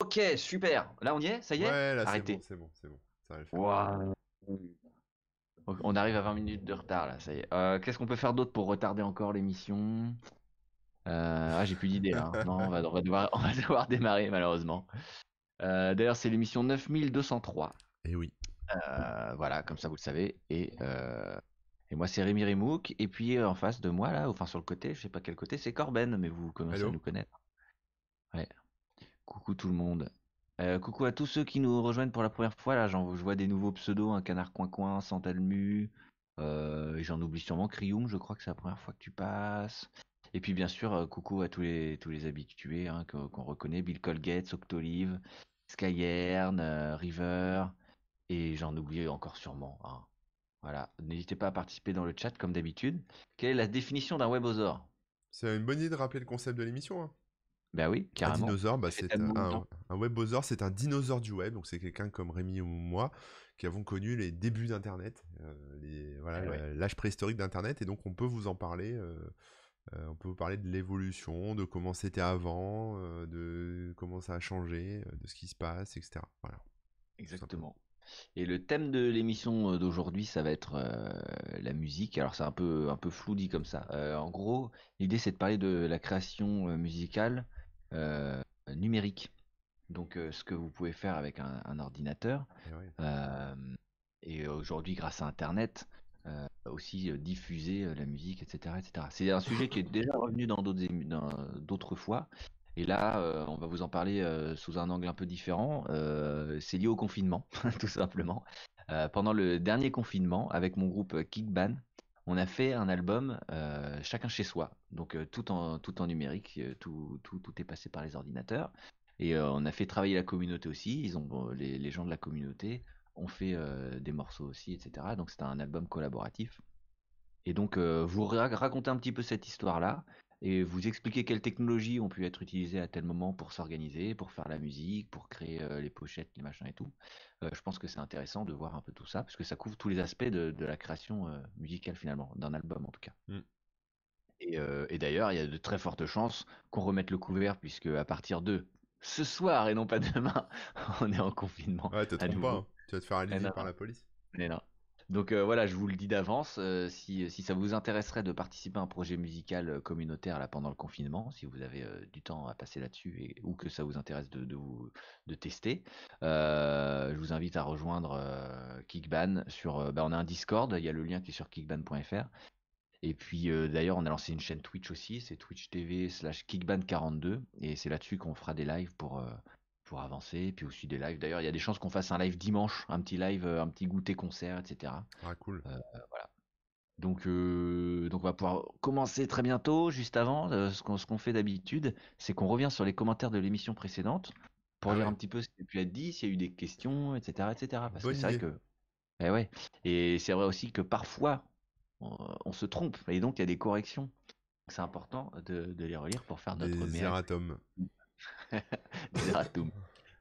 Ok, super. Là, on y est? Ça y est? Ouais, là, c'est Arrêtez. bon, c'est bon, c'est bon. Ça va le faire. Waouh. Ok, On arrive à 20 minutes de retard, là, ça y est. Euh, Qu'est-ce qu'on peut faire d'autre pour retarder encore l'émission? Euh, Ah, j'ai plus d'idées, là. Non, on va, on va devoir, on va devoir démarrer, malheureusement. Euh, D'ailleurs, c'est l'émission 9203. Et oui. Euh, voilà, comme ça, vous le savez. Et, euh, et moi, c'est Rémi Remouk. Et puis, euh, en face de moi, là, enfin, sur le côté, je sais pas quel côté, c'est Corben, mais vous commencez à nous connaître. Ouais. Coucou tout le monde. Euh, coucou à tous ceux qui nous rejoignent pour la première fois. Là, je vois des nouveaux pseudos, un canard coin-coin, Santalmu. Euh, j'en oublie sûrement Crioum, je crois que c'est la première fois que tu passes. Et puis bien sûr, euh, coucou à tous les, habitués hein, qu'on reconnaît, Bill Colgate, Octolive, Skyern, euh, River, et j'en oublie encore sûrement. Voilà, n'hésitez pas à participer dans le chat comme d'habitude. Quelle est la définition d'un webosaure C'est une bonne idée de rappeler le concept de l'émission. Hein. Ben oui, Un dinosaure, bah, c'est un, un webosaure, c'est un dinosaure du web. Donc c'est quelqu'un comme Rémi ou moi qui avons connu les débuts d'Internet, euh, les- voilà, ouais. la- l'âge préhistorique d'Internet. Et donc on peut vous en parler. euh, euh, on peut vous parler de l'évolution, de comment c'était avant, de comment ça a changé, de ce qui se passe, etc. Voilà. Exactement. Et le thème de l'émission d'aujourd'hui, ça va être euh, la musique. Alors c'est un peu un peu flou dit comme ça. Euh, en gros, l'idée c'est de parler de la création musicale euh, numérique. Donc euh, ce que vous pouvez faire avec un, un ordinateur. Et ouais. Euh, et aujourd'hui, grâce à Internet, aussi diffuser la musique, etc., etc. C'est un sujet qui est déjà revenu dans d'autres fois. Et là, euh, on va vous en parler euh, sous un angle un peu différent. Euh, c'est lié au confinement, tout simplement. Pendant le dernier confinement, avec mon groupe Kickban, on a fait un album euh, chacun chez soi. Donc euh, tout en numérique, euh, tout, est passé par les ordinateurs. Et on a fait travailler la communauté aussi. Les, gens de la communauté ont fait des morceaux aussi, etc. Donc c'était un album collaboratif. Et donc vous ra- racontez un petit peu cette histoire-là et vous expliquez quelles technologies ont pu être utilisées à tel moment pour s'organiser, pour faire la musique, pour créer euh, les pochettes, les machins et tout. Euh, je pense que c'est intéressant de voir un peu tout ça parce que ça couvre tous les aspects de, de la création euh, musicale finalement, d'un album en tout cas. Mm. Et, et d'ailleurs, il y a de très fortes chances qu'on remette le couvert puisque à partir de ce soir et non pas demain, on est en confinement. Ouais, te trompe pas, hein. tu vas te faire aligner non, par la police. Mais non. Donc euh, voilà, je vous le dis d'avance, euh, si, si ça vous intéresserait de participer à un projet musical euh, communautaire là pendant le confinement, si vous avez euh, du temps à passer là-dessus et, ou que ça vous intéresse de, vous, de tester, euh, je vous invite à rejoindre euh, Kickban sur, euh, bah, on a un Discord, il y a le lien qui est sur kickban.fr. Et puis euh, d'ailleurs, on a lancé une chaîne Twitch aussi, c'est Twitch TV slash Kickban42, et c'est là-dessus qu'on fera des lives pour, euh, pour avancer, puis aussi des lives. D'ailleurs, il y a des chances qu'on fasse un live dimanche, un petit live, euh, un petit goûter concert, etc. Ah, cool. Donc, euh, donc on va pouvoir commencer très bientôt. Juste avant, euh, ce qu'on ce qu'on fait d'habitude, c'est qu'on revient sur les commentaires de l'émission précédente pour Ah lire ouais. un petit peu ce qui a pu être dit, s'il y a eu des questions, etc., etc. Parce Bonne que c'est vrai que, eh ouais, et c'est vrai aussi que parfois on, on se trompe et donc il y a des corrections. C'est important de, de les relire pour faire notre Des meilleur. Zeratum.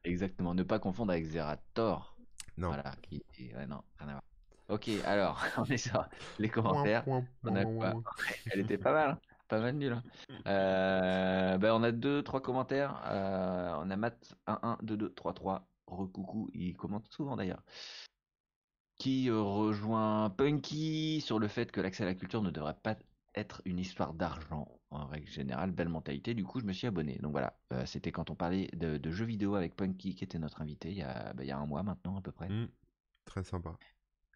Exactement, ne pas confondre avec Zerator. Non. Voilà, qui ouais, non, rien à voir. Ok, alors, on est sur les commentaires. On a quoi Elle était pas mal, hein. pas mal nulle. hein. Euh, ben, on a deux, trois commentaires. Euh, on a Matt 1, 1, 2, 2, 3, 3. Recoucou, il commente souvent d'ailleurs. Qui euh, rejoint Punky sur le fait que l'accès à la culture ne devrait pas être une histoire d'argent en règle générale. Belle mentalité. Du coup, je me suis abonné. Donc voilà, euh, c'était quand on parlait de, de jeux vidéo avec Punky qui était notre invité il y a, il y a un mois maintenant à peu près. Mm. Très sympa.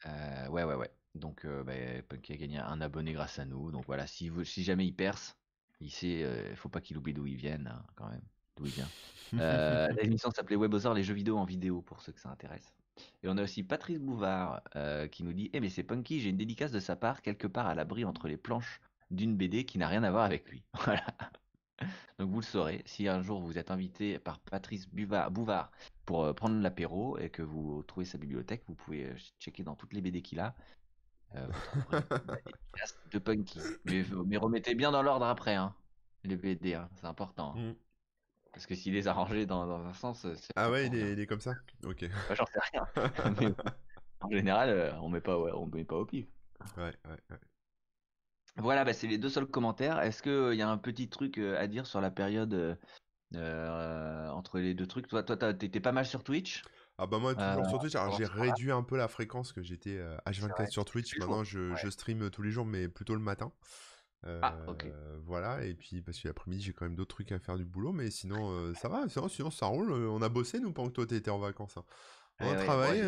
Euh, ouais, ouais, ouais. Donc, euh, bah, Punky a gagné un abonné grâce à nous. Donc voilà, si, vous, si jamais il perce, il sait, faut pas qu'il oublie d'où il vient, hein, quand même. D'où il vient. L'émission s'appelait Webosaur, les jeux vidéo en vidéo, pour ceux que ça intéresse. Et on a aussi Patrice Bouvard euh, qui nous dit Eh, mais c'est Punky, j'ai une dédicace de sa part, quelque part à l'abri entre les planches d'une BD qui n'a rien à voir avec lui. Voilà. Donc vous le saurez, si un jour vous êtes invité par Patrice Bouvard pour euh, prendre l'apéro et que vous trouvez sa bibliothèque, vous pouvez euh, checker dans toutes les BD qu'il a. Euh, de Punky. Mais, mais remettez bien dans l'ordre après, hein, les BD, hein, c'est important. hein. Mm. Parce que s'il les a rangés dans, dans un sens, euh, Ah ouais, il est, rien. il est comme ça? Ok. Bah, J'en sais rien. Mais en général, on met pas, ouais, on met pas au pif. Ouais, ouais, ouais. Voilà, bah, c'est les deux seuls commentaires. Est-ce qu'il y a un petit truc euh, à dire sur la période euh, entre les deux trucs? Toi, toi, t'étais pas mal sur Twitch? Ah bah moi toujours sur Twitch, alors j'ai réduit un peu la fréquence que j'étais H24 sur Twitch, maintenant je, je, stream tous les jours mais plutôt le matin. ah ok. Voilà, et puis parce que l'après-midi j'ai quand même d'autres trucs à faire du boulot, mais sinon ça va, sinon, sinon, ça roule, on a bossé nous pendant que toi t'étais en vacances. Hein. On a travaillé,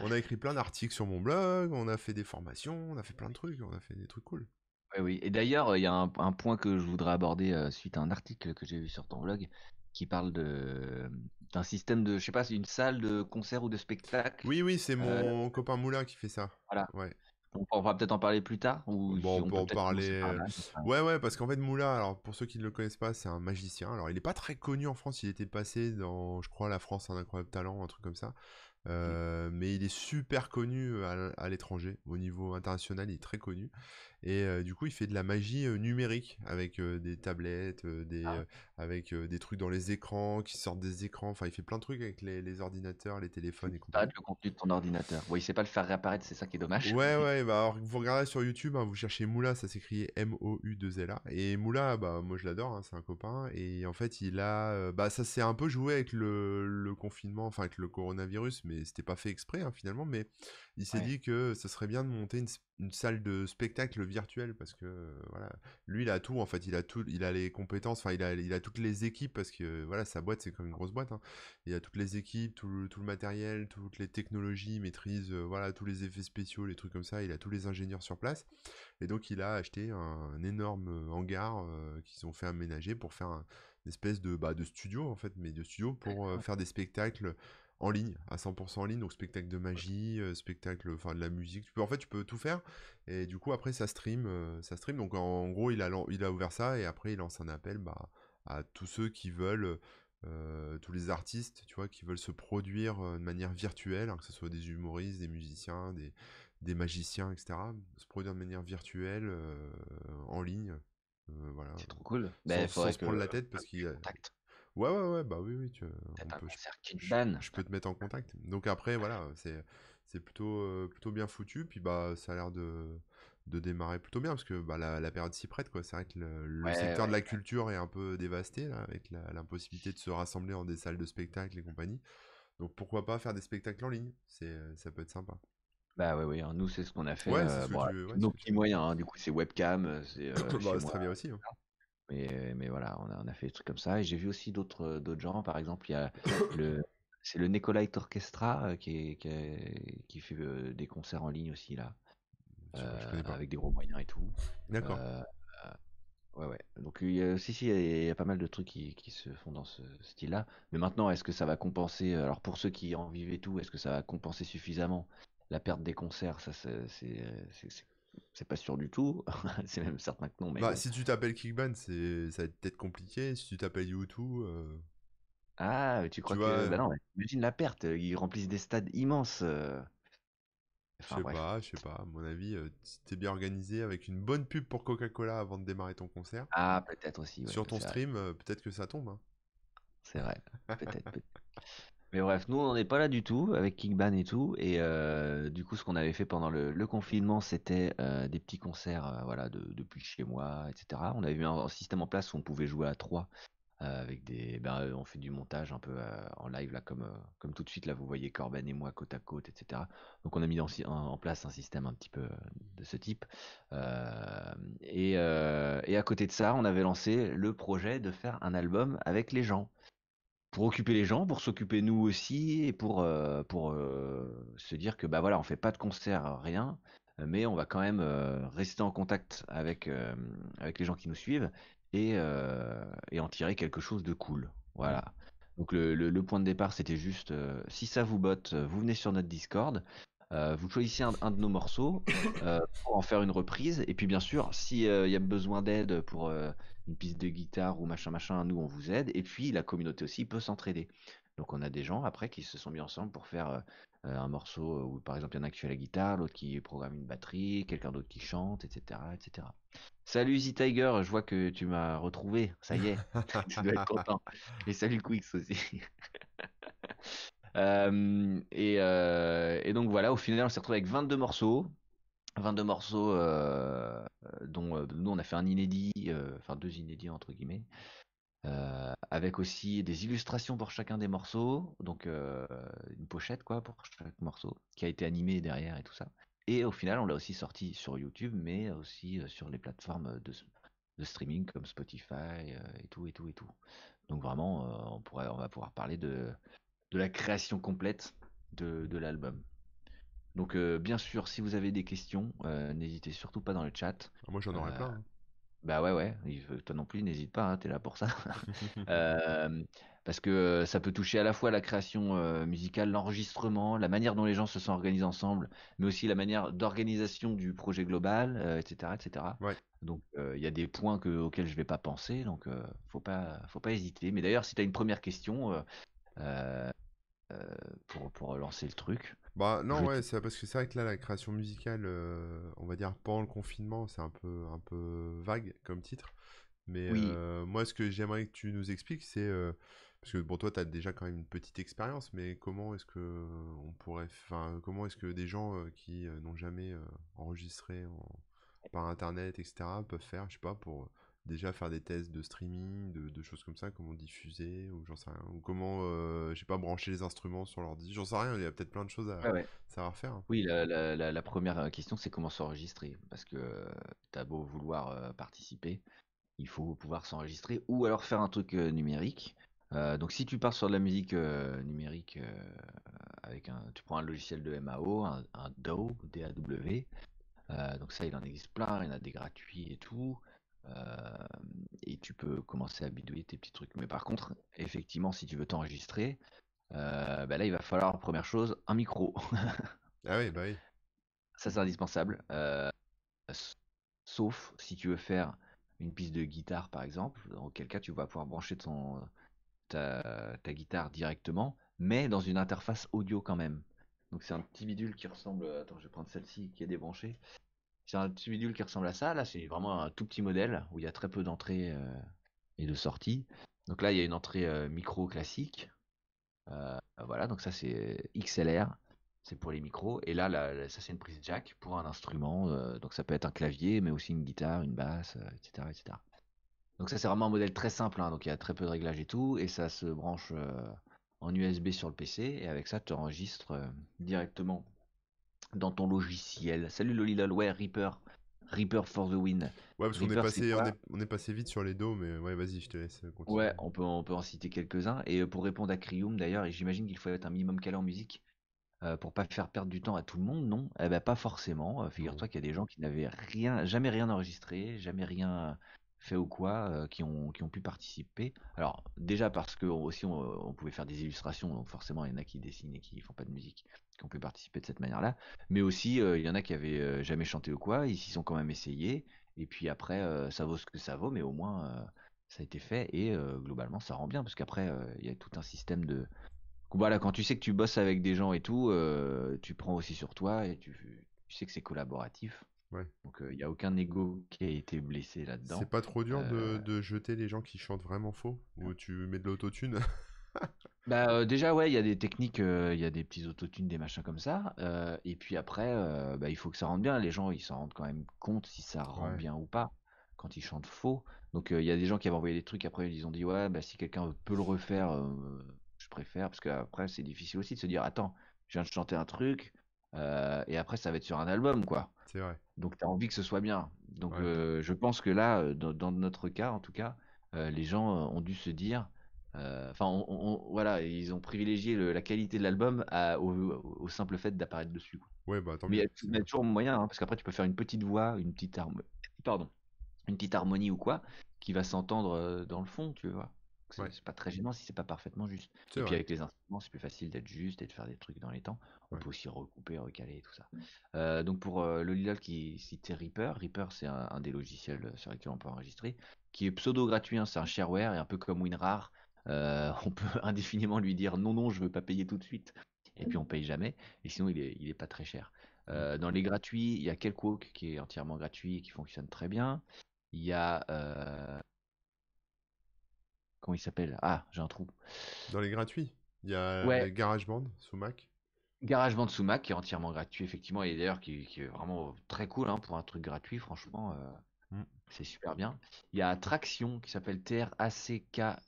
on a écrit plein d'articles sur mon blog, on a fait des formations, on a fait plein de trucs, on a fait des trucs cool. Oui, oui. Et d'ailleurs, il y a un, point que je voudrais aborder suite à un article que j'ai vu sur ton blog qui parle de d'un système de, je sais pas, une salle de concert ou de spectacle. Oui, oui, c'est mon copain Moulin qui fait ça. Voilà. Ouais. On, va peut-être en parler plus tard ou Bon, on peut en parler. ouais, ouais, parce qu'en fait, Moulin, alors pour ceux qui ne le connaissent pas, c'est un magicien. Alors, il n'est pas très connu en France. Il était passé dans, je crois, La France, un incroyable talent, un truc comme ça. Euh, mais il est super connu à, l'étranger, au niveau international, il est très connu. Et euh, du coup, il fait de la magie euh, numérique avec des tablettes, des, ah. avec des trucs dans les écrans qui sortent des écrans. Enfin, il fait plein de trucs avec les, ordinateurs, les téléphones et compagnie. le contenu de ton ordinateur. Il sait pas le faire réapparaître, c'est ça qui est dommage. Ouais, ouais. Bah, alors, vous regardez sur YouTube, hein, vous cherchez Moula, ça s'écrit M-O-U-2-L-A. Et Moula, bah, moi je l'adore, hein, c'est un copain. Et en fait, il a, bah, ça s'est un peu joué avec le, le confinement, enfin avec le coronavirus, mais c'était pas fait exprès hein, finalement, mais il s'est dit que ce serait bien de monter une, salle de spectacle virtuelle parce que voilà, lui il a tout en fait, il a tout, il a les compétences, enfin il a, il a toutes les équipes parce que voilà sa boîte c'est comme une grosse boîte, hein. il a toutes les équipes, tout le, tout le matériel, toutes les technologies, il maîtrise euh, voilà tous les effets spéciaux, les trucs comme ça, il a tous les ingénieurs sur place. Et donc il a acheté un, énorme euh, hangar euh, qu'ils ont fait aménager pour faire un, une espèce de, bah, de studio en fait, mais de studio pour faire des spectacles en ligne, à 100% en ligne, donc spectacle de magie, euh, spectacle, enfin de la musique. Tu peux, en fait, tu peux tout faire. Et du coup, après, ça stream, euh, ça stream. Donc, en, gros, il a, il a ouvert ça et après, il lance un appel bah, à tous ceux qui veulent, euh, tous les artistes, tu vois, qui veulent se produire de manière virtuelle, hein, que ce soit des humoristes, des musiciens, des, des magiciens, etc. Se produire de manière virtuelle, en ligne. voilà. C'est trop cool. Sans, sans se prendre la tête parce qu'il Ouais, ouais, ouais, bah oui, oui. Tu, je, peux te mettre en contact. Donc après, voilà, c'est c'est plutôt, euh, plutôt bien foutu. Puis bah, ça a l'air de, de démarrer plutôt bien parce que bah, la, période s'y prête. quoi. C'est vrai que le, secteur de la culture est un peu dévasté là, avec l'impossibilité de se rassembler en des salles de spectacle et compagnie. Donc pourquoi pas faire des spectacles en ligne? C'est Ça peut être sympa. Bah ouais, ouais, hein, nous c'est ce qu'on a fait. Ouais, euh, nos petits moyens, hein, du coup c'est webcam, euh, c'est bah, très bien aussi. Hein. Mais, mais voilà, on a, on a fait des trucs comme ça. Et j'ai vu aussi d'autres d'autres gens. Par exemple, il y a le c'est le Nicolite Orchestra euh, qui, fait euh, des concerts en ligne aussi là, euh, avec des gros moyens et tout. D'accord. ouais, ouais. Donc il y a, si, si, il y a pas mal de trucs qui, qui se font dans ce style-là. Mais maintenant, est-ce que ça va compenser Alors pour ceux qui en vivent et tout, est-ce que ça va compenser suffisamment la perte des concerts? Ça, c'est c'est pas sûr du tout. c'est même certain que non. Mais bah, si tu t'appelles Kickban, c'est ça va être peut-être compliqué. Si tu t'appelles YouTube. Euh, ah, tu crois que. Bah non, imagine la perte. Ils remplissent des stades immenses. Euh. je sais pas, je sais pas. À mon avis, euh, si t'es bien organisé avec une bonne pub pour Coca-Cola avant de démarrer ton concert. Ah, peut-être aussi. Sur ton stream, peut-être que ça tombe. Hein. C'est vrai. Peut-être. peut être Mais bref, nous on n'est pas là du tout avec Kickban et tout. Et euh, du coup, ce qu'on avait fait pendant le, confinement, c'était euh, des petits concerts, euh, voilà, de, depuis chez moi, etc. On avait mis un, système en place où on pouvait jouer à trois avec des, ben, on fait du montage un peu en live là, comme comme tout de suite là, vous voyez Corben et moi côte à côte, etc. Donc on a mis en, place un système un petit peu de ce type. et, et à côté de ça, on avait lancé le projet de faire un album avec les gens pour occuper les gens, pour s'occuper nous aussi et pour euh, pour euh, se dire que bah voilà, on fait pas de concert, rien, mais on va quand même euh, rester en contact avec avec les gens qui nous suivent et et en tirer quelque chose de cool. Voilà. Donc le, le, point de départ, c'était juste si ça vous botte, vous venez sur notre Discord. Vous choisissez un, de nos morceaux pour en faire une reprise. Et puis bien sûr, s'il y a besoin d'aide pour une piste de guitare ou machin machin, nous on vous aide. Et puis la communauté aussi peut s'entraider. Donc on a des gens après qui se sont mis ensemble pour faire euh, euh, un morceau où par exemple il y en a qui fait la guitare, l'autre qui programme une batterie, quelqu'un d'autre qui chante, etc., etc. Salut Easy Tiger, je vois que tu m'as retrouvé, ça y est, tu dois être content. Et salut Quix aussi. Euh, et, et, donc voilà, au final on s'est retrouvé avec 22 morceaux. 22 morceaux, euh, dont euh, nous on a fait un inédit, euh, enfin deux inédits entre guillemets. avec aussi des illustrations pour chacun des morceaux, donc une pochette quoi pour chaque morceau, qui a été animé derrière et tout ça. Et au final, on l'a aussi sorti sur YouTube, mais aussi sur les plateformes de, de streaming comme Spotify et tout et tout et tout. Donc vraiment, on pourrait, on va pouvoir parler de, de la création complète de, de l'album. Donc bien sûr, si vous avez des questions, n'hésitez surtout pas dans le chat. Ah, moi j'en aurais plein. Hein. Bah ouais, ouais, toi non plus, n'hésite pas, hein, t'es là pour ça. Euh, parce que ça peut toucher à la fois la création euh, musicale, l'enregistrement, la manière dont les gens se sont organisés ensemble, mais aussi la manière d'organisation du projet global, etc., euh, etc. Donc il y a des points que, auxquels je vais pas penser, donc faut pas, faut pas hésiter. Mais d'ailleurs, si tu as une première question pour, pour lancer le truc, bah non, ouais, c'est parce que c'est vrai que là, la création musicale, euh, on va dire pendant le confinement, c'est un peu, un peu vague comme titre. Mais euh, moi, ce que j'aimerais que tu nous expliques, c'est euh, parce que bon, toi, tu as déjà quand même une petite expérience, mais comment est-ce que on pourrait, enfin, comment est-ce que des gens qui n'ont jamais enregistré par internet, etc., peuvent faire, je sais pas, pour déjà faire des tests de streaming, de, choses comme ça, comment diffuser, ou j'en sais rien, ou comment, euh, je sais pas, brancher les instruments sur l'ordi, j'en sais rien, il y a peut-être plein de choses à savoir faire. Hein. Oui, la, première question, c'est comment s'enregistrer, parce que tu as beau vouloir euh, participer, il faut pouvoir s'enregistrer, ou alors faire un truc euh, numérique. donc si tu pars sur de la musique numérique, avec un, tu prends un logiciel de MAO, un, un DAW, DAW, donc ça il en existe plein, il y en a des gratuits et tout. Euh, et tu peux commencer à bidouiller tes petits trucs. Mais par contre, effectivement, si tu veux t'enregistrer, euh, bah là, il va falloir, première chose, un micro. ah oui, bah oui. Ça, c'est indispensable. Euh, sauf si tu veux faire une piste de guitare, par exemple, dans quel cas tu vas pouvoir brancher ton, ta, ta guitare directement, mais dans une interface audio quand même. Donc c'est un petit bidule qui ressemble. Attends, je vais prendre celle-ci qui est débranchée. C'est un petit bidule qui ressemble à ça. Là, c'est vraiment un tout petit modèle où il y a très peu d'entrées euh, et de sorties. Donc là, il y a une entrée euh, micro classique. Euh, voilà, donc ça c'est XLR, c'est pour les micros. Et là, ça c'est une prise jack pour un instrument. donc ça peut être un clavier, mais aussi une guitare, une basse, etc., etc. Donc ça c'est vraiment un modèle très simple. Hein. donc il y a très peu de réglages et tout, et ça se branche en USB sur le PC. Et avec ça, tu enregistres directement dans ton logiciel. Salut Lolilol, ouais, Reaper. Reaper for the win. Ouais, parce qu'on est, passé, on est, passé vite sur les dos, mais ouais, vas-y, je te laisse continuer. Ouais, on peut, on peut en citer quelques-uns. Et euh, pour répondre à Crium, d'ailleurs, j'imagine qu'il faut être un minimum calé en musique euh, pour pas faire perdre du temps à tout le monde, non? Eh ben, pas forcément. Euh, figure-toi qu'il y a des gens qui n'avaient rien, jamais rien enregistré, jamais rien fait ou quoi, euh, qui, ont, qui ont pu participer. Alors, déjà parce que aussi on, pouvait faire des illustrations, donc forcément il y en a qui dessinent et qui font pas de musique, qui ont pu participer de cette manière-là. Mais aussi, euh, il y en a qui avaient euh, jamais chanté ou quoi, ils s'y sont quand même essayés. Et puis après, ça vaut ce que ça vaut, mais au moins ça a été fait et globalement ça rend bien parce qu'après il y a tout un système de voilà quand tu sais que tu bosses avec des gens et tout tu prends aussi sur toi et tu, tu sais que c'est collaboratif donc il n'y a aucun ego qui a été blessé là-dedans. C'est pas trop dur de, de, jeter les gens qui chantent vraiment faux? Ou tu mets de l'autotune? Bah déjà ouais, il y a des techniques, il y a des petits autotunes, des machins comme ça. et puis après, bah, il faut que ça rentre bien. Les gens, ils s'en rendent quand même compte si ça rend bien ou pas quand ils chantent faux. Donc il y a des gens qui avaient envoyé des trucs après ils ont dit ouais bah si quelqu'un peut le refaire, je préfère parce qu'après c'est difficile aussi de se dire attends, je viens de chanter un truc et après ça va être sur un album quoi. C'est vrai. Donc tu as envie que ce soit bien. Donc euh, je pense que là, euh, dans, notre cas en tout cas, euh, les gens ont dû se dire, enfin voilà, ils ont privilégié la qualité de l'album au, simple fait d'apparaître dessus. Ouais, bah, Mais il y, a toujours moyen, hein, parce qu'après tu peux faire une petite voix, une petite pardon, une petite harmonie ou quoi, qui va s'entendre dans le fond, tu vois. C'est pas très gênant si c'est pas parfaitement juste. Et puis avec les instruments, c'est plus facile d'être juste et de faire des trucs dans les temps. On peut aussi recouper, recaler et tout ça. Euh, donc pour euh, le Lilal qui citait Reaper, Reaper c'est un, des logiciels sur lesquels on peut enregistrer, qui est pseudo gratuit, hein, c'est un shareware et un peu comme WinRAR. Euh, on peut indéfiniment lui dire non non je veux pas payer tout de suite et puis on paye jamais et sinon il est, il est pas très cher. dans les gratuits, il y a Kelkwalk qui est entièrement gratuit et qui fonctionne très bien. Il y a Comment il s'appelle? Ah, j'ai un trou. Dans les gratuits, il y a GarageBand sous Mac. GarageBand sous Mac qui est entièrement gratuit, effectivement, et d'ailleurs qui, est vraiment très cool hein, pour un truc gratuit, franchement. Euh, mm. C'est super bien. Il y a Traction qui s'appelle T-R-A-C-K-T-I-O-N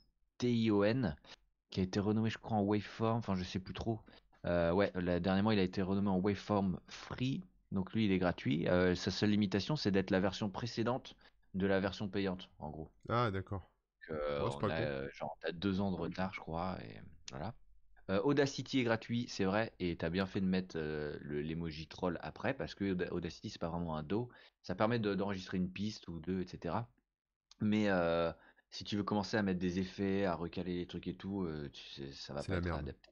qui a été renommé, je crois, en Waveform. Enfin, je sais plus trop. Euh, ouais, là, dernièrement, il a été renommé en Waveform Free. Donc lui, il est gratuit. Euh, sa seule limitation, c'est d'être la version précédente de la version payante, en gros. Ah, d'accord. Euh, Ouais, c'est on pas a, con. genre, t'as deux ans de retard, je crois, et voilà. Euh, Audacity est gratuit, c'est vrai, et t'as bien fait de mettre euh, le- l'emoji troll après, parce que Auda- Audacity, c'est pas vraiment un do. Ça permet de- d'enregistrer une piste ou deux, etc. Mais euh, si tu veux commencer à mettre des effets, à recaler les trucs et tout, tu sais, ça va pas être merde. adapté.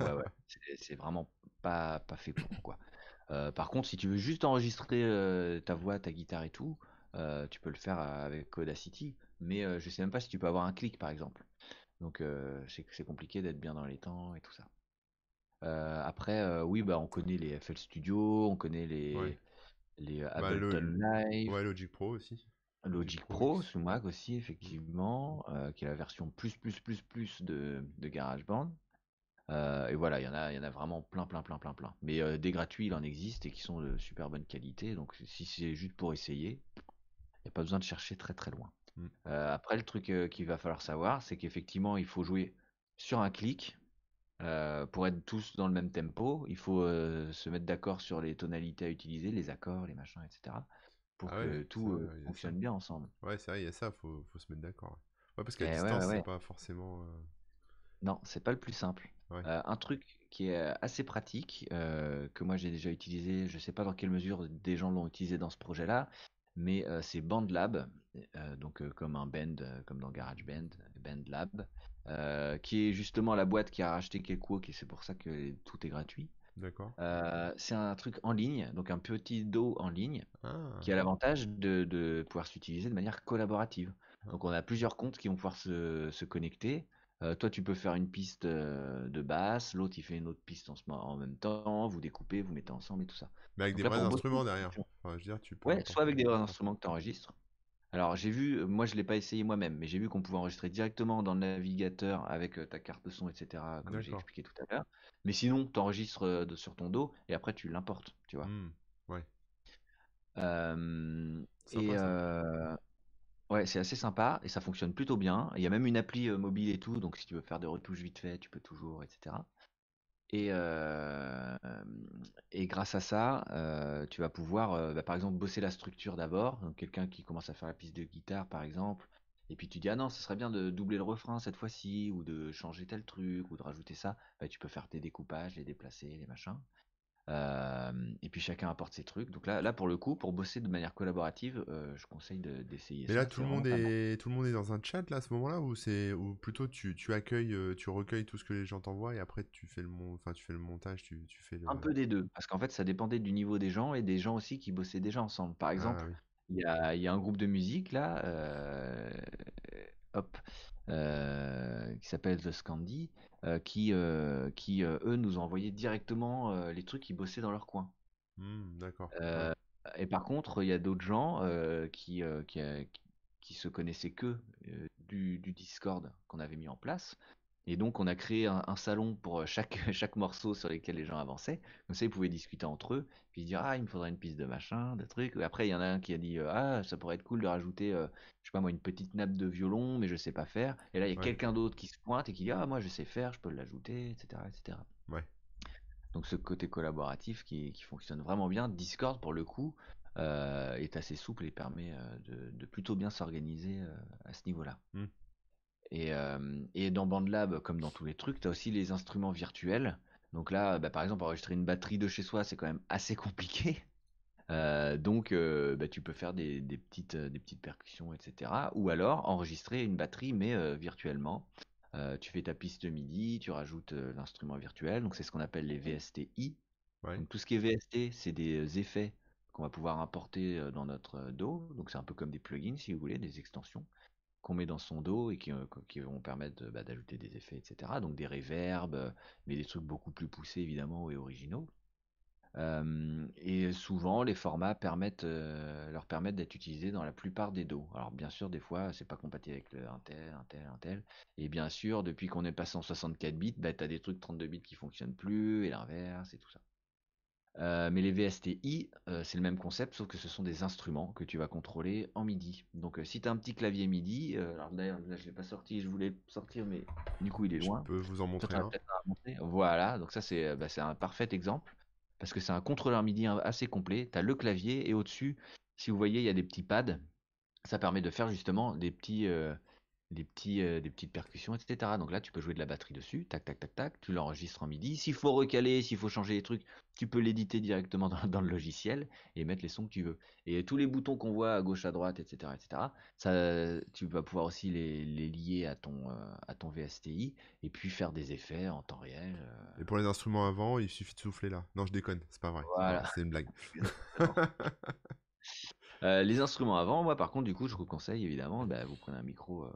Ouais, ouais, c'est vraiment pas, pas fait pour, quoi. Par contre, si tu veux juste enregistrer ta voix, ta guitare et tout, euh, tu peux le faire avec Audacity, mais euh, je sais même pas si tu peux avoir un clic, par exemple. Donc, euh, c'est compliqué d'être bien dans les temps et tout ça. Euh, après, oui, bah, on connaît les FL Studio, on connaît Ouais. les, les Bah, le, Ableton le- Live, ouais, Logic Pro aussi. Logic Pro sous Mac aussi, effectivement, qui est la version plus, plus, plus, plus de, de GarageBand. Et voilà, il y en a, il y en a vraiment plein, plein, plein, plein, plein. Mais des gratuits, il en existe et qui sont de super bonne qualité. Donc si c'est juste pour essayer, il n'y a pas besoin de chercher très très loin. Mm. Euh, après, le truc euh, qu'il va falloir savoir, c'est qu'effectivement, il faut jouer sur un clic. euh, pour être tous dans le même tempo, il faut se mettre d'accord sur les tonalités à utiliser, les accords, les machins, etc. Pour Ah que ouais, tout ça, fonctionne bien ensemble. Ouais, c'est vrai, il y a ça, faut, faut se mettre d'accord. Ouais, parce qu'à distance, ouais, c'est pas forcément. Non, c'est pas le plus simple. Un truc qui est assez pratique, que moi j'ai déjà utilisé, je sais pas dans quelle mesure des gens l'ont utilisé dans ce projet-là, mais euh, c'est BandLab, euh, donc euh, comme un band, comme dans GarageBand, BandLab, qui est justement la boîte qui a racheté Cakewalk et c'est pour ça que tout est gratuit. D'accord. C'est un truc en ligne, donc un petit dos en ligne, Ah, qui a l'avantage de, de pouvoir s'utiliser de manière collaborative. Ah. Donc on a plusieurs comptes qui vont pouvoir se, se connecter. Euh, toi, tu peux faire une piste euh, de basse, l'autre il fait une autre piste en, ce mo- en même temps, vous découpez, vous mettez ensemble et tout ça. mais avec Donc des là, vrais instruments derrière. Enfin, je veux dire, tu peux Ouais, soit avec des vrais instruments que tu enregistres. Alors j'ai vu, moi je l'ai pas essayé moi-même, mais j'ai vu qu'on pouvait enregistrer directement dans le navigateur avec euh, ta carte de son, etc., comme j'ai expliqué tout à l'heure. Mais sinon, tu enregistres sur ton dos et après tu l'importes, tu vois. Hmm, Ouais, Euh, et euh, ouais, c'est assez sympa et ça fonctionne plutôt bien. Il y a même une appli mobile et tout, donc si tu veux faire des retouches vite fait, tu peux toujours, etc. Et, et grâce à ça, tu vas pouvoir, bah, par exemple, bosser la structure d'abord. Donc quelqu'un qui commence à faire la piste de guitare, par exemple, et puis tu dis ah non, ce serait bien de doubler le refrain cette fois-ci, ou de changer tel truc, ou de rajouter ça. Bah, tu peux faire tes découpages, les déplacer, les machins. Euh, et puis chacun apporte ses trucs. Donc là, là pour le coup, pour bosser de manière collaborative, euh, je conseille de- d'essayer Mais là, ça. tout le monde est, tout le monde est dans un chat là à ce moment-là, ou c'est, ou plutôt tu, tu accueilles, euh, tu recueilles tout ce que les gens t'envoient et après tu fais le mon, enfin tu fais le montage, tu, tu fais Un le. peu des deux, parce qu'en fait, ça dépendait du niveau des gens et des gens aussi qui bossaient déjà ensemble. Par Ah exemple, oui. il y a, y a un groupe de musique là, euh, hop, qui s'appelle The Scandi, euh, qui, euh, qui euh, eux nous ont envoyé directement euh, les trucs qu'ils bossaient dans leur coin. Hmm, d'accord. Ouais. Euh, et par contre, il y a d'autres gens euh, qui, euh, qui, euh, qui- qui se connaissaient que euh, du, du Discord qu'on avait mis en place. Et donc, on a créé un, un salon pour euh, chaque, chaque morceau sur lesquels les gens avançaient. Comme ça, ils pouvaient discuter entre eux, puis dire Ah, il me faudrait une piste de machin, de trucs. Après, il y en a un qui a dit euh, Ah, ça pourrait être cool de rajouter, euh, je sais pas moi, une petite nappe de violon, mais je sais pas faire. Et là, il y a Ouais. quelqu'un d'autre qui se pointe et qui dit Ah, moi, je sais faire, je peux l'ajouter, etc., etc. Ouais. Donc ce côté collaboratif qui, qui fonctionne vraiment bien. Discord, pour le coup, euh, est assez souple et permet euh, de, de plutôt bien s'organiser à ce niveau-là. Hmm. Et, euh, et dans BandLab, comme dans tous les trucs, tu as aussi les instruments virtuels. Donc là, bah, par exemple, enregistrer une batterie de chez soi, c'est quand même assez compliqué. Euh, donc, euh, bah, tu peux faire des, des petites, des petites percussions, etc. Ou alors enregistrer une batterie, mais euh, virtuellement. Tu fais ta piste MIDI, tu rajoutes l'instrument virtuel. Donc, c'est ce qu'on appelle les VSTI. Ouais. Donc, tout ce qui est VST, c'est des effets qu'on va pouvoir importer dans notre DAW. Donc, c'est un peu comme des plugins, si vous voulez, des extensions qu'on met dans son dos et qui, euh, vont permettre bah, d'ajouter des effets, etc. Donc, des reverbs, euh, mais des trucs beaucoup plus poussés, évidemment, et originaux. Et souvent, les formats euh, leur permettent d'être utilisés dans la plupart des dos. Alors, bien sûr, des fois, c'est pas compatible avec le, un tel, un tel, un tel. Et bien sûr, depuis qu'on est passé en 64 bits, bah, tu as des trucs 32 bits qui fonctionnent plus, et l'inverse, et tout ça. Euh, mais les VSTI, euh, c'est le même concept, sauf que ce sont des instruments que tu vas contrôler en MIDI. Donc euh, si tu as un petit clavier MIDI, alors d'ailleurs là je l'ai pas sorti, je voulais sortir, mais du coup il est loin. Je peux vous en montrer un. Voilà, donc ça c'est bah, un parfait exemple, parce que c'est un contrôleur MIDI assez complet. Tu as le clavier et au-dessus, si vous voyez, il y a des petits pads. Ça permet de faire justement des petits, des, petits, euh, des petites percussions, etc. Donc là, tu peux jouer de la batterie dessus, tac, tac, tac, tac, tu l'enregistres en MIDI. S'il faut recaler, s'il faut changer les trucs, tu peux l'éditer directement dans, le logiciel et mettre les sons que tu veux. Et tous les boutons qu'on voit à gauche, à droite, etc., etc., ça, tu vas pouvoir aussi les, lier à ton, euh, à ton VSTI et puis faire des effets en temps réel. Euh. Et pour les instruments avant, il suffit de souffler là. Non, je déconne, c'est pas vrai. C'est une blague. Euh, les instruments avant, moi par contre, du coup, je vous conseille évidemment, bah, vous prenez un micro euh,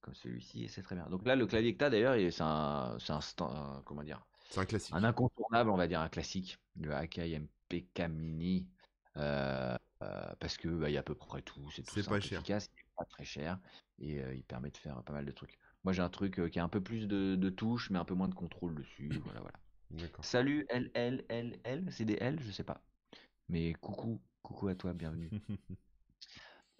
comme celui-ci et c'est très bien. Donc là, le clavier que tu as d'ailleurs, c'est un, c'est un, comment dire C'est un classique. Un incontournable, on va dire un classique, le Akai MPK Mini, euh, parce que bah, y a à peu près tout, c'est tout pas cher. efficace, pas très cher et il permet de faire pas mal de trucs. Moi, j'ai un truc qui a un peu plus de, touches, mais un peu moins de contrôle dessus. voilà, voilà. Salut LLLL, c'est des L, je sais pas. Mais coucou, Coucou à toi, bienvenue.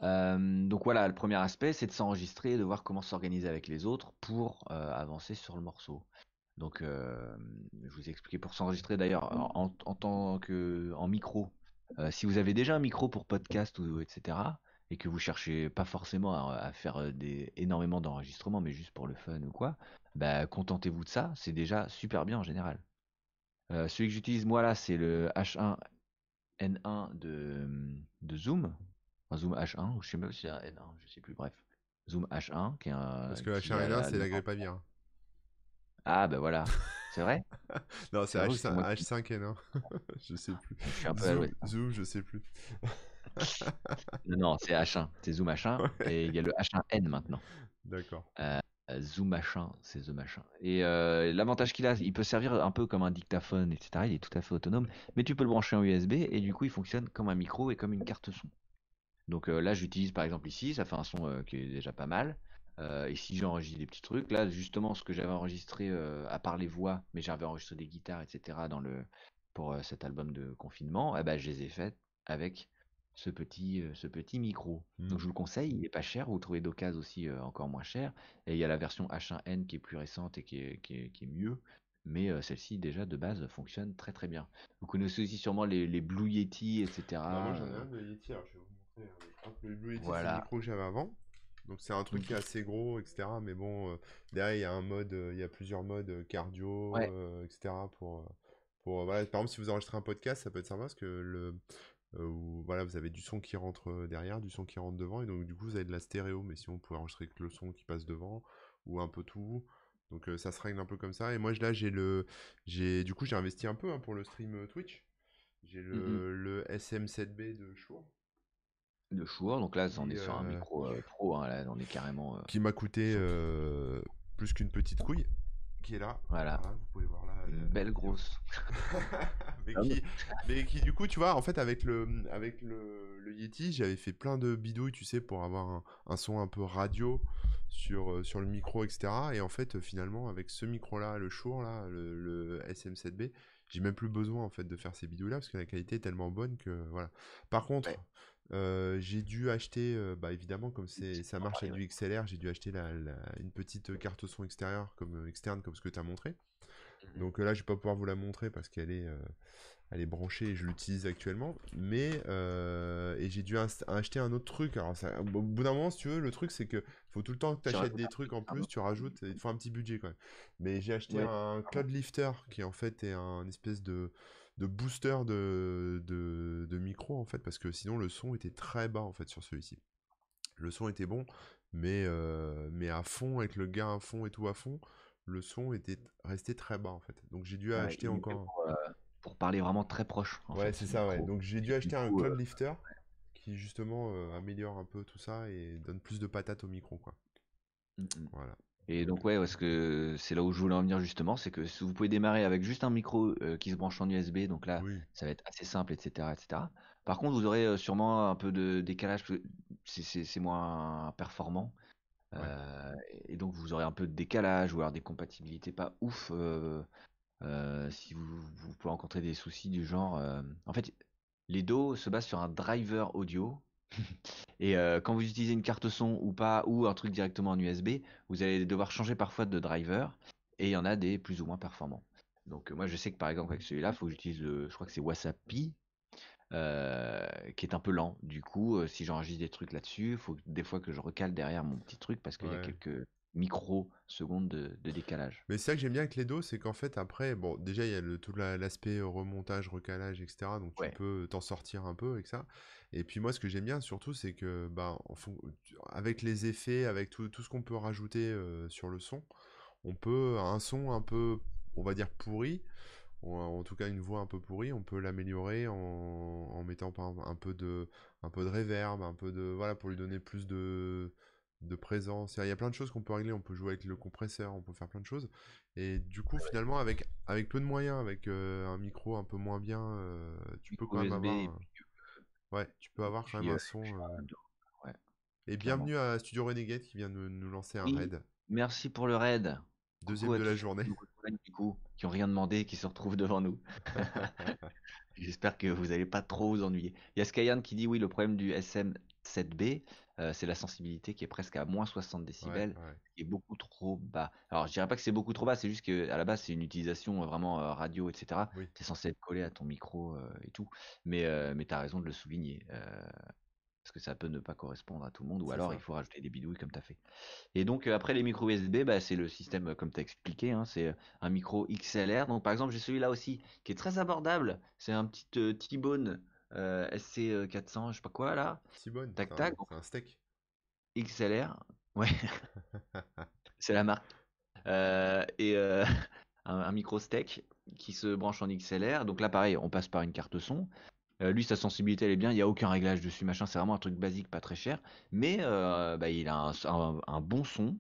Euh, donc voilà, le premier aspect, c'est de s'enregistrer et de voir comment s'organiser avec les autres pour euh, avancer sur le morceau. Donc, euh, je vous ai expliqué pour s'enregistrer d'ailleurs en, tant que en micro. si vous avez déjà un micro pour podcast ou etc. et que vous cherchez pas forcément à, faire des, énormément d'enregistrements, mais juste pour le fun ou quoi, bah, contentez-vous de ça. C'est déjà super bien en général. celui que j'utilise moi là, c'est le H1 N1 de, de Zoom, Zoom H1, ou je sais même si c'est un N1, je sais plus, bref. Zoom H1, qui est un. Parce que H1 N1, c'est la grippe aviaire. Ah, ben voilà. C'est vrai? Non, c'est H5, H5 N1. je sais plus. Je suis un peu Zoom, Zoom, je sais plus. non, c'est H1. C'est Zoom H1. Et il y a le H1N maintenant. D'accord. Euh, Zoom machin, c'est The machin. Et euh, l'avantage qu'il a, il peut servir un peu comme un dictaphone, etc. Il est tout à fait autonome, mais tu peux le brancher en USB et du coup il fonctionne comme un micro et comme une carte son. Donc euh, là j'utilise par exemple ici, ça fait un son euh, qui est déjà pas mal. et si j'enregistre des petits trucs, là justement ce que j'avais enregistré à part les voix, mais j'avais enregistré des guitares, etc. dans le pour cet album de confinement, eh ben, je les ai faites avec ce petit, ce petit micro. Donc je mmh. vous le conseille, il est pas cher, vous trouvez d'occasion aussi euh, encore moins cher. Et il y a la version H1N qui est plus récente et qui est, qui est, mieux. Mais euh, celle-ci déjà de base fonctionne très très bien. Vous connaissez aussi sûrement les, les Blue Yeti, etc. Bah, moi j'en ai un de Yeti, alors je vais vous montrer. Hein. Je le Blue Yeti c'est le micro que j'avais avant. Donc c'est un truc qui est assez gros, etc. Mais bon, derrière il y a un mode, il y a plusieurs modes cardio, etc. Pour, pour voilà. Par exemple, si vous enregistrez un podcast, ça peut être sympa parce que le, où voilà, vous avez du son qui rentre euh, derrière, du son qui rentre devant, et donc du coup vous avez de la stéréo, mais si on pouvait enregistrer que le son qui passe devant, ou un peu tout. Donc euh, ça se règle un peu comme ça. Et moi là j'ai le. j'ai Du coup j'ai investi un peu hein, pour le stream Twitch. J'ai le, mmh le, SM7B de Shure. De Shure, donc là on est sur un micro pro, hein, là on est carrément. Qui m'a coûté plus qu'une petite couille qui est là. Voilà. vous pouvez voir là. Une belle grosse. Ah mais, qui, du coup, tu vois, en fait, avec le, avec le, le Yeti, j'avais fait plein de bidouilles, tu sais, pour avoir un, son un peu radio sur, euh, sur le micro, etc. Et en fait, finalement, avec ce micro-là, le Shure, là, le, SM7B, j'ai même plus besoin, en fait, de faire ces bidouilles-là, parce que la qualité est tellement bonne que, voilà. Par contre, euh, j'ai dû acheter, euh, bah évidemment, comme c'est, ça marche avec du XLR, j'ai dû acheter la, une petite carte son extérieure, comme, euh, externe, comme ce que tu as montré. Mmh Donc là, je vais pas pouvoir vous la montrer parce qu'elle est, elle est branchée et je l'utilise actuellement. Mais et j'ai dû acheter un autre truc. Alors, ça, au bout d'un moment, si tu veux, le truc c'est que faut tout le temps que tu achètes des trucs en plus, tu rajoutes, il faut un petit budget quand même. Mais j'ai acheté un Cloud Lifter qui en fait est un espèce de de booster de, de, micro en fait parce que sinon le son était très bas en fait sur celui-ci. Le son était bon mais, euh, mais à fond avec le gain à fond et tout à fond, le son était resté très bas en fait. Donc j'ai dû acheter encore euh, pour, parler vraiment très proche. ouais, c'est ça ouais. Donc j'ai dû acheter un cloud euh, lifter qui justement améliore un peu tout ça et donne plus de patates au micro quoi. Mmh. Voilà. Et donc ouais, parce que c'est là où je voulais en venir justement, c'est que si vous pouvez démarrer avec juste un micro euh, qui se branche en USB, donc là, ça va être assez simple, etc., etc. Par contre, vous aurez euh, sûrement un peu de décalage, c'est moins performant. Euh, et donc vous aurez un peu de décalage ou alors des compatibilités pas ouf si vous, vous pouvez rencontrer des soucis du genre. en fait, les dos se basent sur un driver audio. Et quand vous utilisez une carte son ou pas, ou un truc directement en USB, vous allez devoir changer parfois de driver. Et il y en a des plus ou moins performants. Donc moi je sais que par exemple avec celui-là, il faut que j'utilise, je crois que c'est Wasapi, euh, qui est un peu lent. Du coup, euh, si j'enregistre des trucs là-dessus, il faut des fois que je recale derrière mon petit truc parce qu'il y a quelques microsecondes de, de décalage. Mais c'est ça que j'aime bien avec les dos, c'est qu'en fait après, bon, déjà il y a le, tout l'aspect remontage, recalage, etc. Donc tu peux t'en sortir un peu avec ça. Et puis moi, ce que j'aime bien surtout, c'est que bah, avec les effets, avec tout, tout ce qu'on peut rajouter euh, sur le son, on peut un son un peu, on va dire pourri, en tout cas une voix un peu pourrie, on peut l'améliorer en, mettant un, peu de un peu de reverb, un peu de voilà pour lui donner plus de de présence. Il y a plein de choses qu'on peut régler, on peut jouer avec le compresseur, on peut faire plein de choses. Et du coup, finalement, avec avec peu de moyens, avec euh, un micro un peu moins bien, euh, tu peux quand même avoir ouais, tu peux avoir quand même un son. Et bienvenue à Studio Renegade qui vient de nous lancer un raid. Merci pour le raid. Deuxième de la journée. Du coup, qui ont rien demandé, qui se retrouvent devant nous. J'espère que vous n'allez pas trop vous ennuyer. Il y a Skyan qui dit oui, le problème du SM7B, euh, c'est la sensibilité qui est presque à moins 60 décibels, qui est beaucoup trop bas. Alors je dirais pas que c'est beaucoup trop bas, c'est juste qu'à la base c'est une utilisation vraiment euh, radio, etc. C'est censé être collé à ton micro et tout. Mais, mais tu as raison de le souligner parce que ça peut ne pas correspondre à tout le monde, ou alors il faut rajouter des bidouilles comme tu as fait. Et donc après les micros USB, bah, c'est le système comme tu as expliqué, hein, c'est un micro XLR. Donc par exemple j'ai celui-là aussi qui est très abordable, c'est un petit T-Bone SC400, je sais pas quoi là. Tac tac. C'est un steak. XLR, ouais, c'est la marque. et un micro steak qui se branche en XLR. Donc là pareil, on passe par une carte son. Euh, lui, sa sensibilité, elle est bien. Il n'y a aucun réglage dessus, machin. C'est vraiment un truc basique, pas très cher. Mais euh, bah, il a un, bon son.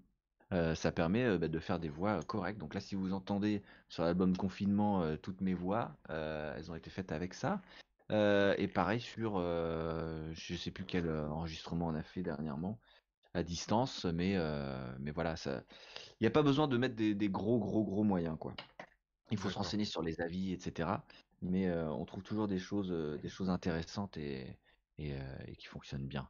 Euh, ça permet bah, de faire des voix correctes. Donc là, si vous entendez sur l'album Confinement toutes mes voix, elles ont été faites avec ça. Et pareil sur, je sais plus quel enregistrement on a fait dernièrement à distance, mais mais voilà, il n'y a pas besoin de mettre des, des, gros gros gros moyens quoi. Il faut se renseigner sur les avis, etc mais on trouve toujours des choses, des choses intéressantes et, et, qui fonctionnent bien.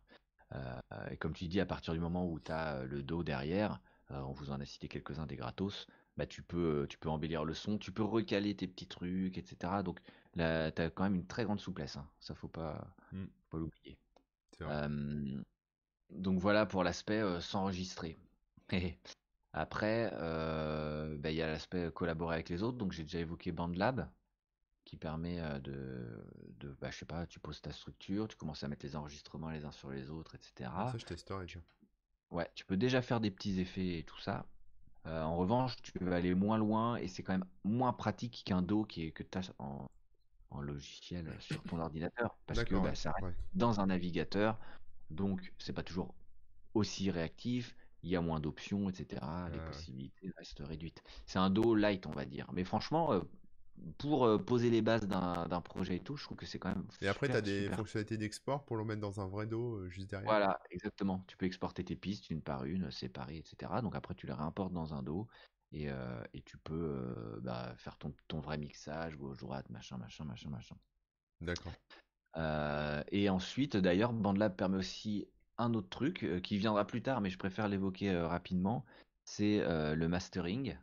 et comme tu dis, à partir du moment où tu as le dos derrière, on vous en a cité quelques-uns des gratos, bah, tu, peux, tu peux embellir le son, tu peux recaler tes petits trucs, etc. Donc là, tu as quand même une très grande souplesse. Hein. Ça, faut pas, mmh. pas l'oublier. donc voilà pour l'aspect s'enregistrer. Après, bah, il y a l'aspect collaborer avec les autres. Donc j'ai déjà évoqué BandLab qui permet de, de bah, je sais pas, tu poses ta structure, tu commences à mettre les enregistrements les uns sur les autres, etc. Ça, je testerai déjà. Ouais, tu peux déjà faire des petits effets et tout ça. En revanche, tu vas aller moins loin et c'est quand même moins pratique qu'un dos qui est, que tu as en, en, logiciel sur ton ordinateur. Parce que bah, ça reste dans un navigateur, donc c'est pas toujours aussi réactif, il y a moins d'options, etc. les possibilités restent réduites. C'est un dos light, on va dire. Mais franchement, pour euh, poser les bases d'un projet et tout, je trouve que c'est quand même. Et après, tu as des fonctionnalités d'export pour le mettre dans un vrai dos euh, juste derrière. Voilà, exactement. Tu peux exporter tes pistes une par une, séparées, etc. Donc après, tu les réimportes dans un dos et, euh, et tu peux bah, faire ton, ton, vrai mixage, gauche, droite, machin, machin, machin, machin. D'accord. et ensuite, d'ailleurs, BandLab permet aussi un autre truc qui viendra plus tard, mais je préfère l'évoquer rapidement c'est le mastering.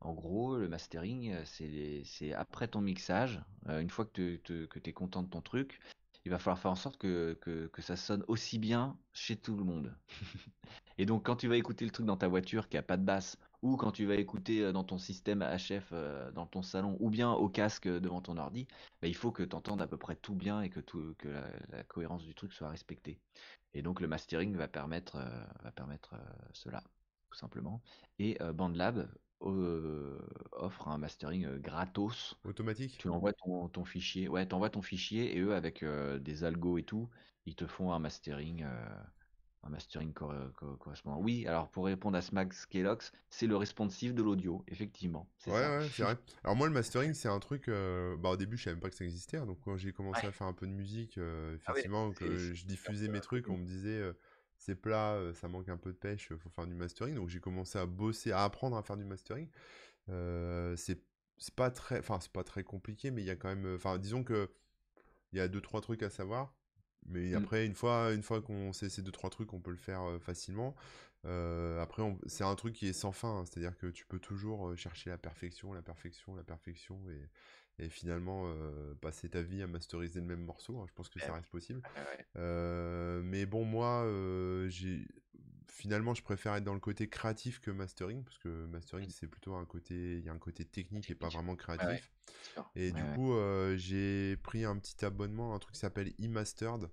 En gros, le mastering, euh, c'est après ton mixage. Euh, une fois que tu es content de ton truc, il va falloir faire en sorte que, ça sonne aussi bien chez tout le monde. Et donc, quand tu vas écouter le truc dans ta voiture qui a pas de basse, ou quand tu vas écouter euh, dans ton système HF dans ton salon, ou bien au casque devant ton ordi, bah, il faut que tu entendes à peu près tout bien et que, la, cohérence du truc soit respectée. Et donc, le mastering va permettre, va permettre cela, tout simplement. Et BandLab euh, offre un mastering euh, gratos. Automatique? Tu envoies ton, ton fichier. Ouais, tu envoies ton fichier et eux, avec euh, des algos et tout, ils te font un mastering. un mastering correspondant. Oui, alors pour répondre à Smax Kelox, c'est le responsive de l'audio, effectivement. Ouais, ouais, c'est vrai. Alors moi, le mastering, c'est un truc. bah, au début, je savais même pas que ça existait. Hein, donc quand j'ai commencé à faire un peu de musique, ah effectivement, que je diffusais mes trucs, on me disait c'est plat, ça manque un peu de pêche, il faut faire du mastering. Donc j'ai commencé à bosser, à apprendre à faire du mastering. Euh, c'est c'est pas très, enfin c'est pas très compliqué, mais il y a quand même, enfin disons que il y a deux trois trucs à savoir. Mais Mm. après, une fois, une fois qu'on sait ces deux trois trucs, on peut le faire facilement. Euh, après, on- c'est un truc qui est sans fin, hein, c'est-à-dire que tu peux toujours chercher la perfection, la perfection, la perfection, et, et finalement euh, passer ta vie à masteriser le même morceau. hein, Je pense que ça Ouais. reste possible. Ouais. Euh, mais bon, moi, euh, j'ai finalement, je préfère être dans le côté créatif que mastering, parce que mastering, c'est plutôt un côté, il y a un côté technique et pas vraiment ouais, créatif. Et du coup, j'ai pris un petit abonnement, un truc qui s'appelle eMastered.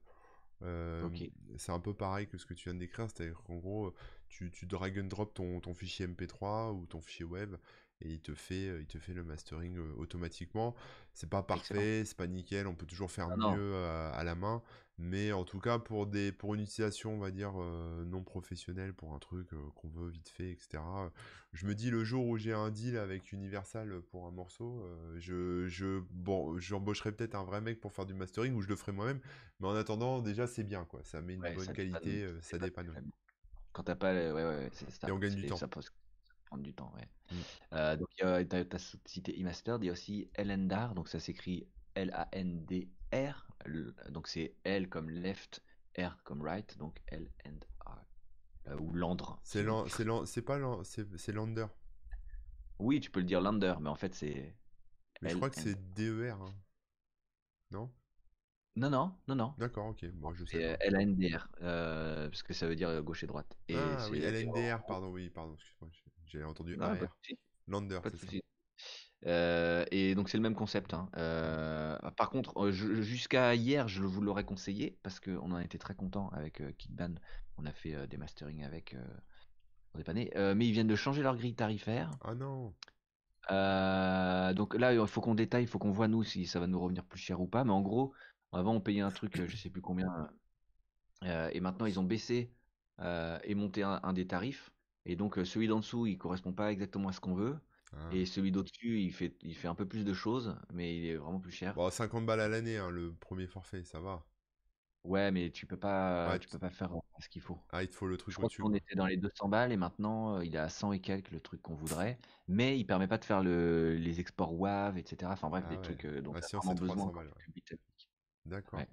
C'est un peu pareil que ce que tu viens de décrire, c'est-à-dire qu'en gros, tu, tu drag and drop ton, ton fichier MP3 ou ton fichier web et il te fait, euh, il te fait le mastering euh, automatiquement. C'est pas parfait, c'est pas nickel, on peut toujours faire Ah mieux à, à la main, mais en tout cas pour des, pour une utilisation, on va dire euh, non professionnelle, pour un truc euh, qu'on veut vite fait, etc. Je me dis le jour où j'ai un deal avec Universal pour un morceau, euh, je, je, bon, j'embaucherai peut-être un vrai mec pour faire du mastering ou je le ferai moi-même. Mais en attendant, déjà, c'est bien, quoi. Ça met une Ouais, bonne ça qualité, euh, Ça dépanne quand t'as pas, le- ouais, ouais, ouais, c'est Et ça. on gagne du temps. Ça prendre du temps, ouais. Mm. Euh, donc, il y a- t'as, t'as cité eMastered, il y a aussi Elendar, donc ça s'écrit L-A-N-D-R, donc c'est L comme left, R comme right, donc L and R, euh, ou Landre. C'est c'est pas c'est Lander. Oui, tu peux le dire Lander, mais en fait c'est Mais je crois que c'est DER. hein. Non? Non, non, non, non. D'accord, ok. Bon, je sais C'est pas. L-A-N-D-R, euh, parce que ça veut dire euh, gauche et droite. Et Ah oui, gros- pardon, oui, pardon, excuse-moi, j'ai- entendu AR. Lander, c'est ça. Euh, et donc c'est le même concept. hein. Euh, par contre, euh, jusqu'à hier, je vous l'aurais conseillé parce qu'on en était très content avec euh, Kickban. On a fait des masterings avec pour dépanner. Mais ils viennent de changer leur grille tarifaire. Ah non. Donc là, il faut qu'on détaille, il faut qu'on voit nous si ça va nous revenir plus cher ou pas. Mais en gros, avant on payait un truc, je sais plus combien, et maintenant ils ont baissé et monté un, un des tarifs. Et donc euh, celui d'en dessous, il correspond pas exactement à ce qu'on veut. Ah. Et celui d'au-dessus, il fait, il fait un peu plus de choses, mais il est vraiment plus cher. Bon, 50 balles à l'année, hein, le premier forfait, ça va. Ouais, mais tu peux pas, Ouais, tu peux pas faire euh, ce qu'il faut. Ah, il te faut le truc Je crois qu'on était dans les 200 balles et maintenant euh, il est à 100 et quelques le truc qu'on voudrait, mais il permet pas de faire le, les exports WAV, etc. Enfin bref, Ah des ouais. trucs dont Ah, tu as sinon, vraiment c'est 300 besoin. D'accord. Ouais.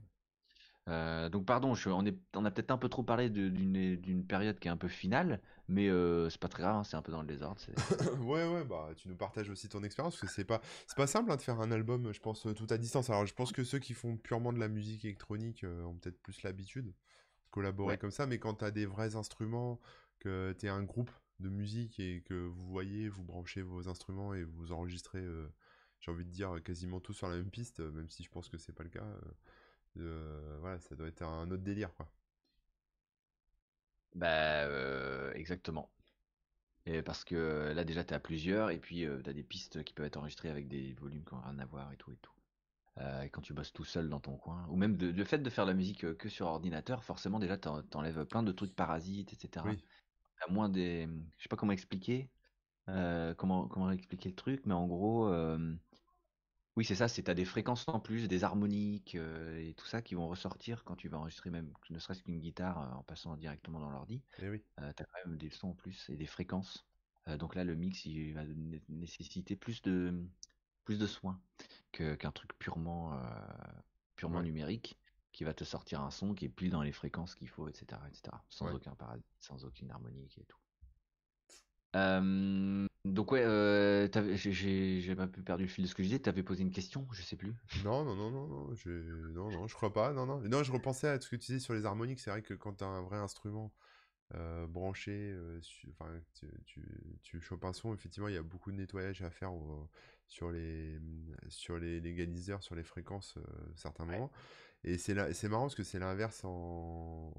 Euh, donc pardon, je, on, est, on a peut-être un peu trop parlé d'une période qui est un peu finale, mais euh, c'est pas très grave, hein, c'est un peu dans le désordre. Ouais, ouais, bah tu nous partages aussi ton expérience, parce que c'est pas, pas simple hein, de faire un album, je pense, euh, tout à distance. Alors, je pense que ceux qui font purement de la musique électronique euh, ont peut-être plus l'habitude de collaborer Ouais. comme ça, mais quand t'as des vrais instruments, que t'es un groupe de musique et que vous voyez, vous branchez vos instruments et vous enregistrez, j'ai envie de dire, quasiment tous sur la même piste, même si je pense que c'est pas le cas, euh, voilà, ça doit être un autre délire, quoi. Bah, euh, exactement. Et parce que là déjà t'es à plusieurs et puis euh, t'as des pistes qui peuvent être enregistrées avec des volumes qui n'ont rien à voir et tout et tout. Euh, et quand tu bosses tout seul dans ton coin, ou même de- le fait de faire la musique que sur ordinateur, forcément déjà t'en- t'enlèves plein de trucs parasites, etc. Oui, T'as moins des, je sais pas comment expliquer, euh, comment comment expliquer le truc, mais en gros, euh, oui c'est ça, c'est t'as des fréquences en plus, des harmoniques et tout ça qui vont ressortir quand tu vas enregistrer même ne serait-ce qu'une guitare en passant directement dans l'ordi. et oui. T'as quand même des sons en plus et des fréquences. Donc là, le mix, il va né- nécessiter plus de, plus de soins que- qu'un truc purement, purement Ouais. numérique qui va te sortir un son qui est pile dans les fréquences qu'il faut, etc., etc., sans Ouais. aucun paradis, sans aucune harmonique et tout. Euh, donc ouais, euh, j'ai- un peu perdu le fil de ce que je disais. T'avais posé une question, je sais plus. Non, non, non, non, non, je... non, non, je crois pas, non, non. Non, je repensais à ce que tu disais sur les harmoniques, c'est vrai que quand tu as un vrai instrument euh, branché, su- enfin, tu, tu, tu chopes un son, effectivement, il y a beaucoup de nettoyage à faire au- sur les, sur les légaliseurs, sur les fréquences, certains Ouais. moments. Et c'est là, c'est marrant parce que c'est l'inverse en,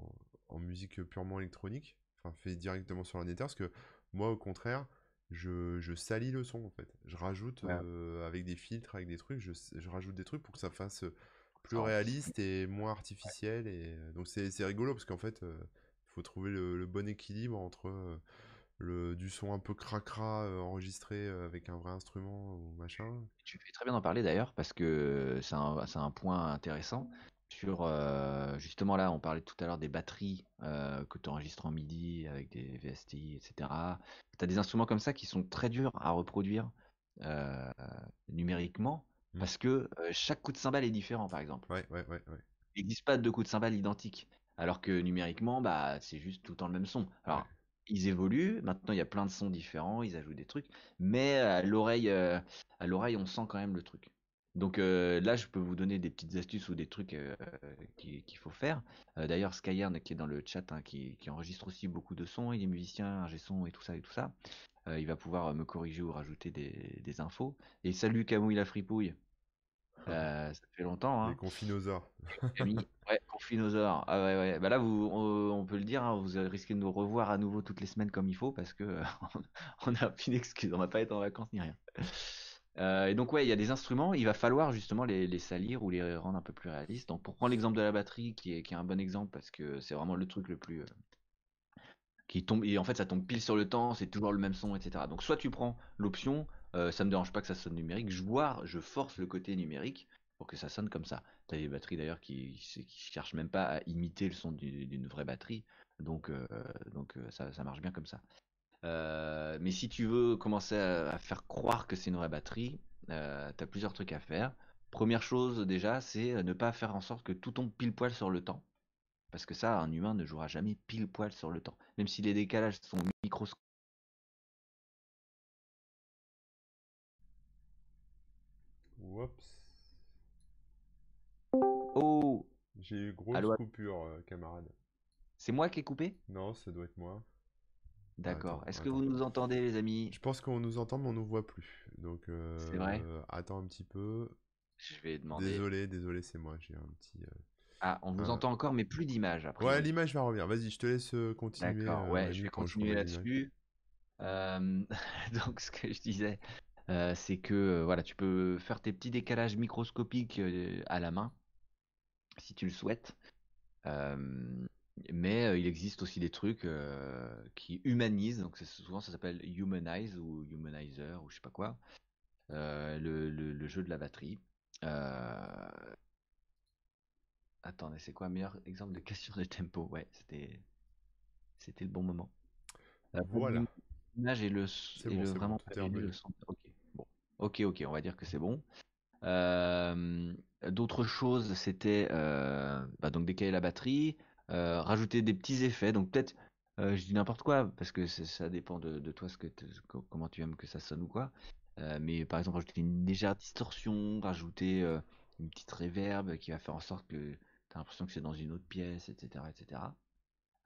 en musique purement électronique, enfin, fait directement sur l'ordinateur, parce que moi, au contraire, je, je salis le son, en fait. Je rajoute, Ouais. euh, avec des filtres, avec des trucs, je, je rajoute des trucs pour que ça fasse plus Ça rend- réaliste et moins artificiel. Et euh, donc c'est rigolo parce qu'en fait, euh, il faut trouver le, le bon équilibre entre euh, le, du son un peu cracra euh, enregistré euh, avec un vrai instrument ou machin. Tu fais très bien d'en parler d'ailleurs parce que c'est un, c'est un point intéressant sur euh, justement là on parlait tout à l'heure des batteries euh, que tu enregistres en MIDI avec des VST etc. Tu as des instruments comme ça qui sont très durs à reproduire numériquement Mmh. parce que chaque coup de cymbale est différent, par exemple. Ouais, ouais, ouais. Il n'existe pas deux coups de cymbale identiques. Alors que numériquement, bah, c'est juste tout le temps le même son. Alors, ils évoluent. Maintenant, il y a plein de sons différents. Ils ajoutent des trucs. Mais à l'oreille, euh, à l'oreille, on sent quand même le truc. Donc euh, là, je peux vous donner des petites astuces ou des trucs euh, qui- qu'il faut faire. Euh, D'ailleurs, Skyern, qui est dans le chat, hein, qui, qui enregistre aussi beaucoup de sons, il est musicien, ingé son et tout ça et tout ça. Il va pouvoir me corriger ou rajouter des, des infos. Et salut Camouille la fripouille. Ça fait longtemps, Les hein. confinosaures. Camille. Ouais, Confinosaure. Ah ouais, ouais. Bah là, vous, on, on peut le dire, hein, vous risquez de nous revoir à nouveau toutes les semaines comme il faut parce que on a aucune excuse, on va pas être en vacances ni rien. Euh, et donc ouais, il y a des instruments, il va falloir justement les, salir ou les rendre un peu plus réalistes. Donc pour prendre l'exemple de la batterie, qui est, un bon exemple parce que c'est vraiment le truc le plus euh, qui tombe et en fait ça tombe pile sur le temps, c'est toujours le même son, etc. Donc soit tu prends l'option, euh, ça me dérange pas que ça sonne numérique, vois, je force le côté numérique pour que ça sonne comme ça. T'as des batteries d'ailleurs qui, cherchent même pas à imiter le son du- d'une vraie batterie, donc euh, donc ça marche bien comme ça. Euh, mais si tu veux commencer à, à faire croire que c'est une vraie batterie, euh, tu as plusieurs trucs à faire. Première chose déjà, c'est euh, ne pas faire en sorte que tout tombe pile poil sur le temps. Parce que ça, un humain ne jouera jamais pile poil sur le temps. Même si les décalages sont microscopiques. Oups. Oh J'ai eu grosse Allô coupure, euh, camarade. C'est moi qui ai coupé? Non, ça doit être moi. D'accord. Est-ce que vous nous entendez, les amis? Je pense qu'on nous entend, mais on nous voit plus. Donc, euh, C'est vrai? attends un petit peu. Je vais demander. Désolé, désolé, c'est moi. J'ai un petit. euh, Ah, on vous Euh, entend encore, mais plus d'image après. Ouais, l'image va revenir. Vas-y, je te laisse euh, continuer. D'accord, euh, ouais, je vais continuer là-dessus. Euh, donc, ce que je disais, euh, c'est que euh, voilà, tu peux faire tes petits décalages microscopiques euh, à la main, si tu le souhaites. Euh, mais il existe aussi des trucs qui humanisent, donc c'est- souvent ça s'appelle humanize ou humanizer ou je sais pas quoi, le, le- le jeu de la batterie. Attendez, c'est quoi? Un meilleur exemple de question de tempo? Ouais, c'était c'était le bon moment. Euh, Voilà. L'image et le, s- C'est et bon, le c'est bon, vraiment tout est pas aigu, revenu. le son. Ok, bon. Ok, ok, on va dire que c'est bon. D'autres choses, c'était bah, donc décaler la batterie, rajouter des petits effets. Donc peut-être, euh, je dis n'importe quoi parce que ça dépend de, de toi, ce que comment tu aimes que ça sonne ou quoi. Euh, mais par exemple, rajouter une légère distorsion, rajouter euh, une petite réverb qui va faire en sorte que tu as l'impression que c'est dans une autre pièce, etc., etc.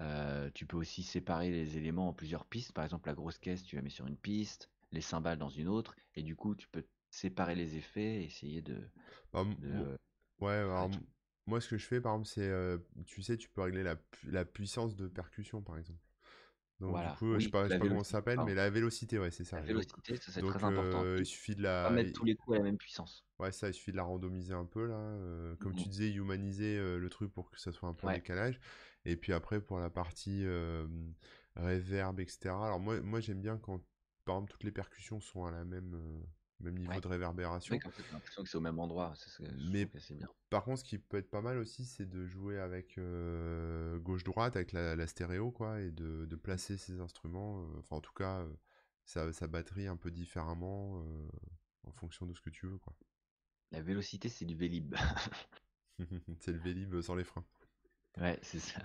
Euh, tu peux aussi séparer les éléments en plusieurs pistes. Par exemple, la grosse caisse, tu la mets sur une piste, les cymbales dans une autre, et du coup, tu peux séparer les effets et essayer de. Bah, de, euh, ouais, alors, moi, ce que je fais, par exemple, c'est, euh, tu sais, tu peux régler la, pu- la puissance de percussion, par exemple. Donc, du coup, je sais pas, je sais la pas comment ça s'appelle, mais la vélocité, ouais, c'est ça. La vélocité, ça c'est très important. euh, il suffit de peux pas la, mettre tous les coups à la même puissance. ouais, ça, il suffit de la randomiser un peu là. euh, comme tu Mhm. disais, humaniser le truc pour que ça soit un peu en Ouais. décalage. Et puis après, pour la partie reverb, etc. Alors moi, moi j'aime bien quand, par exemple, toutes les percussions sont à la même, même niveau Ouais. de réverbération. comme ça, l'impression que c'est au même endroit. C'est ce que je Mais que c'est bien. par contre, ce qui peut être pas mal aussi, c'est de jouer avec euh, gauche-droite, avec la, la stéréo, quoi, et de, de placer ses instruments, euh, enfin en tout cas, euh, sa, sa batterie un peu différemment, en fonction de ce que tu veux, quoi. La vélocité, c'est du Vélib. c'est le Vélib sans les freins. ouais, c'est ça.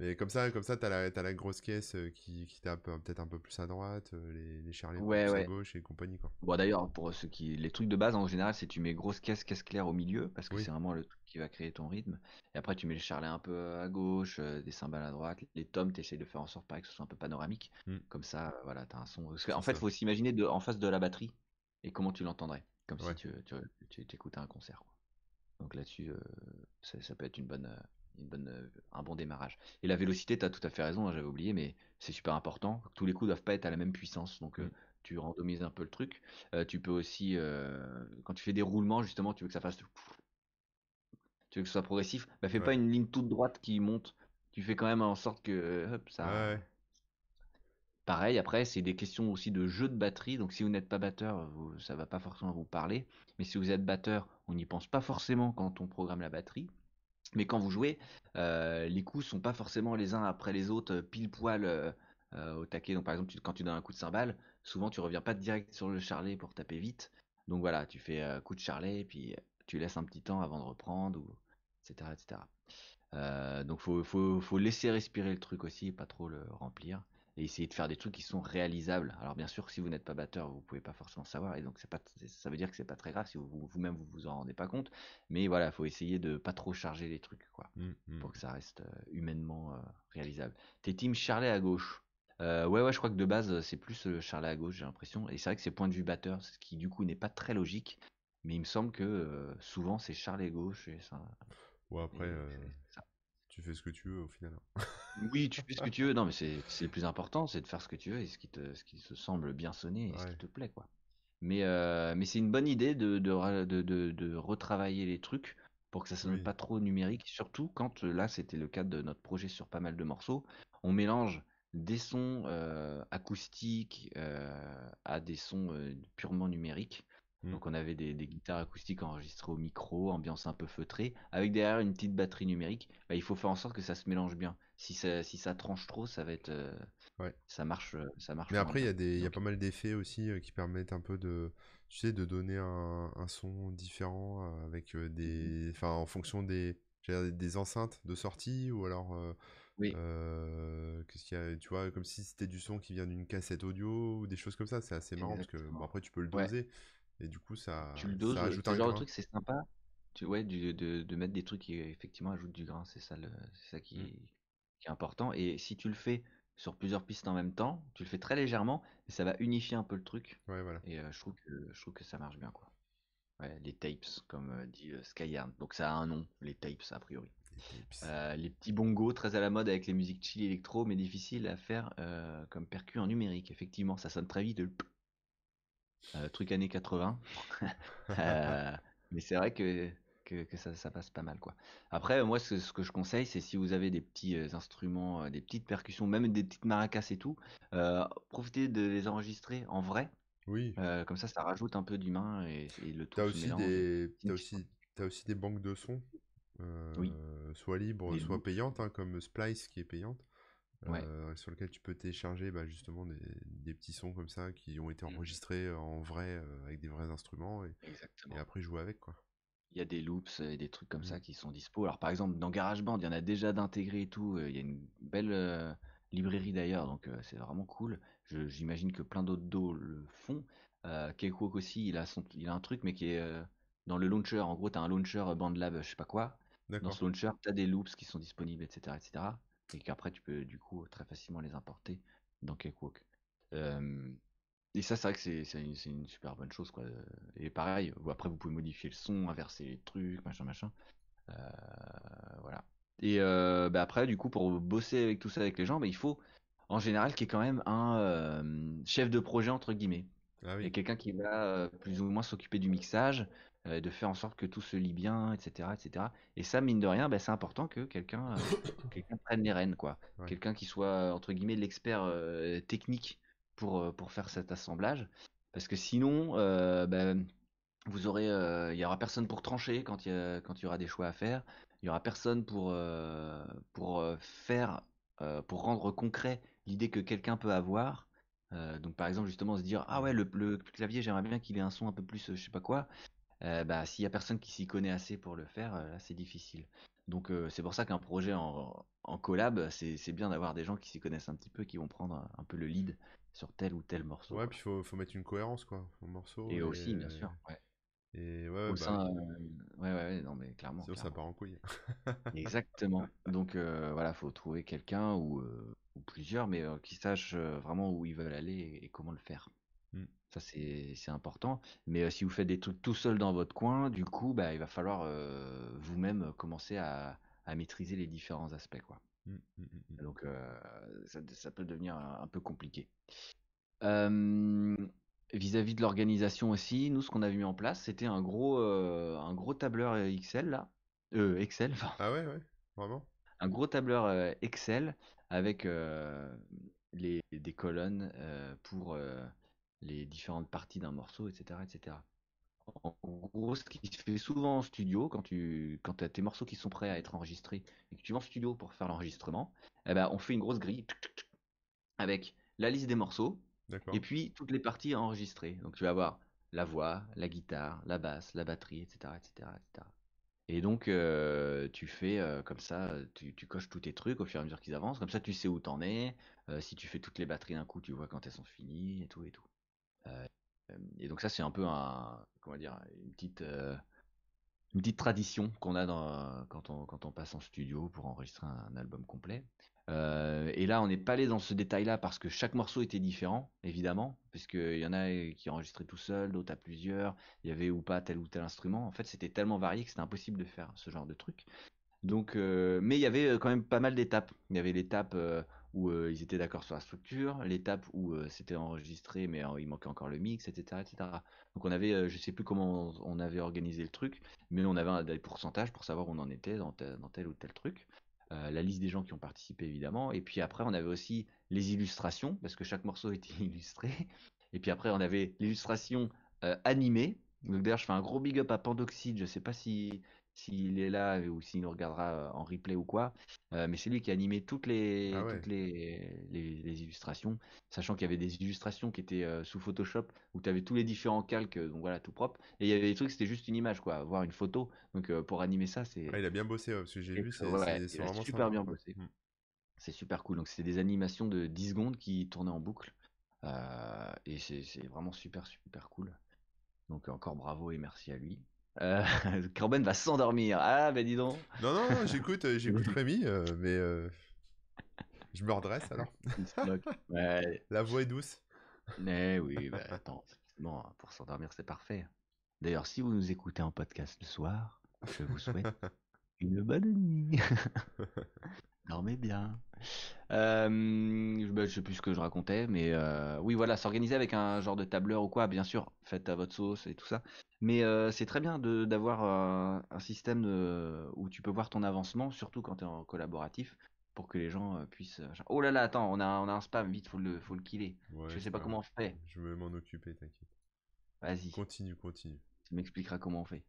Mais comme ça, comme ça, t'as la, t'as la grosse caisse euh, qui, qui tape euh, peut-être un peu plus à droite, euh, les, les charlets Ouais, à gauche et compagnie, quoi. Bon, d'ailleurs, pour ceux qui. Les trucs de base, en général, c'est tu mets grosse caisse, caisse claire au milieu, parce que Oui, c'est vraiment le truc qui va créer ton rythme. Et après, tu mets les charlets un peu à gauche, des cymbales à droite. Les tomes, tu essayes de faire en sorte pareil que ce soit un peu panoramique. Mm, Comme ça, voilà, t'as un son. Parce qu'en fait, il ça. faut s'imaginer de, en face de la batterie et comment tu l'entendrais. Comme si tu, tu, tu, tu écoutais un concert. quoi. Donc là-dessus, euh, ça, ça peut être une bonne, euh, une bonne, euh, un bon démarrage. Et la vélocité, tu as tout à fait raison, hein, j'avais oublié, mais c'est super important. Tous les coups doivent pas être à la même puissance, donc euh, Mm. tu randomises un peu le truc. Euh, tu peux aussi, euh, quand tu fais des roulements, justement, tu veux que ça fasse, tu veux que ce soit progressif, bah fais Ouais. pas une ligne toute droite qui monte. Tu fais quand même en sorte que hop, ça. ouais. Pareil, après, c'est des questions aussi de jeu de batterie. Donc, si vous n'êtes pas batteur, vous, ça va pas forcément vous parler. Mais si vous êtes batteur, on n'y pense pas forcément quand on programme la batterie. Mais quand vous jouez, euh, les coups sont pas forcément les uns après les autres, euh, pile poil euh, au taquet. Donc, par exemple, quand tu donnes un coup de cymbale, souvent tu reviens pas direct sur le charlet pour taper vite. Donc voilà, tu fais coup de charlet et puis tu laisses un petit temps avant de reprendre, ou, etc. etc. donc faut, faut, faut laisser respirer le truc aussi, pas trop le remplir et essayer de faire des trucs qui sont réalisables. Alors bien sûr, si vous n'êtes pas batteur, vous pouvez pas forcément savoir, et donc c'est pas, ça veut dire que c'est pas très grave si vous, vous-même vous vous en rendez pas compte. Mais voilà, faut essayer de pas trop charger les trucs, quoi, mmh, mmh. pour que ça reste euh, humainement euh, réalisable. T'es team Charlet à gauche. Euh, ouais, ouais, je crois que de base c'est plus Charlet à gauche, j'ai l'impression. Et c'est vrai que c'est point de vue batteur, ce qui du coup n'est pas très logique. Mais il me semble que souvent c'est Charlet gauche et ça. Ouais, après, tu fais ce que tu veux au final. Oui, tu fais ce que tu veux. Non, mais c'est le plus important, c'est de faire ce que tu veux et ce qui te, ce qui te semble bien sonner et ce qui te plaît, quoi. Mais, euh, mais c'est une bonne idée de, de, de, de, retravailler les trucs pour que ça sonne pas trop numérique. Surtout quand, euh, là, c'était le cas de notre projet sur pas mal de morceaux. On mélange des sons euh, acoustiques à des sons purement numériques. Mmh. Donc on avait des, guitares acoustiques enregistrées au micro, ambiance un peu feutrée, avec derrière une petite batterie numérique. Bah, il faut faire en sorte que ça se mélange bien. Si ça, si ça tranche trop, ça va être, euh, ouais. ça marche, euh, ça marche. Mais après il y a des, il y a pas mal d'effets aussi euh, qui permettent un peu de, tu sais, de donner un, un son différent avec des, enfin en fonction des, des enceintes de sortie ou alors. Oui. qu'est-ce qu'il y a, tu vois, comme si c'était du son qui vient d'une cassette audio ou des choses comme ça. C'est assez marrant parce que bon, après tu peux le doser. Et du coup, ça, tu le doses, ça ajoute un genre de truc, c'est sympa. Tu, ouais, de, de, mettre des trucs qui effectivement ajoutent du grain, c'est ça, le, ça qui, mmh. qui, est important. Et si tu le fais sur plusieurs pistes en même temps, tu le fais très légèrement, et ça va unifier un peu le truc. Ouais, voilà. Et je, trouve que, je trouve que ça marche bien, quoi. Ouais, les tapes, comme dit Skyard. Donc ça a un nom, les tapes, a priori. Les, les petits bongos, très à la mode avec les musiques chill électro, mais difficiles à faire comme percu en numérique. Effectivement, ça sonne très vite. Euh, truc années 80. Euh, mais c'est vrai que, que, ça, ça, passe pas mal. quoi. Après, moi, ce, ce que je conseille, c'est si vous avez des petits euh, instruments, des petites percussions, même des petites maracas et tout, profitez de les enregistrer en vrai. Oui. comme ça, ça rajoute un peu d'humain et, et le tout. T'as aussi, des... As aussi... As aussi des banques de sons, oui. soit libres, soit payantes, hein, comme Splice qui est payante. Euh, sur lequel tu peux télécharger bah, justement des, petits sons comme ça qui ont été mmh. enregistrés en vrai euh, avec des vrais instruments et, et, après jouer avec quoi. Il y a des loops et des trucs comme mmh. ça qui sont dispo. Alors par exemple dans GarageBand, il y en a déjà d'intégrés et tout. Il y a une belle librairie d'ailleurs, donc c'est vraiment cool. J'imagine que plein d'autres dos le font. Euh, aussi, il a, son, il a un truc mais qui est dans le launcher. En gros, tu as un launcher BandLab, je sais pas quoi. Dans ce launcher, tu as des loops qui sont disponibles, etc. etc et qu'après tu peux du coup très facilement les importer dans Cakewalk. Euh, et ça, c'est vrai que c'est une, une, super bonne chose, quoi. Et pareil, après vous pouvez modifier le son, inverser les trucs, machin, machin. Euh, voilà. Et euh, bah après, du coup, pour bosser avec tout ça avec les gens, bah, il faut en général qu'il y ait quand même un chef de projet entre guillemets. Ah oui. Et quelqu'un qui va plus ou moins s'occuper du mixage, euh, de faire en sorte que tout se lie bien, etc. etc. Et ça, mine de rien, bah, c'est important que quelqu'un euh, prenne les rênes, quoi. Quelqu'un qui soit, entre guillemets, l'expert euh, technique pour, pour faire cet assemblage. Parce que sinon, bah, vous aurez, il y aura personne pour trancher quand il quand il y aura des choix à faire. Il y aura personne pour, pour faire, pour rendre concret l'idée que quelqu'un peut avoir. donc par exemple justement se dire ah ouais le, le clavier j'aimerais bien qu'il ait un son un peu plus je sais pas quoi euh, bah, s'il y a personne qui s'y connaît assez pour le faire, euh, là c'est difficile. Donc euh, c'est pour ça qu'un projet en, en collab, c'est bien d'avoir des gens qui s'y connaissent un petit peu, qui vont prendre un, peu le lead sur tel ou tel morceau. Ouais, puis il faut, faut, mettre une cohérence quoi, au morceau. Et, aussi, bien sûr. Ouais. Et ouais, bah, ouais, ouais, non, mais clairement. Sinon, ça part en couille. Exactement. Donc voilà, faut trouver quelqu'un ou, ou, plusieurs, mais qui sachent vraiment où ils veulent aller et comment le faire. Mmh. Ça, c'est important. Mais si vous faites des trucs tout seul dans votre coin, du coup, bah, il va falloir vous-même commencer à, à, maîtriser les différents aspects. Quoi. Mmh, mmh, Donc, ça, ça, peut devenir un, peu compliqué. Vis-à-vis de l'organisation aussi, nous, ce qu'on avait mis en place, c'était un gros, un gros tableur Excel, là. Euh, Excel, Ah ouais, ouais, vraiment? Un gros tableur Excel avec les, des colonnes pour les différentes parties d'un morceau, etc., etc. En gros, ce qui se fait souvent en studio, quand tu quand as tes morceaux qui sont prêts à être enregistrés et que tu vas en studio pour faire l'enregistrement, eh ben, on fait une grosse grille avec la liste des morceaux. Et puis toutes les parties enregistrées. Donc tu vas avoir la voix, la guitare, la basse, la batterie, etc. etc., etc. Et donc euh, tu fais euh, comme ça, tu, tu coches tous tes trucs au fur et à mesure qu'ils avancent. Comme ça tu sais où t'en es. Euh, si tu fais toutes les batteries d'un coup, tu vois quand elles sont finies et tout et tout. Euh, et donc ça c'est un peu une petite, euh, une petite tradition qu'on a quand, on, quand on passe en studio pour enregistrer un, album complet. Euh, et là, on n'est pas allé dans ce détail-là parce que chaque morceau était différent, évidemment, puisqu'il y en a qui enregistraient tout seul, d'autres à plusieurs, il y avait ou pas tel ou tel instrument. En fait, c'était tellement varié que c'était impossible de faire ce genre de truc. Donc, mais il y avait quand même pas mal d'étapes. Il y avait l'étape où ils étaient d'accord sur la structure, l'étape où c'était enregistré mais il manquait encore le mix, etc., etc. Donc on avait, je sais plus comment on, avait organisé le truc, mais on avait des pourcentages pour savoir où on en était dans tel, ou tel truc. La liste des gens qui ont participé évidemment, et puis après on avait aussi les illustrations parce que chaque morceau était illustré. Et puis après on avait l'illustration animée. Donc d'ailleurs je fais un gros big up à Pandoxide, je sais pas si s'il est là ou s'il nous regardera euh, en replay ou quoi. Euh, mais c'est lui qui a animé toutes les, Ah ouais. toutes les, les, les illustrations, sachant qu'il y avait des illustrations qui étaient euh, sous Photoshop, où tu avais tous les différents calques, donc voilà, tout propre. Et il y avait des trucs, c'était juste une image, quoi, voir une photo. Donc euh, pour animer ça, c'est il a bien bossé, ouais, parce que j'ai vu, c'est ouais, super sympa. bien bossé. Mm. C'est super cool. Donc c'était des animations de 10 secondes qui tournaient en boucle. Et c'est vraiment super, super cool. Donc encore bravo et merci à lui. Euh, Corben va s'endormir. Ah, ben dis donc. Non, non, non, j'écoute, euh, j'écoute Rémi, euh, mais euh, je me redresse alors. Ouais, La voix est douce. mais oui, bah, attends, bon, pour s'endormir, c'est parfait. D'ailleurs, si vous nous écoutez en podcast le soir, je vous souhaite une bonne nuit. Dormez bien. Euh, je bah, je sais plus ce que je racontais, mais euh, oui, voilà, s'organiser avec un genre de tableur ou quoi, bien sûr, faites à votre sauce et tout ça. Mais euh, c'est très bien d'avoir un, un système de- où tu peux voir ton avancement, surtout quand tu es en collaboratif, pour que les gens euh, puissent. euh, Oh là là, attends, on a, on a un spam, vite, faut le, faut le killer. Ouais, Je sais pas pas comment on fait. Je vais m'en occuper, t'inquiète. Vas-y, Continue, continue. tu m'expliqueras comment on fait.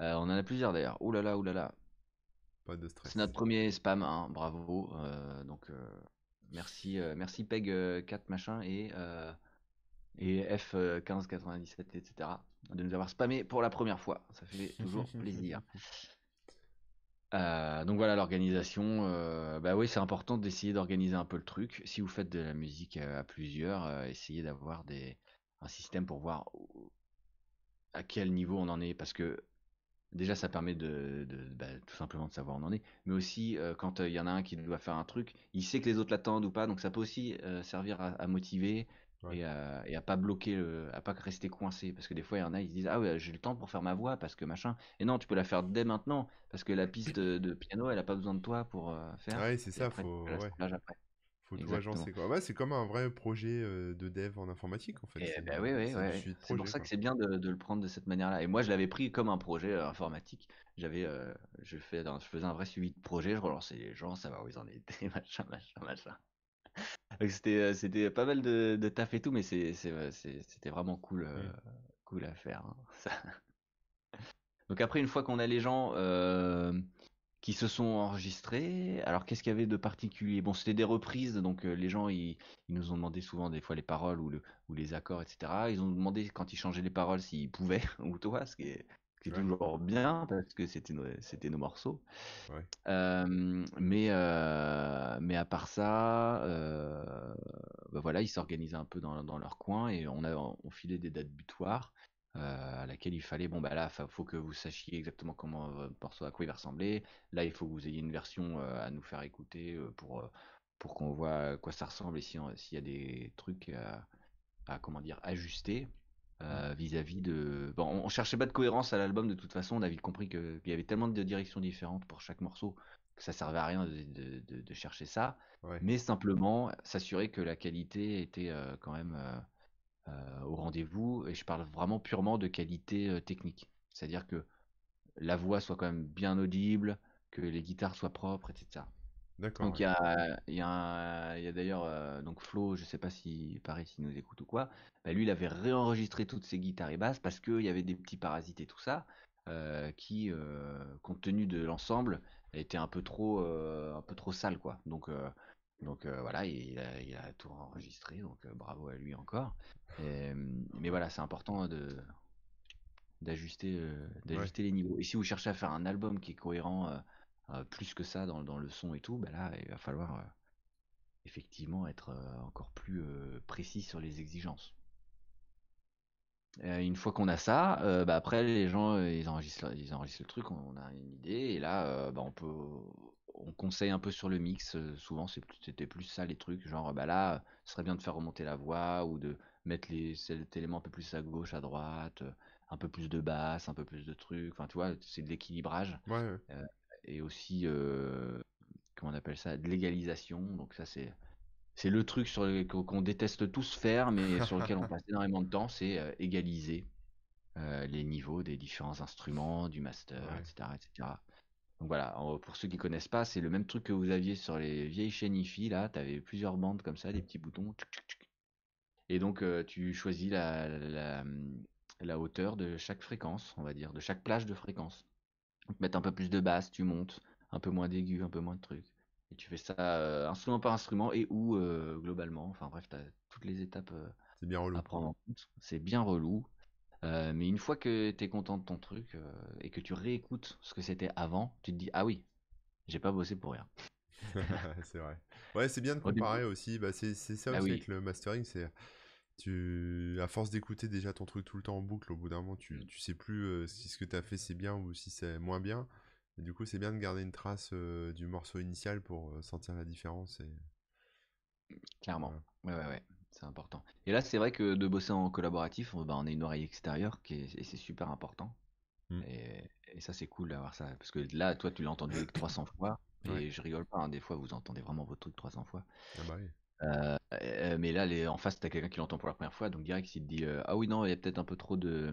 Euh, on en a plusieurs d'ailleurs. Oh là là, oh là là. Pas de C'est notre premier spam, hein, bravo. Euh, donc euh, merci, euh, merci Peg euh, 4 machin et et F euh, 1597 etc. de nous avoir spammé pour la première fois. Ça fait toujours plaisir. Euh, donc voilà l'organisation. euh, bah oui, c'est important d'essayer d'organiser un peu le truc. Si vous faites de la musique à plusieurs, euh, essayez d'avoir des un système pour voir à quel niveau on en est, parce que déjà ça permet de, de- bah, tout simplement de savoir où on en est, mais aussi euh, quand euh, il y en a un qui doit faire un truc, il sait que les autres l'attendent ou pas, donc ça peut aussi euh, servir à, à motiver. Ouais. Et à, et à pas bloquer, le- à pas rester coincé. Parce que des fois, il y en a, ils se disent Ah ouais, j'ai le temps pour faire ma voix, parce que machin. Et non, tu peux la faire dès maintenant, parce que la piste de, piano, elle a pas besoin de toi pour faire. Ouais, c'est ça, après, faut, ouais, après. Faut tout Exactement. agencer, quoi. Ouais, c'est comme un vrai projet de dev en informatique, en fait. Et C'est oui, oui, C'est pour ça que c'est bien de, de le prendre de cette manière-là. Et moi, je l'avais pris comme un projet informatique. J'avais, euh, je, fais, je faisais un vrai suivi de projet, je relançais les gens, savoir où ils en étaient, machin, machin, machin. C'était, c'était pas mal de, de taf et tout, mais c'était vraiment cool, euh, Mm. cool à faire. hein. Ça- Donc après, une fois qu'on a les gens euh, qui se sont enregistrés, alors qu'est-ce qu'il y avait de particulier? Bon, c'était des reprises, donc euh, les gens, ils, ils nous ont demandé souvent des fois les paroles ou, le, ou les accords, etc. Ils ont demandé quand ils changeaient les paroles s'ils pouvaient, ou toi, ce qui est, ce qui est Ouais. toujours bien, parce que c'était nos, c'était nos morceaux. Ouais. Euh, mais, euh, mais à part ça, euh, bah voilà, ils s'organisaient un peu dans, dans leur coin et on a on filait des dates butoirs euh, à laquelle il fallait bon bah là il faut que vous sachiez exactement comment votre morceau à quoi il va ressembler. Là il faut que vous ayez une version euh, à nous faire écouter euh, pour euh, pour qu'on voit à quoi ça ressemble et si s'il y a des trucs à, à, comment dire ajuster euh, vis-à-vis de bon on, on cherchait pas de cohérence à l'album de toute façon on a vite compris qu'il y avait tellement de directions différentes pour chaque morceau que ça servait à rien de, de- de- de chercher ça Ouais. mais simplement s'assurer que la qualité était euh, quand même euh, au rendez-vous et je parle vraiment purement de qualité euh, technique c'est-à-dire que la voix soit quand même bien audible que les guitares soient propres etc D'accord, donc ouais. il y a, y d'ailleurs euh, donc Flo, je sais pas si pareil s'il nous écoute ou quoi, bah, lui il avait réenregistré toutes ses guitares et basses parce qu'il y avait des petits parasites et tout ça euh, qui, euh, compte tenu de l'ensemble, étaient un peu trop, un peu trop sales quoi. Donc euh, Donc voilà, il a, il a, tout enregistré, donc bravo à lui encore. mais voilà, c'est important de d'ajuster d'ajuster les niveaux. Et si vous cherchez à faire un album qui est cohérent plus que ça dans, dans, le son et tout, bah là, il va falloir effectivement être encore plus précis sur les exigences. une fois qu'on a ça, bah après les gens ils enregistrent, ils enregistrent le truc, on a une idée et là bah on peut on conseille un peu sur le mix. souvent c'était plus ça les trucs, genre bah là ce serait bien de faire remonter la voix ou de mettre les cet élément un peu plus à gauche, à droite, un peu plus de basse, un peu plus de trucs. Enfin tu vois, c'est de l'équilibrage. et aussi on appelle ça, de l'égalisation. Donc ça c'est c'est le truc sur qu'on déteste tous faire, mais sur lequel on passe énormément de temps, c'est euh, égaliser euh, les niveaux des différents instruments, du master, etc., etc. Donc voilà, pour ceux qui connaissent pas, c'est le même truc que vous aviez sur les vieilles chaînes IFI, là, tu avais plusieurs bandes comme ça, des petits boutons, et donc euh, tu choisis la, la, la, hauteur de chaque fréquence, on va dire, de chaque plage de fréquence. Donc mettre un peu plus de basse, tu montes, un peu moins d'aigu, un peu moins de trucs. Et tu fais ça euh, instrument par instrument et ou euh, globalement. Enfin bref, tu as toutes les étapes C'est bien relou. à prendre en compte. C'est bien relou. Mais une fois que tu es content de ton truc et que tu réécoutes ce que c'était avant, tu te dis Ah oui, j'ai pas bossé pour rien. c'est vrai. Ouais, c'est bien de comparer aussi. Bah, c'est ça ah aussi avec le mastering. C'est tu à force d'écouter déjà ton truc tout le temps en boucle, au bout d'un moment, tu, mm. tu sais plus si ce que tu as fait c'est bien ou si c'est moins bien. Et du coup, c'est bien de garder une trace euh, du morceau initial pour euh, sentir la différence. Et... Clairement. Ouais, ouais, ouais. C'est important. Et là, c'est vrai que de bosser en collaboratif, on, bah, on a une oreille extérieure qui est, et c'est super important. Mmh. Et, et, ça, c'est cool d'avoir ça. Parce que là, toi, tu l'as entendu avec 300 fois. Et je rigole pas, hein, des fois, vous entendez vraiment votre truc 300 fois. Ah bah oui. Euh, mais là, les, en face, t'as quelqu'un qui l'entend pour la première fois, donc direct, il te dit Ah oui, non, il y a peut-être un peu trop de,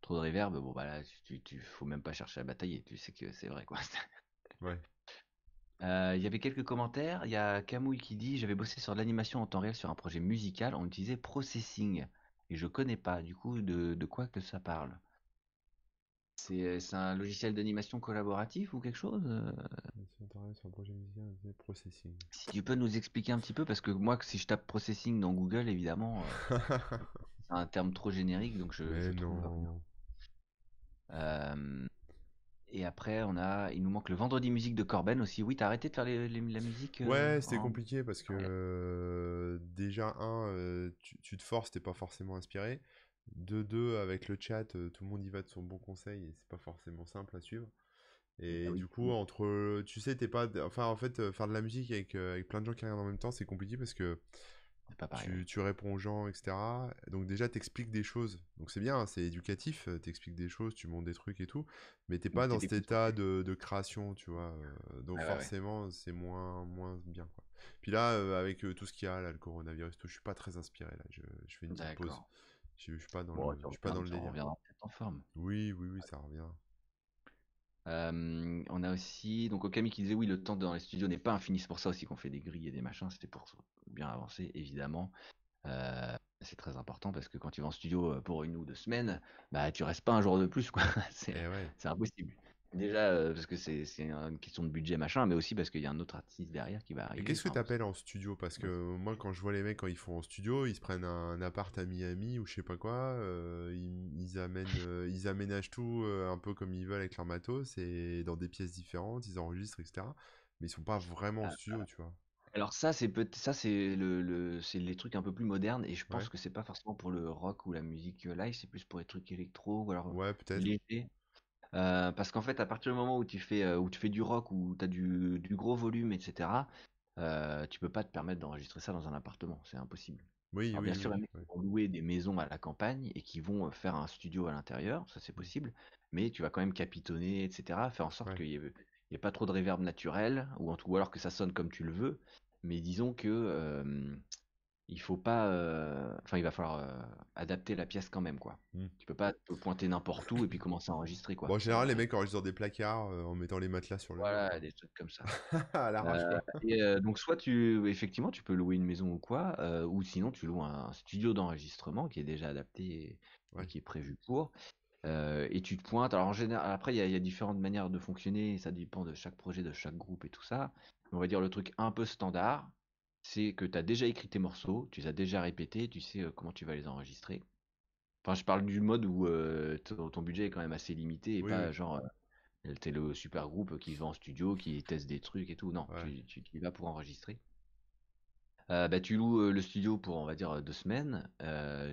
trop de reverb, bon bah là, tu, tu, faut même pas chercher à batailler, tu sais que c'est vrai quoi. ouais. Euh, il y avait quelques commentaires. Il y a Camouille qui dit J'avais bossé sur l'animation en temps réel sur un projet musical. On utilisait Processing. Et je connais pas, du coup, de, de quoi que ça parle? C'est un logiciel d'animation collaboratif ou quelque chose euh? sur projet musical, Processing. Si tu peux nous expliquer un petit peu, parce que moi, si je tape Processing dans Google, évidemment, euh, c'est un terme trop générique, donc je. Mais non. Euh, et après, on a, il nous manque le vendredi musique de Corben aussi. Oui, t'as arrêté de faire la musique euh, Ouais, c'était compliqué parce que euh, déjà, un, tu, te forces, t'es pas forcément inspiré. De deux, avec le chat, tout le monde y va de son bon conseil et c'est pas forcément simple à suivre. Et ah du coup, entre, tu sais, t'es pas, enfin, en fait, faire de la musique avec, avec plein de gens qui regardent en même temps, c'est compliqué parce que tu, réponds aux gens, etc. Donc déjà, t'expliques des choses. Donc c'est bien, hein, c'est éducatif, euh, t'expliques des choses, tu montres des trucs et tout. Mais t'es pas dans cet état de, création, tu vois. Euh, donc forcément, c'est moins, moins bien. Quoi. Puis là, euh, avec tout ce qu'il y a, là, le coronavirus, tout, je suis pas très inspiré. Là. Je, fais une petite pause. Je, je suis pas dans le, je suis pas dans le délire. en forme. Oui, oui, oui, ça revient. On a aussi donc Okami qui disait oui le temps dans les studios n'est pas infini c'est pour ça aussi qu'on fait des grilles et des machins c'était pour bien avancé, évidemment. Euh, c'est très important parce que quand tu vas en studio euh, pour une ou deux semaines, bah tu restes pas un jour de plus, quoi. c'est eh impossible. Déjà euh, parce que c'est une question de budget machin, mais aussi parce qu'il y a un autre artiste derrière qui va arriver. Qu'est-ce que tu appelles en studio? Parce que moi, quand je vois les mecs quand ils font en studio, ils se prennent un, appart à Miami ou je sais pas quoi, ils, amènent, ils aménagent tout un peu comme ils veulent avec leur matos et dans des pièces différentes, ils enregistrent, etc. Mais ils sont pas vraiment en ah, studio, tu vois. Alors ça, c'est ça c'est le, le c'est les trucs un peu plus modernes et je pense que c'est pas forcément pour le rock ou la musique live, c'est plus pour les trucs électro ou alors Ouais, peut-être. légers. Euh, parce qu'en fait, à partir du moment où tu fais euh, où tu fais du rock où tu as du, du gros volume, etc. Euh, tu peux pas te permettre d'enregistrer ça dans un appartement, c'est impossible. Oui, Alors oui, bien sûr, oui, les vont louer des maisons à la campagne et qui vont faire un studio à l'intérieur, ça c'est possible, mais tu vas quand même capitonner, etc. Faire en sorte qu'il y ait, il y a pas trop de reverb naturel, ou, en tout, ou alors que ça sonne comme tu le veux. Mais disons que il faut pas, enfin il va falloir adapter la pièce quand même quoi. Mmh. Tu peux pas te pointer n'importe où et puis commencer à enregistrer quoi. Bon, en général les mecs enregistrent dans des placards en mettant les matelas sur le. Voilà des trucs comme ça. à Et donc soit tu effectivement tu peux louer une maison ou quoi, ou sinon tu loues un studio d'enregistrement qui est déjà adapté et, qui est prévu pour. et tu te pointes. Alors en général, après il y, y, a différentes manières de fonctionner. Ça dépend de chaque projet, de chaque groupe et tout ça on va dire le truc un peu standard, c'est que tu as déjà écrit tes morceaux, tu les as déjà répétés, tu sais comment tu vas les enregistrer. Enfin, je parle du mode où euh, ton, ton budget est quand même assez limité et Oui, pas oui. genre euh, t'es le super groupe qui va en studio, qui teste des trucs et tout. Non, Ouais. tu, tu, tu y vas pour enregistrer. Euh, bah, tu loues le studio pour, on va dire, deux semaines.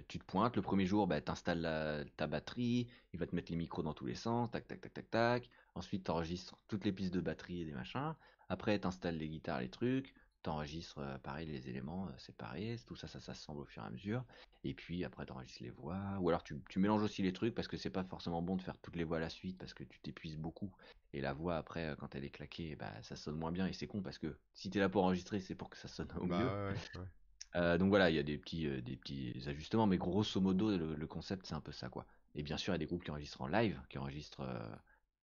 Tu te pointes. Le premier jour, bah, tu installes ta batterie. Il va te mettre les micros dans tous les sens. Tac, tac, tac, tac, tac. Ensuite, tu enregistres toutes les pistes de batterie et des machins. Après, tu installes les guitares, les trucs. Tu enregistres, euh, pareil, les éléments euh, séparés. Tout ça, ça s'assemble au fur et à mesure. Et puis, après, tu enregistres les voix. Ou alors, tu, tu mélanges aussi les trucs parce que c'est pas forcément bon de faire toutes les voix à la suite parce que tu t'épuises beaucoup. Et la voix, après, euh, quand elle est claquée, bah, ça sonne moins bien. Et c'est con parce que si tu es là pour enregistrer, c'est pour que ça sonne au Bah mieux. ouais, ouais, ouais. Euh, donc voilà, il y a des petits, euh, des petits ajustements, mais grosso modo, le, le concept, c'est un peu ça, quoi. Et bien sûr, il y a des groupes qui enregistrent en live, qui enregistrent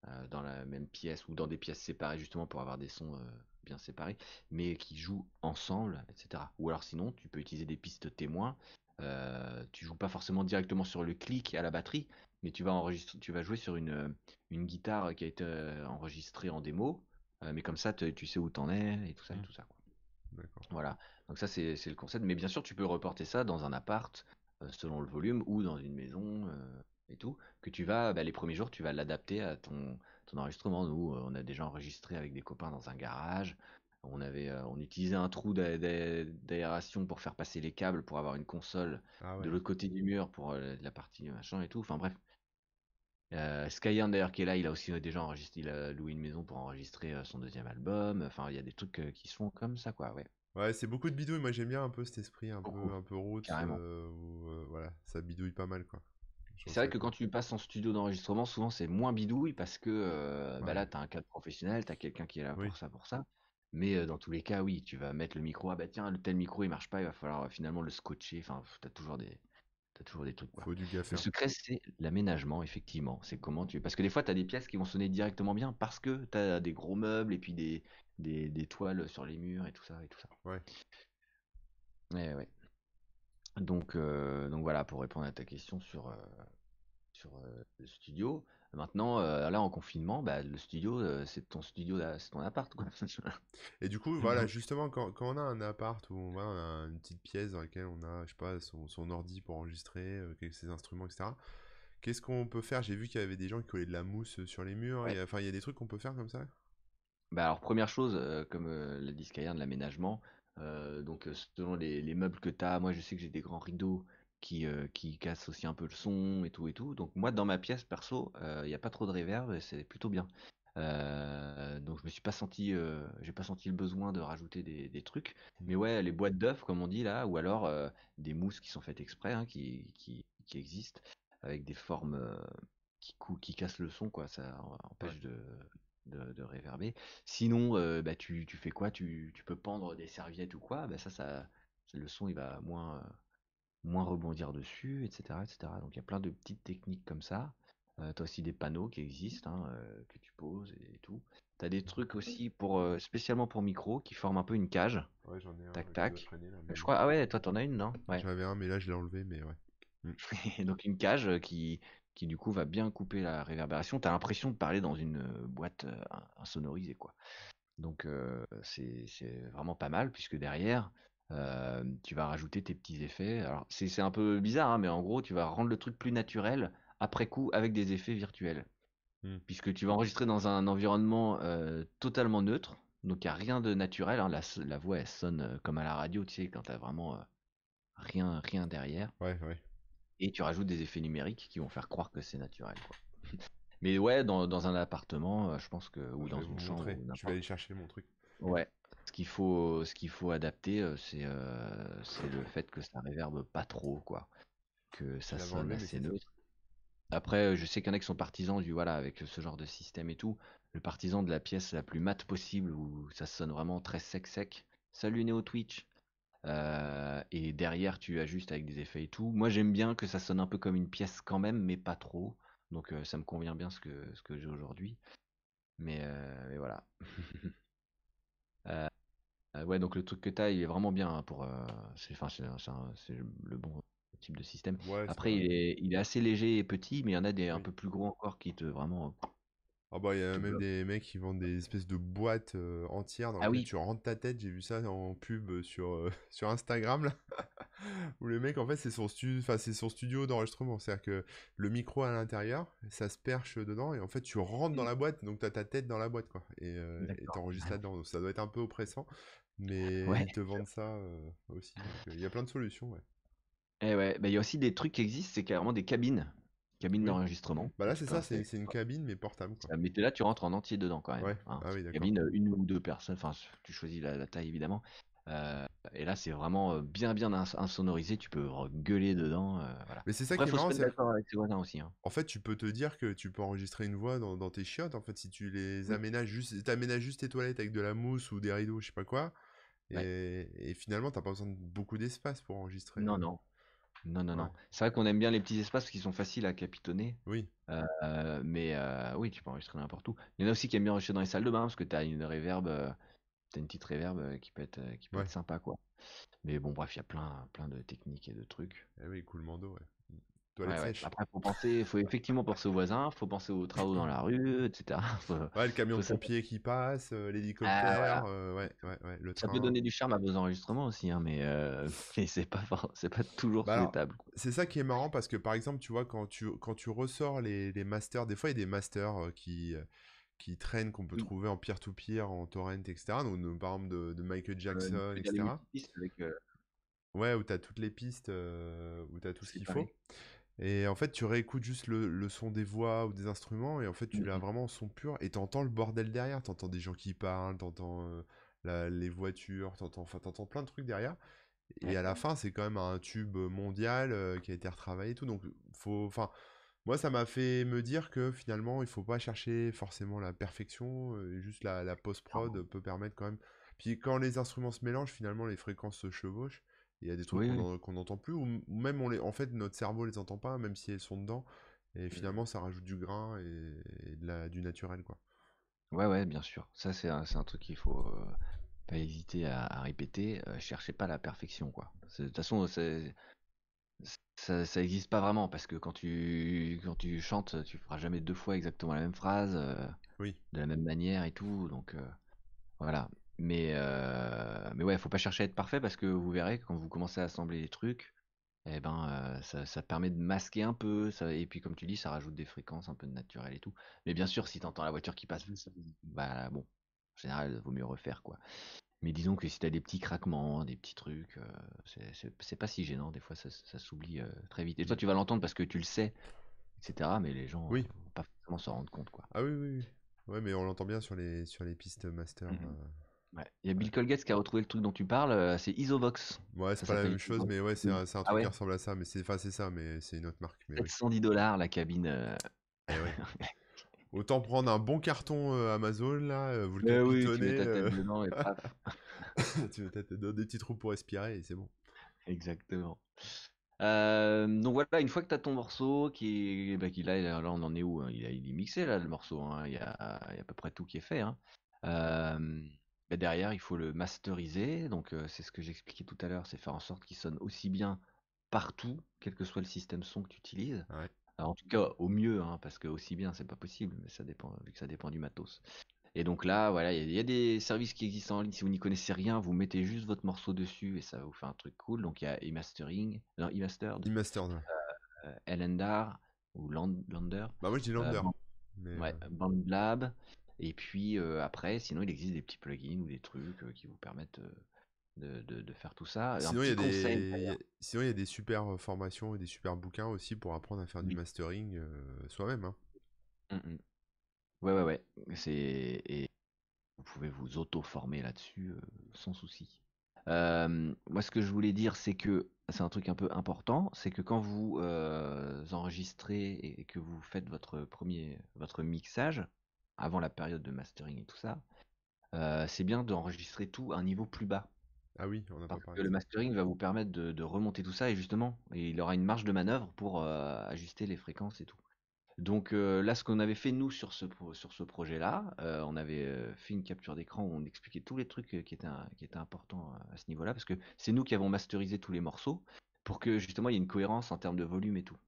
euh, dans la même pièce ou dans des pièces séparées, justement, pour avoir des sons bien séparés, mais qui jouent ensemble, etc. Ou alors sinon, tu peux utiliser des pistes témoins. Euh, tu joues pas forcément directement sur le clic à la batterie, mais tu vas enregistrer, tu vas jouer sur une, une guitare qui a été euh, enregistrée en démo, euh, mais comme ça, te- tu sais où t'en es et tout ça et Mm. tout ça, quoi. Voilà, donc ça c'est le concept, mais bien sûr tu peux reporter ça dans un appart euh, selon le volume ou dans une maison et tout, que tu vas, bah, les premiers jours tu vas l'adapter à ton, ton enregistrement. Nous euh, on a déjà enregistré avec des copains dans un garage, on avait, euh, on utilisait un trou d'a- d'a- d'aération pour faire passer les câbles pour avoir une console Ah de l'autre côté du mur pour euh, la partie machin et tout, enfin bref. Euh, d'ailleurs qui est là, il a aussi déjà enregistré, il a loué une maison pour enregistrer son deuxième album, enfin il y a des trucs qui se font comme ça quoi, ouais, Ouais, c'est beaucoup de bidouilles. Moi, j'aime bien un peu cet esprit un peu, un peu euh, où euh, voilà, ça bidouille pas mal quoi. C'est vrai que quand tu passes en studio d'enregistrement, souvent c'est moins bidouille parce que euh, bah là, tu as un cadre professionnel, tu as quelqu'un qui est là Oui. pour ça, pour ça. Mais euh, dans tous les cas, oui, tu vas mettre le micro, ah bah tiens, le tel micro il marche pas, il va falloir euh, finalement le scotcher. Enfin, tu as toujours des, t'as toujours des trucs quoi. Faut du Le gaffeur. secret, c'est l'aménagement, effectivement. C'est comment tu. Parce que des fois, tu as des pièces qui vont sonner directement bien parce que tu as des gros meubles et puis des, des, des toiles sur les murs et tout ça et tout ça. Ouais. Ouais, ouais. Donc, euh, donc voilà, pour répondre à ta question sur, euh, sur euh, le studio. Maintenant, là en confinement, bah, le studio, c'est ton studio, c'est ton appart, quoi. Et du coup, voilà, justement, quand, quand on a un appart où on, a une petite pièce dans laquelle on a, je sais pas, son, son ordi pour enregistrer, ses instruments, etc. Qu'est-ce qu'on peut faire? J'ai vu qu'il y avait des gens qui collaient de la mousse sur les murs. Ouais. enfin, il y a des trucs qu'on peut faire comme ça? Bah alors première chose, euh, comme euh, l'a dit de l'aménagement, euh, donc selon les, les meubles que tu as, moi je sais que j'ai des grands rideaux qui, euh, qui cassent aussi un peu le son et tout et tout. Donc moi dans ma pièce perso, il n'y a pas trop de réverb et c'est plutôt bien. Euh, donc je me suis pas senti, j'ai pas senti le besoin de rajouter des, des trucs. Mais ouais, les boîtes d'œufs comme on dit là, ou alors des mousses qui sont faites exprès, hein, qui, qui, qui existent avec des formes qui, cou- qui cassent le son, quoi. Ça Ouais. empêche de, de, de réverber. Sinon, euh, bah, tu, tu fais quoi? Tu, tu peux pendre des serviettes ou quoi? Bah, ça, ça, le son, il va moins, euh, moins rebondir dessus, etc., etc. Donc, il y a plein de petites techniques comme ça. Euh, tu as aussi des panneaux qui existent, hein, euh, que tu poses et, tout. Tu as des trucs aussi pour, spécialement pour micro qui forment un peu une cage. Ouais, j'en ai un Tac, tac. traîner là, mais Je crois, ah ouais, toi, t'en as une, non? Ouais. J'avais un, mais là, je l'ai enlevé, mais ouais. Mm. Et donc une cage qui, qui du coup va bien couper la réverbération. T'as l'impression de parler dans une euh, boîte euh, in- insonorisée, quoi. Donc euh, c'est vraiment pas mal puisque derrière euh, tu vas rajouter tes petits effets. Alors c'est un peu bizarre, hein, mais en gros tu vas rendre le truc plus naturel après coup avec des effets virtuels. Mm. Puisque tu vas enregistrer dans un environnement euh, totalement neutre, donc il n'y a rien de naturel. hein. La, voix elle sonne comme à la radio, tu sais, quand t'as vraiment rien, rien derrière. Ouais, ouais. Et tu rajoutes des effets numériques qui vont faire croire que c'est naturel, quoi. Mais ouais, dans, dans un appartement, euh, je pense que, ou Je dans une chambre, ou Je vais aller chercher mon truc. Ouais. Ce qu'il faut, ce qu'il faut adapter, euh, c'est euh, c'est le fait que ça réverbe pas trop, quoi. Que ça sonne assez neutre. Après, je sais qu'il y en a qui sont partisans du, voilà, avec ce genre de système et tout. Le partisan de la pièce la plus mate possible, où ça sonne vraiment très sec sec. Salut Néo Twitch. Euh, et derrière, tu ajustes avec des effets et tout. Moi, j'aime bien que ça sonne un peu comme une pièce quand même, mais pas trop. Donc, euh, ça me convient bien ce que, ce que j'ai aujourd'hui. Mais, euh, mais voilà. Ouais, donc le truc que tu as, il est vraiment bien hein, pour. c'est, le bon type de système. Ouais, Après, il est, il est assez léger et petit, mais il y en a des un peu plus gros encore qui te vraiment. Ah bah, il y a même des mecs qui vendent des espèces de boîtes euh, entières dans ah lesquelles oui, tu rentres ta tête. J'ai vu ça en pub sur, euh, sur Instagram, là. Où le mec, en fait, c'est son, stu- son studio d'enregistrement. C'est-à-dire que le micro à l'intérieur, ça se perche dedans. Et en fait, tu rentres dans Mm. la boîte. Donc, tu as ta tête dans la boîte, quoi. Et euh, t'enregistres là-dedans. Donc, ça doit être un peu oppressant. Mais Ouais. ils te vendent ça aussi. Il y a plein de solutions, ouais. Et ouais, bah, il y a aussi des trucs qui existent, c'est carrément des cabines, cabines Oui. d'enregistrement. Bah là, c'est ça. C'est une cabine, mais portable, quoi. ça, mais là, tu rentres en entier dedans quand même. Ouais. hein. Ah oui, cabine, euh, une ou deux personnes, enfin, tu choisis la, la taille évidemment. Euh, et là, c'est vraiment euh, bien bien ins- insonorisé, tu peux gueuler dedans. euh, voilà. Mais c'est ça qui est marrant, avec voisins aussi. hein. En fait, tu peux te dire que tu peux enregistrer une voix dans, dans tes chiottes. En fait, si tu les Oui. aménages juste, t'aménages juste tes toilettes avec de la mousse ou des rideaux, je sais pas quoi. Et, Ouais. et finalement, t'as pas besoin de beaucoup d'espace pour enregistrer. Non, euh, non. Non, non, Ouais. non. C'est vrai qu'on aime bien les petits espaces parce qu'ils sont faciles à capitonner. Oui. Euh, mais euh, oui, tu peux enregistrer n'importe où. Il y en a aussi qui aiment bien enregistrer dans les salles de bain parce que tu as une reverb, euh, t'as une petite reverb euh, qui peut être, qui peut Ouais. être sympa, quoi. Mais bon, bref, il y a plein, plein de techniques et de trucs. Eh oui, coulement d'eau, ouais. Ouais, ouais. Après, faut penser, faut effectivement penser aux voisins, faut penser aux travaux dans la rue, etc. Faut- Ouais, le camion de pompier qui passe, euh, Ah, l'hélicoptère, euh, ouais, ouais, le Ça peut donner du charme à vos enregistrements aussi, hein, mais, euh, mais c'est pas, c'est pas toujours Bah souhaitable. c'est ça qui est marrant parce que par exemple, tu vois, quand tu, quand tu ressors les, les masters, des fois il y a des masters euh, qui, qui traînent, qu'on peut Oui. trouver en peer-to-peer, en torrent, etc. Donc, par exemple de, de Michael Jackson, tu etc. avec, euh, Ouais, où t'as toutes les pistes, euh, où t'as tout ce qu'il faut. Et en fait, tu réécoutes juste le, le son des voix ou des instruments, et en fait, tu l'as Mhm. vraiment en son pur, et t'entends le bordel derrière. T'entends des gens qui parlent, t'entends euh, la- les voitures, t'entends, enfin, t'entends plein de trucs derrière. Et Ouais. à la fin, c'est quand même un tube mondial euh, qui a été retravaillé et tout. Donc, faut, enfin, moi, ça m'a fait me dire que finalement, il faut pas chercher forcément la perfection, euh, juste la, la post-prod peut permettre quand même. Puis quand les instruments se mélangent, finalement, les fréquences se chevauchent. Il y a des trucs Oui, qu'on oui. n'entend plus, ou, même on les, en fait, notre cerveau les entend pas, même si elles sont dedans. Et Mhm. finalement, ça rajoute du grain et, et de la, du naturel, quoi. Ouais, ouais, bien sûr. Ça, c'est un, un truc qu'il faut euh, pas hésiter à, à répéter. Euh, cherchez pas la perfection, quoi. De toute façon, ça, ça existe pas vraiment parce que quand tu, quand tu chantes, tu feras jamais deux fois exactement la même phrase, euh, Oui. de la même manière et tout. Donc, euh, voilà. Mais, euh, mais ouais, faut pas chercher à être parfait parce que vous verrez, quand vous commencez à assembler les trucs, eh ben, euh, ça, ça permet de masquer un peu. Ça, et puis, comme tu dis, ça rajoute des fréquences un peu de naturel et tout. Mais bien sûr, si tu entends la voiture qui passe, bah bon, en général, il vaut mieux refaire, quoi. Mais disons que si t'as des petits craquements, des petits trucs, euh, c'est- pas si gênant. Des fois, ça, ça s'oublie euh, très vite. Et toi, tu vas l'entendre parce que tu le sais, etc. Mais les gens Oui. euh, vont pas forcément s'en rendre compte, quoi. Ah oui, oui, oui. Ouais, mais on l'entend bien sur les, sur les pistes master. Euh. Ouais. Il y a Bill Colgate qui a retrouvé le truc dont tu parles, euh, c'est Isovox. Ouais, c'est pas la même chose, mais ouais, c'est un, Ah truc ouais qui ressemble à ça, mais c'est, enfin, c'est ça, mais c'est une autre marque. Mais oui. 710 dollars la cabine. euh, Eh ouais. Autant prendre un bon carton euh, Amazon, là, euh, vous le Mais oui, tu mets ta tête euh, dedans et paf. tu mets ta tête dans des petits trous pour respirer et c'est bon. Exactement. Euh, donc voilà, une fois que tu as ton morceau, qui bah, qui là, là, on en est où hein? Il, a- il est mixé là, le morceau. hein, il, y a, il y a à peu près tout qui est fait. hein. Euh, bah, derrière, il faut le masteriser. Donc euh, c'est ce que j'expliquais tout à l'heure, c'est faire en sorte qu'il sonne aussi bien partout, quel que soit le système son que tu utilises. Ouais. Alors, en tout cas, au mieux, hein, parce que aussi bien, c'est pas possible, mais ça dépend, vu que ça dépend du matos. Et donc là, voilà, il y, a- il y a des services qui existent en ligne. Si vous n'y connaissez rien, vous mettez juste votre morceau dessus et ça va vous faire un truc cool. Donc il y a eMastering, non, eMastered, E-Mastered. ouais. euh, Elendar ou Land- Lander, Bah, moi je dis euh, Lander. Mais, ouais, euh, BandLab. Et puis euh, après, sinon, il existe des petits plugins ou des trucs euh, qui vous permettent euh, de, de- de faire tout ça. Sinon, il y a conseil, des... d'ailleurs. Sinon, il y a des super formations et des super bouquins aussi pour apprendre à faire du mastering euh, soi-même. hein. Mm, mm. Ouais, ouais, ouais. C'est... Et vous pouvez vous auto-former là-dessus euh, sans souci. Euh, moi, ce que je voulais dire, c'est que c'est un truc un peu important, c'est que quand vous enregistrez et que vous faites votre premier, votre mixage, avant la période de mastering et tout ça, euh, c'est bien d'enregistrer tout à un niveau plus bas. Ah oui, on pas Parce que le mastering va vous permettre de, de remonter tout ça et justement, et il aura une marge de manœuvre pour euh, ajuster les fréquences et tout. Donc euh, là, ce qu'on avait fait nous sur ce, sur ce projet-là, euh, on avait euh, fait une capture d'écran où on expliquait tous les trucs qui étaient, qui étaient importants à ce niveau-là, parce que c'est nous qui avons masterisé tous les morceaux pour que justement il y ait une cohérence en termes de volume et tout.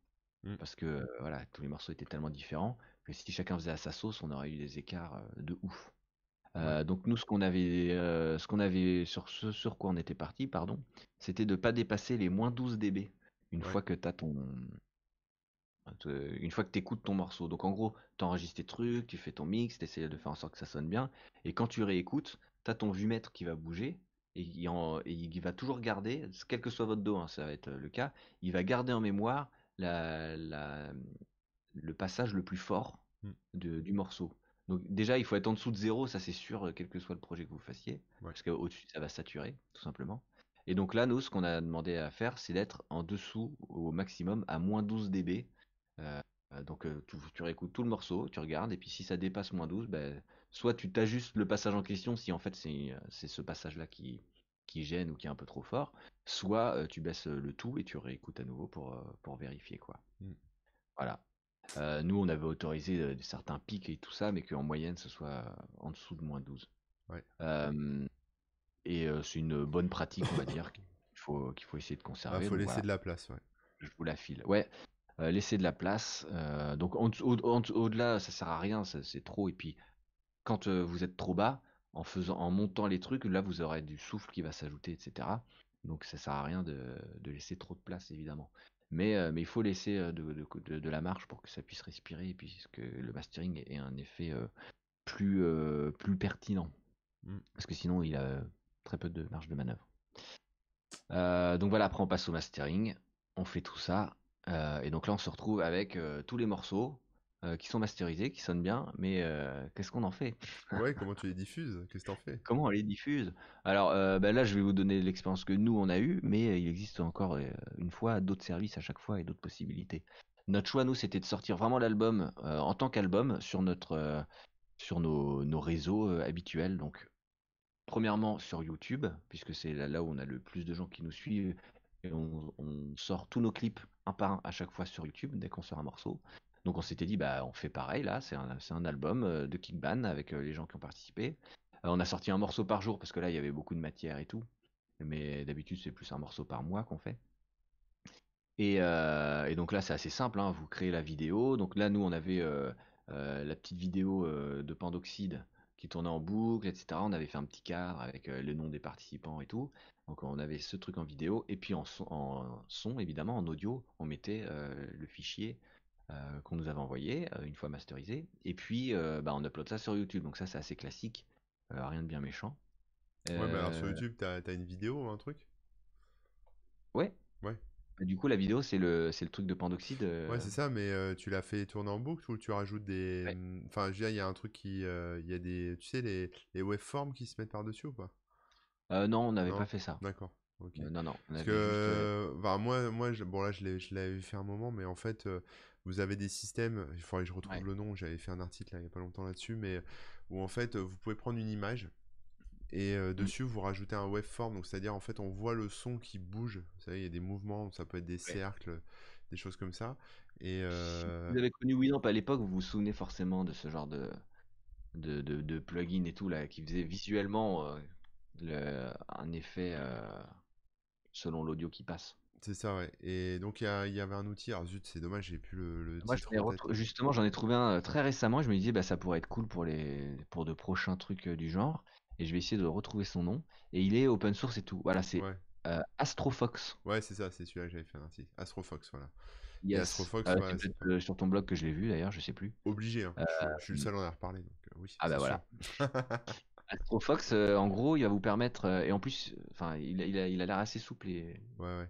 Mmh. Parce que voilà, tous les morceaux étaient tellement différents que si chacun faisait à sa sauce, on aurait eu des écarts de ouf. donc nous, ce qu'on avait, ce qu'on avait sur ce sur quoi on était parti, pardon, c'était de pas dépasser les moins 12 dB une fois que tu as ton une fois que tu écoutes ton morceau. Donc en gros, tu enregistres tes trucs, tu fais ton mix, tu essaies de faire en sorte que ça sonne bien. Et quand tu réécoutes, tu as ton vue-mètre qui va bouger. Et il, va toujours garder, quel que soit votre dos, hein, ça va être le cas, il va garder en mémoire la, le passage le plus fort mmh. du morceau. Donc déjà, il faut être en dessous de zéro, ça c'est sûr, quel que soit le projet que vous fassiez. Parce qu'au-dessus, ça va saturer, tout simplement. Et donc là, nous, ce qu'on a demandé à faire, c'est d'être en dessous au maximum à moins 12 dB euh, donc euh, tu, réécoutes tout le morceau, tu regardes, et puis si ça dépasse moins 12, ben, soit tu t'ajustes le passage en question si en fait c'est ce passage-là qui, qui gêne ou qui est un peu trop fort, soit euh, tu baisses le tout et tu réécoutes à nouveau pour, pour vérifier quoi. Mm. Voilà. Nous on avait autorisé certains pics et tout ça, mais qu'en moyenne ce soit en dessous de moins 12. et c'est une bonne pratique, on va dire, qu'il faut, qu'il faut essayer de conserver. Il faut laisser de la place, ouais. Je vous la file. Ouais, euh, laisser de la place. Euh, donc au-delà, ça sert à rien, c'est trop. Et puis quand euh, vous êtes trop bas, en faisant, en montant les trucs, là vous aurez du souffle qui va s'ajouter, etc. Donc ça sert à rien de, laisser trop de place évidemment. Mais, mais il faut laisser de, de, la marge pour que ça puisse respirer et puis que le mastering ait un effet plus, plus pertinent. Mmh. Parce que sinon il a très peu de marge de manœuvre. donc voilà, après on passe au mastering, on fait tout ça, euh, et donc là, on se retrouve avec euh, tous les morceaux euh, qui sont masterisés, qui sonnent bien, mais qu'est-ce qu'on en fait? Ouais, comment tu les diffuses? Qu'est-ce que t'en fais? Comment on les diffuse? Alors bah là, je vais vous donner l'expérience que nous, on a eue, mais il existe encore une fois d'autres services à chaque fois et d'autres possibilités. Notre choix, nous, c'était de sortir vraiment l'album en tant qu'album sur notre sur nos, nos réseaux habituels. Donc, premièrement sur YouTube, puisque c'est là, là, où on a le plus de gens qui nous suivent et on, sort tous nos clips un par un à chaque fois sur YouTube dès qu'on sort un morceau. Donc on s'était dit, bah on fait pareil là, c'est un, album euh, de Kickban avec euh, les gens qui ont participé. Euh, on a sorti un morceau par jour parce que là il y avait beaucoup de matière et tout. Mais d'habitude c'est plus un morceau par mois qu'on fait. Et, donc là c'est assez simple, hein. vous créez la vidéo. Donc là nous on avait la petite vidéo de Pandoxide qui tournait en boucle, etc. On avait fait un petit cadre avec le nom des participants et tout. Donc on avait ce truc en vidéo et puis en son, évidemment en audio, on mettait le fichier euh, qu'on nous avait envoyé euh, une fois masterisé et puis bah, on upload ça sur YouTube. Donc ça c'est assez classique, rien de bien méchant. Ouais, mais alors sur YouTube t'as as une vidéo, un truc? Ouais. Ouais. Du coup, la vidéo, c'est le, le truc de Pandoxide. Ouais, c'est ça, mais tu l'as fait tourner en boucle ou tu rajoutes des. Enfin, je veux dire, il y a un truc qui. Il y a des. Tu sais, les, les waveforms qui se mettent par-dessus ou pas? Euh, non, on n'avait pas fait ça. D'accord. ok. Euh, non, non. Parce que, moi, moi je, bon là, je l'avais fait un moment, mais en fait, euh, vous avez des systèmes, il faudrait que je retrouve le nom, j'avais fait un article là, il n'y a pas longtemps là-dessus, mais où en fait, vous pouvez prendre une image et mmh. dessus, vous rajoutez un waveform, donc c'est-à-dire en fait, on voit le son qui bouge, vous savez, il y a des mouvements, ça peut être des cercles, des choses comme ça. Et Vous avez connu Winamp à l'époque, vous vous souvenez forcément de ce genre de, de, de, plugin et tout là, qui faisait visuellement un effet euh, selon l'audio qui passe. C'est ça, ouais. Et donc il y, avait un outil. Alors zut, c'est dommage, j'ai plus le. Moi, justement, j'en ai trouvé un euh, très récemment. je me disais, bah, ça pourrait être cool pour les pour de prochains trucs euh, du genre. Et je vais essayer de retrouver son nom. Et il est open source et tout. Voilà, c'est Astrofox. Ouais, c'est ça, c'est celui-là que j'avais fait un article. Astrofox, voilà. Astrofox, sur ton blog que je l'ai vu d'ailleurs, je sais plus. Obligé, hein. je, suis le seul à en reparler. Donc, oui, ah bah voilà. Astrofox, euh, en gros, il va vous permettre, euh, et en plus, enfin, il, il, a, il a l'air assez souple et ouais, ouais.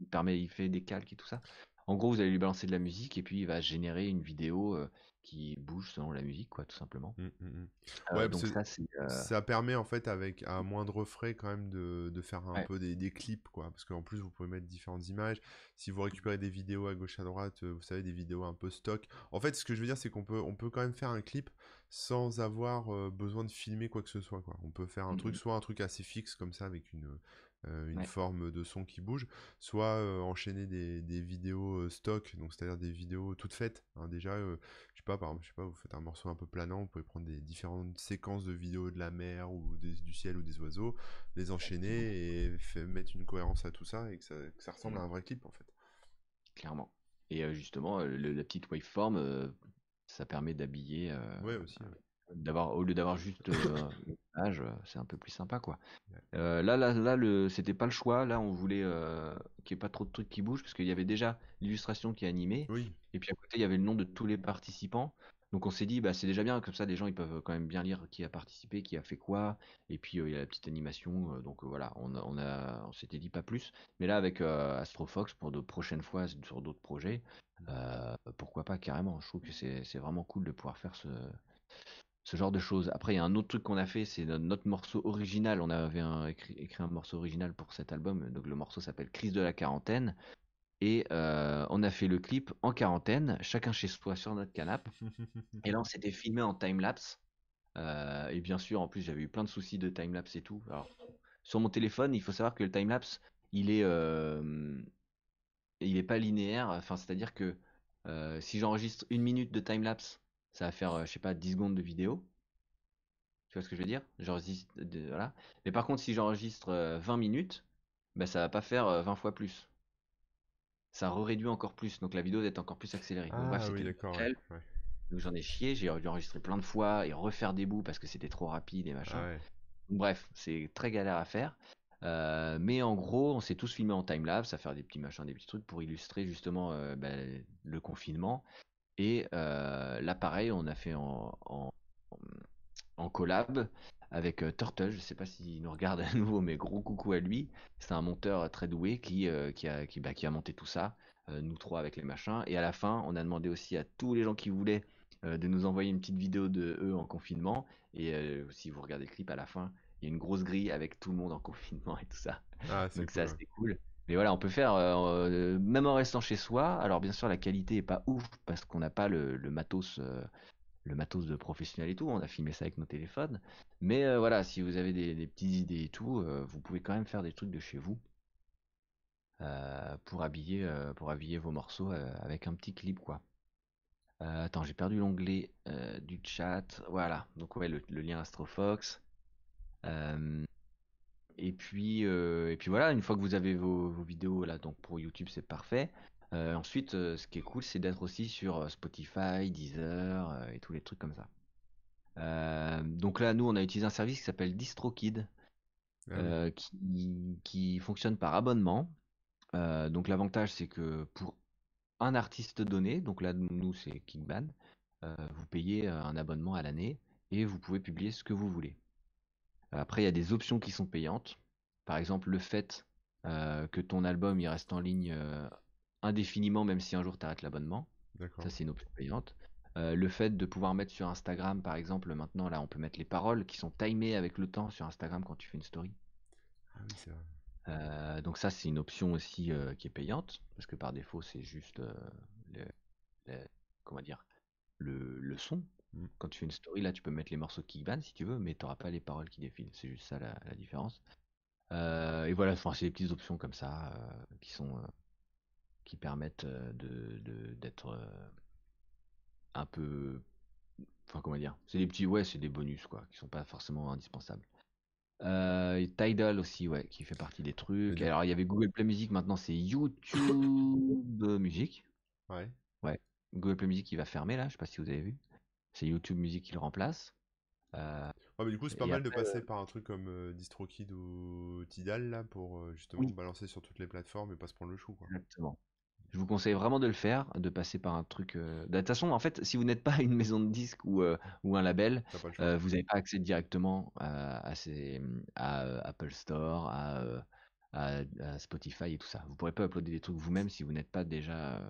Il, permet, il fait des calques et tout ça. En gros, vous allez lui balancer de la musique et puis il va générer une vidéo euh, qui bouge selon la musique, quoi, tout simplement. Mmh, mmh, mmh. ouais, donc ça, ça, permet en fait avec à moindre frais quand même de, de faire un peu des, des, clips, quoi, parce qu'en plus vous pouvez mettre différentes images. Si vous récupérez des vidéos à gauche à droite, vous savez des vidéos un peu stock. En fait, ce que je veux dire, c'est qu'on peut on peut quand même faire un clip sans avoir besoin de filmer quoi que ce soit. Quoi. On peut faire un truc, soit un truc assez fixe comme ça avec une, une forme de son qui bouge, soit enchaîner des, des vidéos stock, donc c'est-à-dire des vidéos toutes faites. Hein. déjà, je sais pas, par exemple, je sais pas, vous faites un morceau un peu planant, vous pouvez prendre des différentes séquences de vidéos de la mer ou du ciel ou des oiseaux, les enchaîner et mettre une cohérence à tout ça et que ça, que ça ressemble à un vrai clip en fait. Clairement. Et justement, la petite waveform, ça permet d'habiller. ouais, aussi. D'avoir, au lieu d'avoir juste une page, c'est un peu plus sympa, quoi. là, là, là, le, c'était pas le choix. Là, on voulait qu'il n'y ait pas trop de trucs qui bougent parce qu'il y avait déjà l'illustration qui est animée. Oui. Et puis à côté, il y avait le nom de tous les participants. Donc on s'est dit, bah, c'est déjà bien, comme ça, les gens ils peuvent quand même bien lire qui a participé, qui a fait quoi. Et puis il y a la petite animation. donc voilà, on, on, a, on s'était dit pas plus. Mais là, avec Astrofox, pour de prochaines fois sur d'autres projets, pourquoi pas carrément. Je trouve que c'est vraiment cool de pouvoir faire ce, ce genre de choses. Après, il y a un autre truc qu'on a fait, c'est notre morceau original. On avait écrit, un morceau original pour cet album. Donc le morceau s'appelle Crise de la quarantaine. Et euh, on a fait le clip en quarantaine, chacun chez soi sur notre canapé. et là, on s'était filmé en time-lapse. Euh, et bien sûr, en plus, j'avais eu plein de soucis de time-lapse et tout. Sur mon téléphone, il faut savoir que le time-lapse, il est, euh, il est pas linéaire. Enfin, c'est-à-dire que si j'enregistre une minute de time-lapse, ça va faire, je sais pas, 10 secondes de vidéo. Tu vois ce que je veux dire? J'enregistre, voilà. Mais par contre, si j'enregistre 20 euh, minutes, ben, ça va pas faire 20 euh, fois plus. Ça réduit encore plus, donc la vidéo va être encore plus accélérée. Ah, bref, oui, d'accord. Donc j'en ai chié, j'ai dû enregistrer plein de fois et refaire des bouts parce que c'était trop rapide et machin. Ah bref, c'est très galère à faire. mais en gros, on s'est tous filmés en timelapse à faire des petits machins, des petits trucs pour illustrer justement ben, le confinement et là, pareil, on a fait en, en, collab avec Turtle. Je sais pas s'il nous regarde à nouveau, mais gros coucou à lui. C'est un monteur très doué qui, qui, a, qui, bah, qui a monté tout ça, nous trois avec les machins. Et à la fin, on a demandé aussi à tous les gens qui voulaient de nous envoyer une petite vidéo de eux en confinement. Et si vous regardez le clip à la fin, il y a une grosse grille avec tout le monde en confinement et tout ça. Ah, Donc ça, c'était cool. Mais voilà, on peut faire, euh, euh, même en restant chez soi. Alors bien sûr, la qualité est pas ouf parce qu'on n'a pas le, matos, euh, le matos de professionnel et tout. On a filmé ça avec nos téléphones. Mais voilà, si vous avez des, petites idées et tout, vous pouvez quand même faire des trucs de chez vous pour habiller, pour habiller vos morceaux avec un petit clip, quoi. attends, j'ai perdu l'onglet du chat. Voilà, donc ouais, le, le lien Astrofox. Et puis, euh, et puis voilà, une fois que vous avez vos, vidéos là, donc pour YouTube, c'est parfait. Euh, ensuite, euh, ce qui est cool, c'est d'être aussi sur Spotify, Deezer et tous les trucs comme ça. donc là, nous, on a utilisé un service qui s'appelle DistroKid, ah qui, qui, fonctionne par abonnement. donc l'avantage, c'est que pour un artiste donné, donc là, nous, c'est Kickban, vous payez un abonnement à l'année et vous pouvez publier ce que vous voulez. Après, il y a des options qui sont payantes. Par exemple, le fait euh, que ton album il reste en ligne euh, indéfiniment, même si un jour tu arrêtes l'abonnement. Ça, c'est une option payante. Euh, le fait de pouvoir mettre sur Instagram, par exemple, maintenant, là, on peut mettre les paroles qui sont timées avec le temps sur Instagram quand tu fais une story. Ah oui, c'est vrai. donc ça, c'est une option aussi qui est payante, parce que par défaut, c'est juste le, comment dire, le, le son. Mm. Quand tu fais une story, là, tu peux mettre les morceaux qui ban si tu veux, mais tu n'auras pas les paroles qui défilent. C'est juste ça la, différence. Euh, et voilà, c'est des petites options comme ça euh, qui sont euh, qui permettent de d'être un peu, enfin comment dire, c'est des petits, ouais, c'est des bonus quoi, qui sont pas forcément indispensables. Tidal aussi, ouais, qui fait partie des trucs. Alors il y avait Google Play Music, maintenant c'est YouTube Music. Ouais. Ouais. Google Play Music qui va fermer là, je sais pas si vous avez vu c'est YouTube Music qui le remplace. Euh, ouais, mais du coup, c'est pas mal de passer euh, par un truc comme euh, DistroKid ou Tidal là pour justement balancer sur toutes les plateformes et pas se prendre le chou. Quoi. Exactement. Je vous conseille vraiment de le faire, de passer par un truc. De toute façon, en fait, si vous n'êtes pas une maison de disques ou, ou un label, vous n'avez pas accès directement à, ces, à Apple Store, à, à, Spotify et tout ça. Vous pourrez pas uploader des trucs vous-même si vous n'êtes pas déjà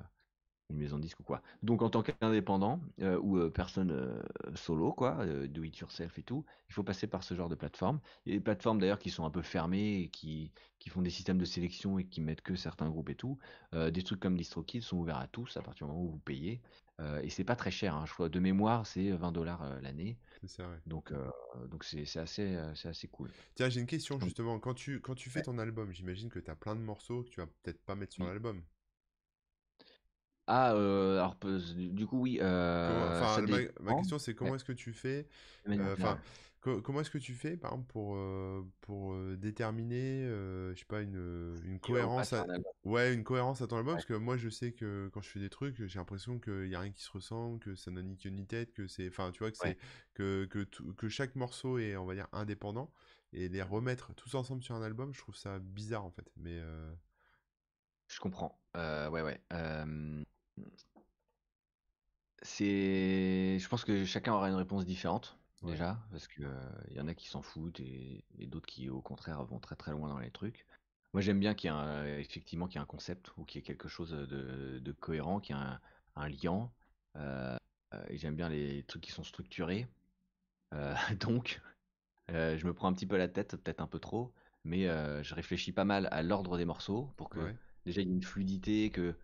une maison de disque ou quoi. Donc en tant qu'indépendant euh, ou euh, personne euh, solo, quoi, do it yourself et tout, il faut passer par ce genre de plateforme. Il y a des plateformes d'ailleurs qui sont un peu fermées et qui, qui font des systèmes de sélection et qui mettent que certains groupes et tout. des trucs comme DistroKid sont ouverts à tous à partir du moment où vous payez. et c'est pas très cher, hein, je crois. De mémoire, c'est 20 dollars l'année. C'est vrai. Donc donc c'est assez, assez cool. Tiens, j'ai une question justement. Quand tu, quand tu fais ton album, j'imagine que tu as plein de morceaux que tu vas peut-être pas mettre sur l'album. Ah, euh, alors du coup oui, Comment, ça enfin, ma, question c'est Ouais, comment est-ce que tu fais, euh, co- comment est-ce que tu fais, par exemple, pour, pour déterminer, je sais pas, une, une cohérence à, ouais, une cohérence à ton album, Ouais. parce que moi, je sais que quand je fais des trucs, j'ai l'impression qu'il y a rien qui se ressemble, que ça n'a ni queue ni tête, que c'est, enfin, tu vois, que Ouais. c'est, que, que, que chaque morceau est, on va dire, indépendant, et les remettre tous ensemble sur un album, je trouve ça bizarre, en fait. Mais, Je comprends. Ouais, ouais. C'est, je pense que chacun aura une réponse différente ouais, déjà, parce que euh, il y en a qui s'en foutent et, et d'autres qui, au contraire, vont très très loin dans les trucs. Moi, j'aime bien qu'il y ait un- effectivement qu'il y ait un concept ou qu'il y ait quelque chose de, de cohérent, qu'il y ait un, un lien. Et j'aime bien les trucs qui sont structurés. Euh, donc, je me prends un petit peu la tête, peut-être un peu trop, mais je réfléchis pas mal à l'ordre des morceaux pour que ouais, déjà il y ait une fluidité, que,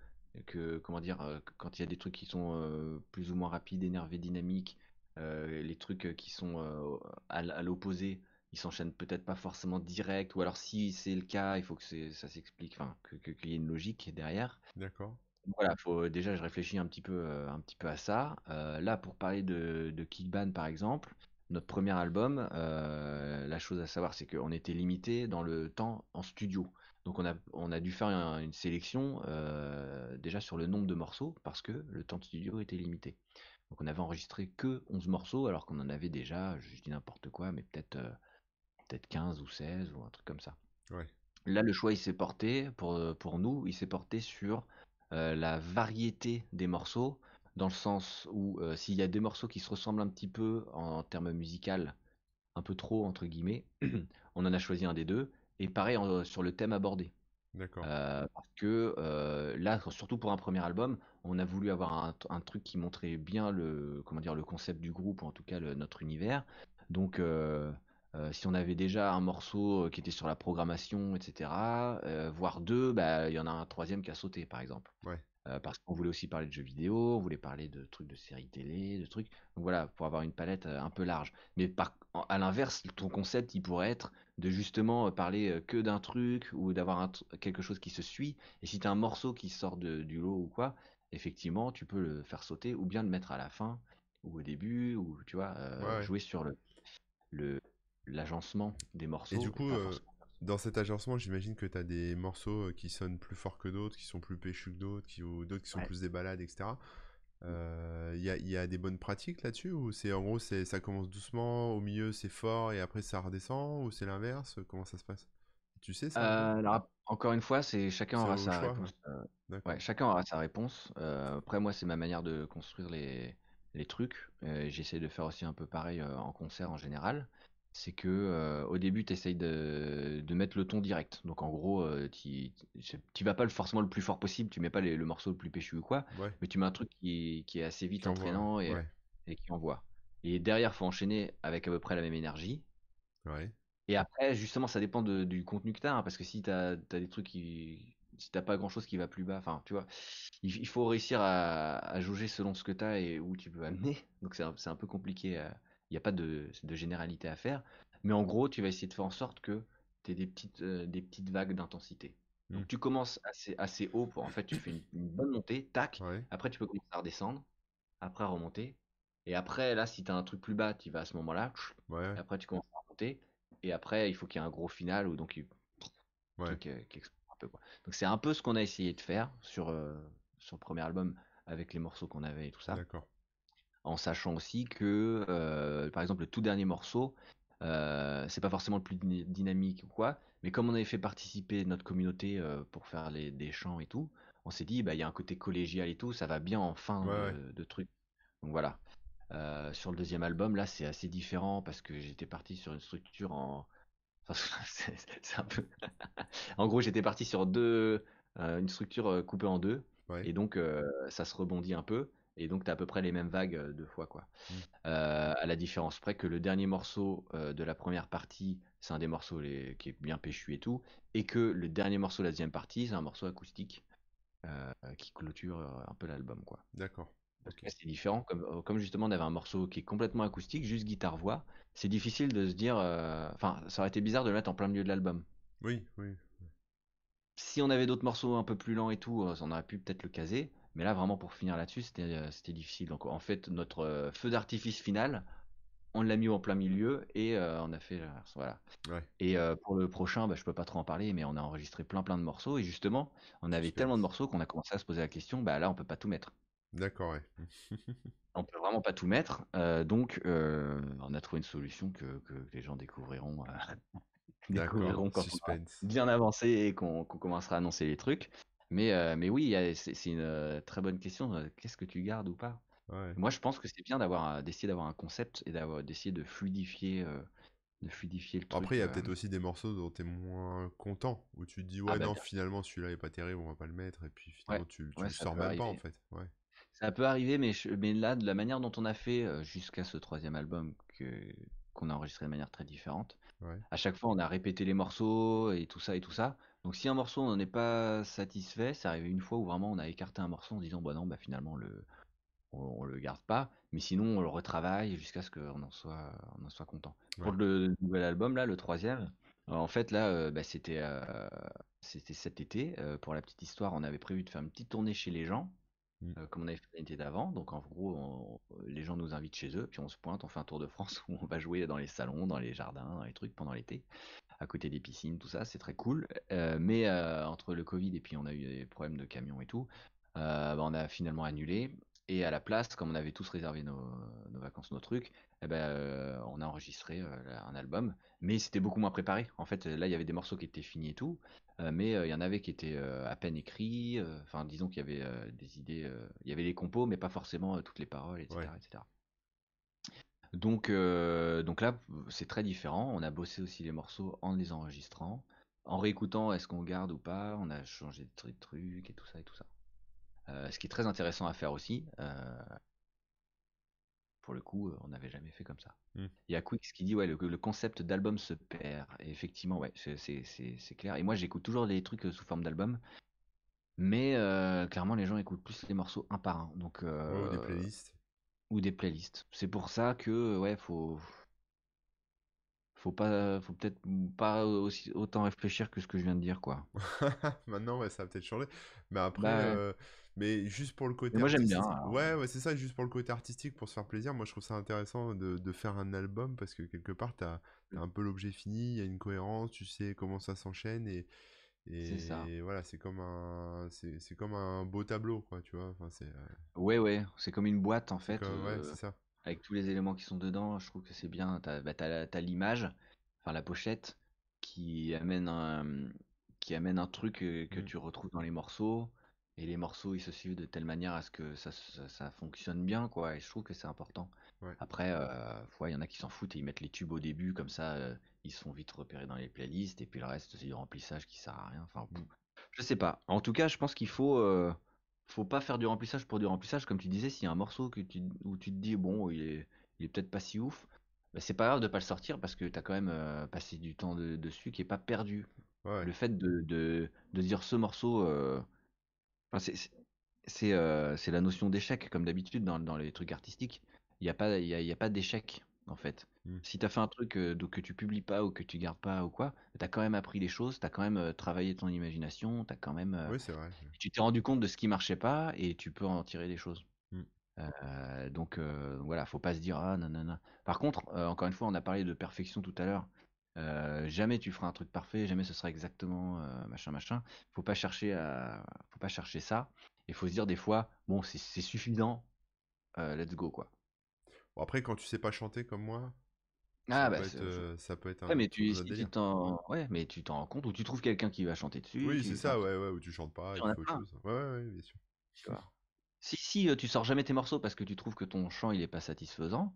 que comment dire, euh, quand il y a des trucs qui sont euh, plus ou moins rapides, énervés, dynamiques, euh, les trucs qui sont euh, à, l'opposé, ils s'enchaînent peut-être pas forcément direct, ou alors si c'est le cas, il faut que ça s'explique, enfin, que- qu'il y ait une logique derrière. d'accord, Voilà, faut déjà je réfléchis un petit peu, un petit peu à ça. Là, pour parler de, de Kickban par exemple, notre premier album, la chose à savoir, c'est qu'on était limité dans le temps en studio. Donc on a, on a dû faire un- une sélection euh, déjà sur le nombre de morceaux parce que le temps de studio était limité. Donc on avait enregistré que 11 morceaux alors qu'on en avait déjà, je dis n'importe quoi, mais peut-être euh, peut-être 15 ou 16 ou un truc comme ça. ouais, Là, le choix, il s'est porté, pour, euh, pour nous, il s'est porté sur euh, la variété des morceaux, dans le sens où s'il y a des morceaux qui se ressemblent un petit peu en, termes musical, un peu trop, entre guillemets, on en a choisi un des deux, et pareil en- sur le thème abordé. d'accord, Euh, parce que euh, là, surtout pour un premier album, on a voulu avoir un, un truc qui montrait bien le, comment dire, le concept du groupe, ou en tout cas le- notre univers. Donc, euh, euh, si on avait déjà un morceau qui était sur la programmation, etc., euh, voire deux, bah, il y en a un troisième qui a sauté, par exemple. ouais, Euh, parce qu'on voulait aussi parler de jeux vidéo, on voulait parler de trucs de séries télé, de trucs. Donc voilà, pour avoir une palette euh, un peu large. Mais par, à l'inverse, ton concept, il pourrait être de justement euh, parler euh, que d'un truc ou d'avoir quelque chose qui se suit. Et si tu as un morceau qui sort de- du lot ou quoi, effectivement, tu peux le faire sauter ou bien le mettre à la fin ou au début ou tu vois, euh, ouais. jouer sur le, le, l'agencement des Et du morceaux et coup, euh, forcément. dans cet agencement, j'imagine que tu as des morceaux qui sonnent plus fort que d'autres, qui sont plus péchus que d'autres, qui, ou d'autres qui sont Ouais. plus des balades, etc. Euh, Il y a, il y a des bonnes pratiques là-dessus ou c'est en gros c'est ça commence doucement, au milieu c'est fort et après ça redescend ou c'est l'inverse? Comment ça se passe? Tu sais ça? Euh, encore une fois, c'est chacun aura au sa choix, réponse. euh, Ouais, chacun aura sa réponse. Euh, après, moi, c'est ma manière de construire les, les trucs. Euh, j'essaie de faire aussi un peu pareil euh, en concert en général. C'est que euh, au début, tu essayes de, de mettre le ton direct. Donc, en gros, euh, tu vas pas le- forcément le plus fort possible. Tu mets pas les- le morceau le plus péchu ou quoi. Ouais, Mais tu mets un truc qui, qui est assez vite qui envoie. entraînant et, Ouais, et qui envoie. Et derrière, faut enchaîner avec à peu près la même énergie. ouais, Et après, justement, ça dépend de- du contenu que tu as, parce que si tu as, des trucs qui. Si t'as pas grand chose qui va plus bas, enfin, tu vois, il, il faut réussir à, à jauger selon ce que tu as et où tu peux amener. Donc, c'est un, un peu compliqué. euh, Il n'y a pas de, de généralité à faire. Mais en gros, tu vas essayer de faire en sorte que tu aies des petites, euh, des petites vagues d'intensité. Donc, tu commences assez, assez haut pour, en fait, tu fais une, une bonne montée, tac. ouais, Après, tu peux commencer à redescendre, après à remonter. Et après, là, si tu as un truc plus bas, tu vas à ce moment-là. ouais, après, tu commences à remonter. Et après, il faut qu'il y ait un gros final où donc il ouais, truc euh, qui explose un peu quoi. Donc c'est un peu ce qu'on a essayé de faire sur euh, sur le premier album avec les morceaux qu'on avait et tout ça, d'accord. En sachant aussi que euh, par exemple le tout dernier morceau, euh, c'est pas forcément le plus dyna- dynamique ou quoi, mais comme on avait fait participer notre communauté euh, pour faire les, des chants et tout, on s'est dit bah il y a un côté collégial et tout, ça va bien en fin Ouais, ouais, de, truc. Donc voilà. Euh, sur le deuxième album, là, c'est assez différent parce que j'étais parti sur une structure en. Enfin, c'est c'est un peu. En gros, j'étais parti sur deux, une structure coupée en deux, ouais. et donc ça se rebondit un peu, et donc t'as à peu près les mêmes vagues euh, deux fois, quoi. Hmm. Euh, à la différence près que le dernier morceau euh, de la première partie, c'est un des morceaux les- qui est bien péchu et tout, et que le dernier morceau de la deuxième partie, c'est un morceau acoustique qui clôture un peu l'album, quoi. D'accord. Parce que c'est différent. Comme, comme justement, on avait un morceau qui est complètement acoustique, juste guitare-voix. C'est difficile de se dire. Enfin, ça aurait été bizarre de le mettre en plein milieu de l'album. Oui, oui. Si on avait d'autres morceaux un peu plus lents et tout, on aurait pu peut-être le caser. Mais là, vraiment, pour finir là-dessus, c'était euh, c'était difficile. Donc, en fait, notre euh, feu d'artifice final, on l'a mis en plein milieu et euh, on a fait. Voilà. Ouais, Et euh, pour le prochain, bah, je peux pas trop en parler, mais on a enregistré plein plein de morceaux. Et justement, on avait tellement de morceaux qu'on a commencé à se poser la question, bah là, on peut pas tout mettre. D'accord, ouais. On peut vraiment pas tout mettre. euh, donc, on a trouvé une solution que, que les gens découvriront, découvriront quand on bien avancé et qu'on qu'on commencera à annoncer les trucs. Mais, euh, mais oui, c'est une très bonne question. Qu'est-ce que tu gardes ou pas? Ouais. Moi, je pense que c'est bien d'avoir d'essayer d'avoir un concept et d'avoir d'essayer de fluidifier, euh, de fluidifier le Après, truc. il y a peut-être aussi des morceaux dont tu es moins content, où tu te dis, Ah ouais, bah non, finalement, celui-là est pas terrible, on va pas le mettre, et puis Ouais, finalement, tu, tu le sors même pas, en fait. Ouais, Ça peut arriver, mais, je- mais là, de la manière dont on a fait jusqu'à ce troisième album que qu'on a enregistré de manière très différente, à chaque fois, on a répété les morceaux et tout ça et tout ça. Donc, si un morceau, on n'en est pas satisfait, c'est arrivé une fois où vraiment on a écarté un morceau en disant, bah non, bah finalement, le, on, on le garde pas. Mais sinon, on le retravaille jusqu'à ce qu'on en soit, on en soit content. Pour le nouvel album, là, le troisième, euh, en fait, là, euh, bah, c'était euh, c'était cet été. Euh, pour la petite histoire, on avait prévu de faire une petite tournée chez les gens Mm. euh, comme on avait fait l'été d'avant. Donc en gros, on- les gens nous invitent chez eux, puis on se pointe, on fait un tour de France où on va jouer dans les salons, dans les jardins, dans les trucs pendant l'été, à côté des piscines, tout ça, c'est très cool. Euh, mais euh, entre le Covid et puis on a eu des problèmes de camions et tout, euh, bah, on a finalement annulé. Et à la place, comme on avait tous réservé nos, nos vacances, nos trucs, eh ben, on a enregistré un album. Mais c'était beaucoup moins préparé. En fait, là, il y avait des morceaux qui étaient finis et tout. Mais il y en avait qui étaient à peine écrits. Enfin, disons qu'il y avait des idées. il y avait les compos, mais pas forcément toutes les paroles, etc. Ouais. etc. Donc, euh, donc là, c'est très différent. On a bossé aussi les morceaux en les enregistrant. En réécoutant, est-ce qu'on garde ou pas On a changé de tru- trucs et tout ça et tout ça. Euh, ce qui est très intéressant à faire aussi. euh, pour le coup, on n'avait jamais fait comme ça. Mm. Il y a Quix qui dit ouais, le, le concept d'album se perd. Et effectivement, ouais, c'est- clair. Et moi, j'écoute toujours les trucs sous forme d'album. Mais clairement, les gens écoutent plus les morceaux un par un. Donc, des playlists. Ou des playlists. C'est pour ça que, ouais, faut, faut pas, faut peut-être pas aussi autant réfléchir que ce que je viens de dire, quoi. Maintenant, ouais, ça a peut-être changé. Mais après, Bah, euh, mais juste pour le côté moi, j'aime bien. alors, Ouais, ouais, c'est ça, juste pour le côté artistique, pour se faire plaisir. Moi, je trouve ça intéressant de, de faire un album parce que quelque part, t'as, t'as un peu l'objet fini, il y a une cohérence, tu sais comment ça s'enchaîne et, c'est ça. et voilà, c'est comme un, c'est, comme un beau tableau, quoi, tu vois. Enfin, c'est, euh, Ouais, ouais, c'est comme une boîte, en fait, comme, ouais, euh, c'est ça. avec tous les éléments qui sont dedans. Je trouve que c'est bien. T'as, bah, l'image, enfin la pochette, qui amène un, qui amène un truc euh, que Mm. tu retrouves dans les morceaux. Et les morceaux, ils se suivent de telle manière à ce que ça, ça, ça fonctionne bien, quoi. Et je trouve que c'est important. Ouais. Après, euh, ouais, il y en a qui s'en foutent et ils mettent les tubes au début, comme ça, euh, ils se font vite repérer dans les playlists. Et puis le reste, c'est du remplissage qui sert à rien. Enfin, je sais pas. En tout cas, je pense qu'il faut, euh, faut pas faire du remplissage pour du remplissage. Comme tu disais, s'il y a un morceau que tu, où tu te dis, bon, il est, il est peut-être pas si ouf, bah, c'est pas grave de pas le sortir parce que tu as quand même euh, passé du temps de- dessus qui est pas perdu. Ouais, Le fait de, de, de dire ce morceau, euh, enfin, c'est la notion d'échec, comme d'habitude dans, dans les trucs artistiques. Il n'y a pas, il y a, il y a pas d'échec, en fait. Mm. Si tu as fait un truc euh, donc, que tu publies pas ou que tu gardes pas ou quoi, tu as quand même appris des choses, tu as quand même euh, travaillé ton imagination, tu as quand même. euh, oui, c'est vrai. tu t'es rendu compte de ce qui marchait pas et tu peux en tirer des choses. Mm. Euh, donc voilà, faut pas se dire ah non non non. Par contre, encore une fois, on a parlé de perfection tout à l'heure. Jamais tu feras un truc parfait, jamais ce sera exactement machin machin. Faut pas chercher à, faut pas chercher ça. Il faut se dire des fois, bon c'est suffisant, let's go quoi. Bon, après, quand tu sais pas chanter comme moi, Ah ça bah peut c'est- être, euh, ça peut être ouais un mais tout tu, si tu t'en, ouais mais tu t'en rends compte ou tu trouves quelqu'un qui va chanter dessus. Oui, tu- c'est ça, ouais, ouais, où tu chantes pas, il tu fais autre chose. Ouais, ouais, ouais, bien sûr. tu. Si, si euh, tu sors jamais tes morceaux parce que tu trouves que ton chant il est pas satisfaisant,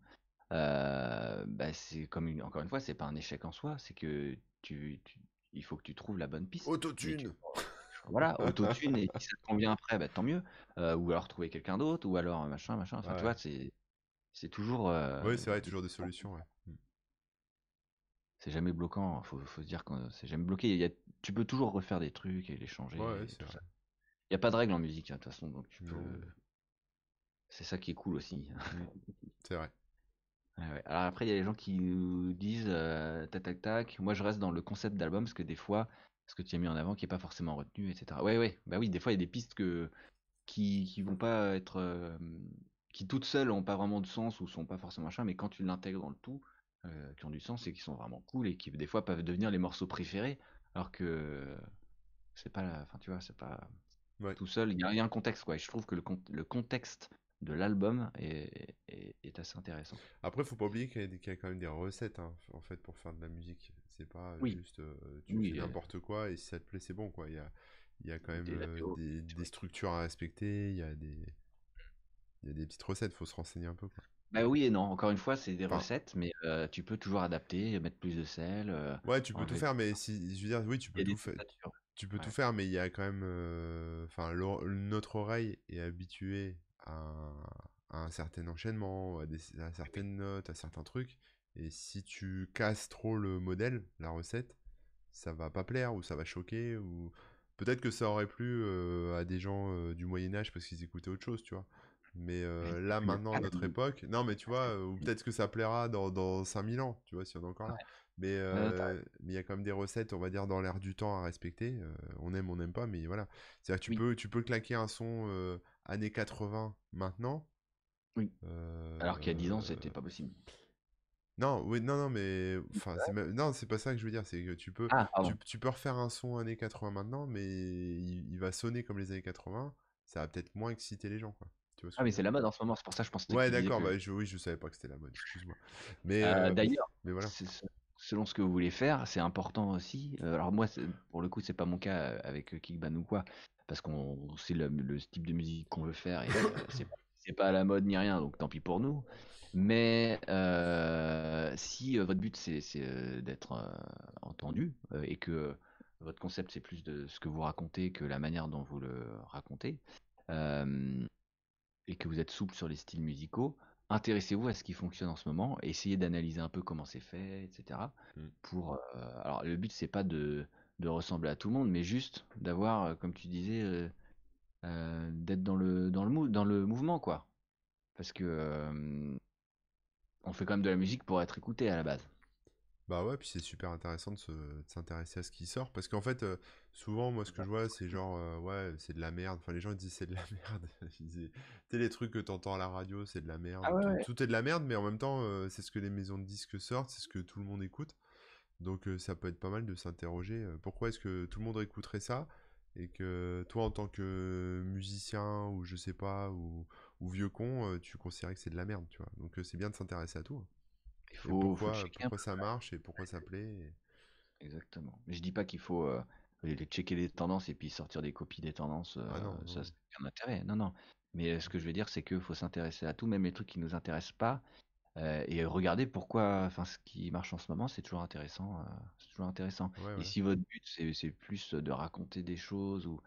euh, bah c'est comme une, encore une fois, c'est pas un échec en soi, c'est que tu, tu- il faut que tu trouves la bonne piste. Mais tu, Autotune! voilà, autotune et si ça te convient après, bah tant mieux. Euh, ou alors trouver quelqu'un d'autre, ou alors machin, machin. Enfin, tu Ouais. vois, c'est, c'est toujours, euh, Oui, c'est vrai, toujours des solutions, ouais. Mm. c'est jamais bloquant. Faut, faut se dire que c'est jamais bloqué. Il y a, tu peux toujours refaire des trucs et les changer. Ouais, et tout ça. Il y a pas de règle en musique, hein, de toute façon, donc tu peux. C'est ça qui est cool aussi. C'est vrai. Ouais. Alors après, il y a les gens qui nous disent euh, tac tac tac. Moi, je reste dans le concept d'album parce que des fois, ce que tu as mis en avant qui est pas forcément retenu, etc. Ouais, ouais. Bah oui, des fois, il y a des pistes que qui, qui vont pas être. euh, qui toutes seules ont pas vraiment de sens ou sont pas forcément machin, mais quand tu l'intègres dans le tout, euh, qui ont du sens et qui sont vraiment cool et qui des fois peuvent devenir les morceaux préférés, alors que c'est pas. la- Enfin, tu vois, c'est pas Ouais. tout seul. Il y, a il y a un contexte, quoi. Et je trouve que le, con- le contexte de l'album est, est, est assez intéressant. Après, faut pas oublier qu'il y, a y quand même des recettes, hein, en fait, pour faire de la musique. C'est pas Oui. juste euh, tu Oui, fais euh, n'importe quoi et si ça te plaît, c'est bon, quoi. Il y a, il y a quand même Des euh, des, structures à respecter, il y a des, y a des petites recettes, faut se renseigner un peu, quoi. Bah oui et non. Encore une fois, c'est des Enfin, recettes, mais euh, tu peux toujours adapter, mettre plus de sel, euh, ouais, tu peux tout faire, mais si, je veux dire, oui, tu Il peux tout faire. Tu peux tout faire, mais il y a quand même. euh, Enfin, notre oreille est habituée à un, à un certain enchaînement, à, des, à certaines notes, à certains trucs. Et si tu casses trop le modèle, la recette, ça va pas plaire ou ça va choquer. Ou peut-être que ça aurait plu à des gens du Moyen Âge parce qu'ils écoutaient autre chose, tu vois. Mais euh, là, maintenant, à notre époque, non, mais tu vois, euh, ou peut-être que ça plaira dans, dans 5000 ans, tu vois, si on est encore là. Mais euh, il y a quand même des recettes, on va dire, dans l'air du temps à respecter. Euh, on aime, on n'aime pas, mais voilà. C'est-à-dire que tu Oui. peux, tu peux claquer un son années 80 maintenant. Oui. Alors qu'il y a 10 ans, c'était pas possible. Non, oui, non, non, mais enfin, non, c'est pas ça que je veux dire. C'est que tu peux, Ah, tu peux refaire un son années 80 maintenant, mais il, il va sonner comme les années 80. Ça va peut-être moins exciter les gens, quoi. Tu vois ce Ah, mais c'est la mode en ce moment, c'est pour ça que je pensais que Ouais, d'accord. que. Bah, je, oui, je savais pas que c'était la mode. Excuse-moi. Mais, Euh, euh, D'ailleurs, mais voilà. c'est- c'est- selon ce que vous voulez faire, c'est important aussi. Euh, alors moi, c'est- pour le coup, c'est pas mon cas avec Kickban ou quoi, parce qu'on sait le, le type de musique qu'on veut faire et c'est c'est pas à la mode ni rien, donc tant pis pour nous. Mais euh, si euh, votre but c'est c'est, euh, d'être entendu et que votre concept c'est plus de ce que vous racontez que la manière dont vous le racontez, et que vous êtes souple sur les styles musicaux, intéressez-vous à ce qui fonctionne en ce moment, essayez d'analyser un peu comment c'est fait, etc. Mm. Pour, euh, alors le but c'est pas de, de ressembler à tout le monde, mais juste d'avoir, euh, comme tu disais, euh, euh, d'être dans le dans le dans le mouvement quoi. Parce que on fait quand même de la musique pour être écouté à la base. Bah ouais, puis c'est super intéressant de se- de s'intéresser à ce qui sort. Parce qu'en fait, euh, souvent, moi, ce que je vois, c'est genre, euh, ouais, c'est de la merde. Enfin, les gens ils disent c'est de la merde. Ils disent, tu sais, les trucs que t'entends à la radio, c'est de la merde. Ah ouais, Tout, ouais. tout est de la merde, mais en même temps, euh, c'est ce que les maisons de disques sortent, c'est ce que tout le monde écoute. Donc, ça peut être pas mal de s'interroger. pourquoi est-ce que tout le monde écouterait ça? Et que toi, en tant que musicien, ou je sais pas, ou, ou vieux con, tu considérais que c'est de la merde, tu vois. Donc, c'est bien de s'intéresser à tout. hein. Il faut, pourquoi, un pourquoi ça marche et pourquoi ça plaît. et- Exactement. Mais je dis pas qu'il faut euh, checker les tendances et puis sortir des copies des tendances. Ah non, euh, ça, non. c'est aucun intérêt. Non, non. Mais euh, ce que je veux dire, c'est qu'il faut s'intéresser à tout, même les trucs qui nous intéressent pas, euh, et regarder pourquoi, enfin, ce qui marche en ce moment, c'est toujours intéressant. c'est toujours intéressant. Ouais, Et si votre but c'est c'est plus de raconter des choses ou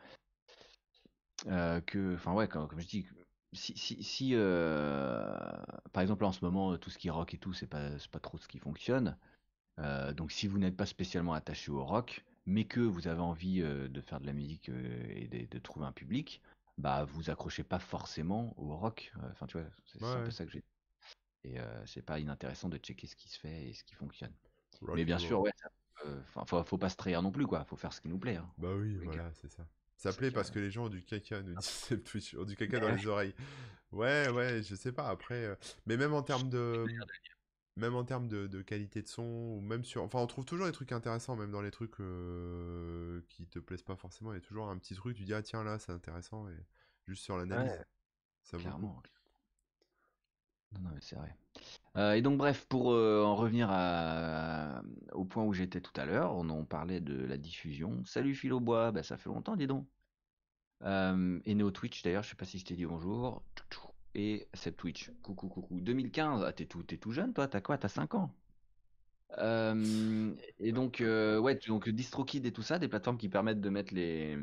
que, enfin ouais, comme, comme je dis, si, si, si euh, par exemple en ce moment tout ce qui est rock et tout, c'est pas, c'est pas trop ce qui fonctionne. Euh, donc si vous n'êtes pas spécialement attaché au rock, mais que vous avez envie euh, de faire de la musique et de, de trouver un public, bah vous accrochez pas forcément au rock. Enfin tu vois, c'est Ouais, un peu ça que j'ai. Et euh, c'est pas inintéressant de checker ce qui se fait et ce qui fonctionne. Rock Mais bien sûr, ouais, ça, euh, faut, faut pas se trahir non plus quoi. Faut faire ce qui nous plaît. Hein. Bah oui, voilà, c'est ça. Ça plaît parce que les gens ont du caca, nous dit Twitch, ont du caca dans les oreilles. Ouais, ouais, je sais pas, après... euh, Mais même en termes de... Même en termes de, de qualité de son, ou même sur... Enfin, on trouve toujours des trucs intéressants, même dans les trucs euh, qui te plaisent pas forcément. Il y a toujours un petit truc, tu dis, ah tiens, là, c'est intéressant, et juste sur l'analyse, Ouais, ça vaut le coup. clairement. Non, non, mais c'est vrai. Euh, et donc, bref, pour euh, en revenir au point où j'étais tout à l'heure, on en parlait de la diffusion. Salut Philobois, bah, ça fait longtemps, dis donc. Euh, et Neo Twitch, d'ailleurs, je sais pas si je t'ai dit bonjour. Et Seb Twitch, coucou, coucou. 2015, ah, t'es tout, tout jeune, toi, t'as quoi? T'as 5 ans? Et donc, ouais, donc DistroKid et tout ça, des plateformes qui permettent de mettre les,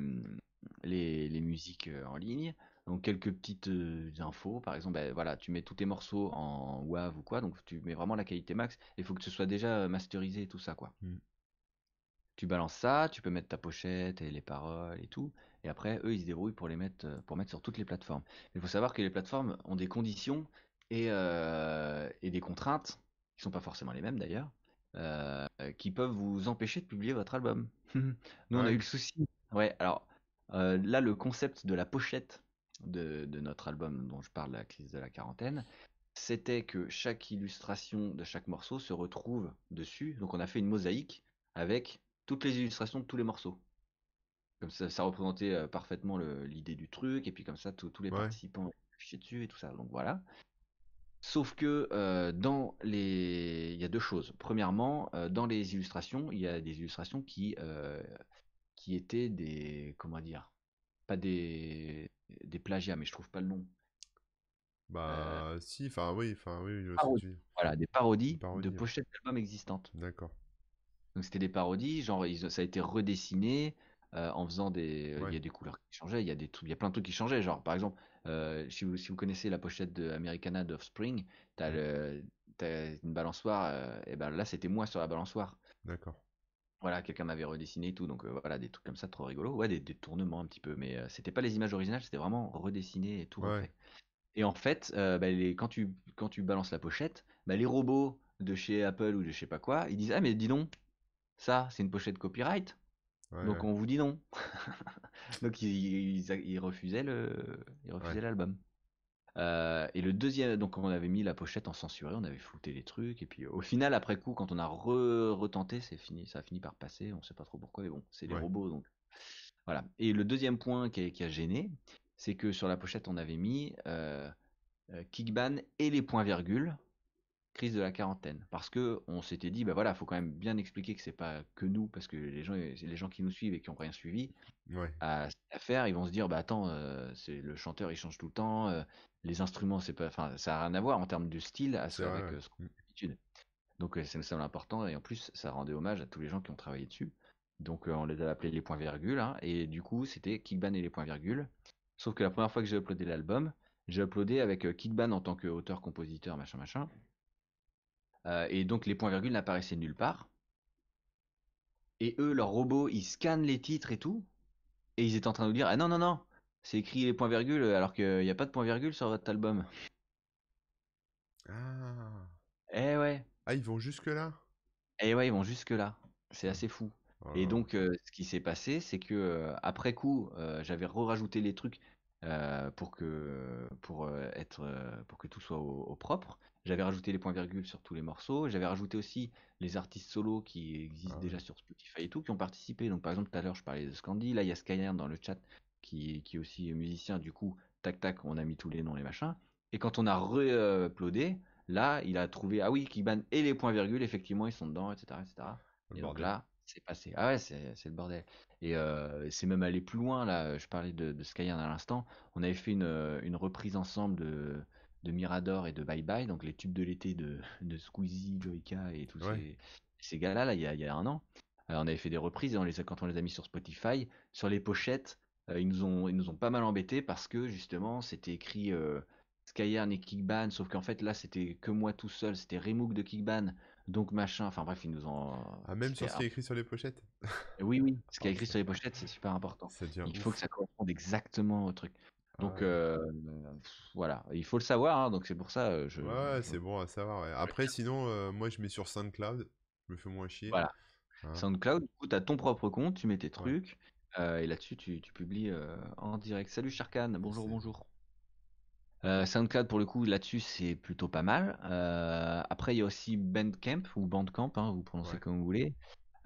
musiques en ligne. Donc, quelques petites euh, infos. Par exemple, ben, voilà, tu mets tous tes morceaux en WAV ou quoi, donc tu mets vraiment la qualité max. Il faut que ce soit déjà masterisé et tout ça, quoi. Mm. Tu balances ça, tu peux mettre ta pochette et les paroles et tout. Et après, eux, ils se débrouillent pour les mettre, pour mettre sur toutes les plateformes. Il faut savoir que les plateformes ont des conditions et, euh, et des contraintes, qui sont pas forcément les mêmes d'ailleurs, euh, qui peuvent vous empêcher de publier votre album. Nous, on a Ouais. eu le souci. Ouais, alors euh, là, le concept de la pochette de, de notre album dont je parle, la crise de la quarantaine, c'était que chaque illustration de chaque morceau se retrouve dessus. Donc on a fait une mosaïque avec toutes les illustrations de tous les morceaux. Comme ça, ça représentait euh, parfaitement l'idée du truc, et puis comme ça, tous tous les Ouais. participants affichaient dessus et tout ça. Donc voilà. Sauf que euh, dans les, il y a deux choses. Premièrement, euh, dans les illustrations, il y a des illustrations qui euh, qui étaient des, comment dire, pas des des plagiats, mais je trouve pas le nom. Euh, Bah, si, enfin, oui, enfin, oui, je parodies. Voilà, des Des parodies de ouais. pochettes d'albums existantes. D'accord. Donc c'était des parodies, genre ils- ça a été redessiné euh, en faisant des, euh, il y a des couleurs qui changeaient, il y a des trucs, il y a plein de trucs qui changeaient. Genre par exemple, si vous, si vous connaissez la pochette de Americana d'Offspring, t'as le, t'as une balançoire, et ben là c'était moi sur la balançoire. D'accord. Voilà, quelqu'un m'avait redessiné et tout, donc euh, voilà des trucs comme ça trop rigolo, ouais des, des tournements un petit peu, mais euh, c'était pas les images originales, c'était vraiment redessiné et tout Ouais. refait. Et en fait, euh, bah, les, quand tu quand tu balances la pochette, bah, les robots de chez Apple ou de je sais pas quoi, ils disent ah mais dis donc, ça c'est une pochette copyright. Ouais, Donc ouais. on vous dit non. Donc ils, ils, ils refusaient le, ils refusaient l'album. Euh, et le deuxième, donc on avait mis la pochette en censuré, on avait flouté les trucs, et puis au final, après coup, quand on a re retenté, c'est fini, ça a fini par passer, on sait pas trop pourquoi, mais bon, c'est les Ouais. robots, donc voilà. Et le deuxième point qui a, qui a gêné, c'est que sur la pochette, on avait mis euh, euh, Kickban et les points-virgules, crise de la quarantaine. Parce que on s'était dit, bah voilà, faut quand même bien expliquer que c'est pas que nous, parce que les gens, les gens qui nous suivent et qui ont rien suivi, Ouais. à cette affaire, ils vont se dire bah attends, euh, c'est le chanteur il change tout le temps, euh, les instruments c'est pas, enfin ça a rien à voir en termes de style à ce- avec euh, ce qu'on d'habitude. Donc euh, c'est ça l'important et en plus ça rendait hommage à tous les gens qui ont travaillé dessus. Donc on les a appelés les points virgules hein, et du coup c'était Kickban et les points virgules. Sauf que la première fois que j'ai uploadé l'album, j'ai uploadé avec Kickban en tant qu'auteur, compositeur, machin machin. Euh, et donc les points virgules n'apparaissaient nulle part. Et eux, leur robot, ils scannent les titres et tout. Et ils étaient en train de nous dire Ah non, non, non, c'est écrit les points virgules alors qu'il n'y a pas de points virgules sur votre album. Ah. Eh ouais, Ah, ils vont jusque-là? eh ouais, ils vont jusque-là. C'est assez fou. Oh Et là. donc, euh, ce qui s'est passé, c'est que euh, après coup, j'avais re-rajouté les trucs pour que pour être pour que tout soit au, au propre. J'avais rajouté les points virgules sur tous les morceaux. J'avais rajouté aussi les artistes solos qui existent Ah déjà sur Spotify et tout, qui ont participé. Donc, par exemple, tout à l'heure, je parlais de Scandi. Là, il y a Skyern dans le chat qui, qui est aussi musicien. Du coup, tac tac, on a mis tous les noms, les machins. Et quand on a re-uploadé, là, il a trouvé ah oui, Kickban et les points virgules, effectivement, ils sont dedans, etc., etc. Le Et donc là, c'est passé. Ah ouais, c'est le bordel. Et euh, c'est même allé plus loin, là. Je parlais de, de Skyern à l'instant. On avait fait une, une reprise ensemble de, de Mirador et de Bye Bye, donc les tubes de l'été de, de Squeezie, Joyka et tous Ouais. ces, ces gars-là, là, il y a, il y a un an. Euh, on avait fait des reprises et on les a, quand on les a mis sur Spotify, sur les pochettes, euh, ils nous ont, ils nous ont pas mal embêtés parce que justement, c'était écrit euh, Skyern et Kickban, sauf qu'en fait, là, c'était que moi tout seul, c'était Remook de Kickban. Donc machin, enfin bref, ils nous ont. Ah, même sur ce qui est écrit sur les pochettes? oui, oui, ce qui Ah, est écrit sur les pochettes, c'est super important. Il faut que ça corresponde exactement au truc. Donc euh, voilà, il faut le savoir, hein, donc c'est pour ça, je, Ouais, c'est bon à savoir. ouais. Après, sinon, euh, moi, je mets sur SoundCloud. Je me fais moins chier. Voilà. Hein. SoundCloud, du coup, tu as ton propre compte, tu mets tes Ouais. trucs, euh, et là-dessus, tu, tu publies en direct. Salut Sharkan, bonjour, bonjour. SoundCloud, pour le coup, là-dessus, c'est plutôt pas mal. Après, il y a aussi Bandcamp, ou Bandcamp, hein, vous prononcez Ouais. comme vous voulez,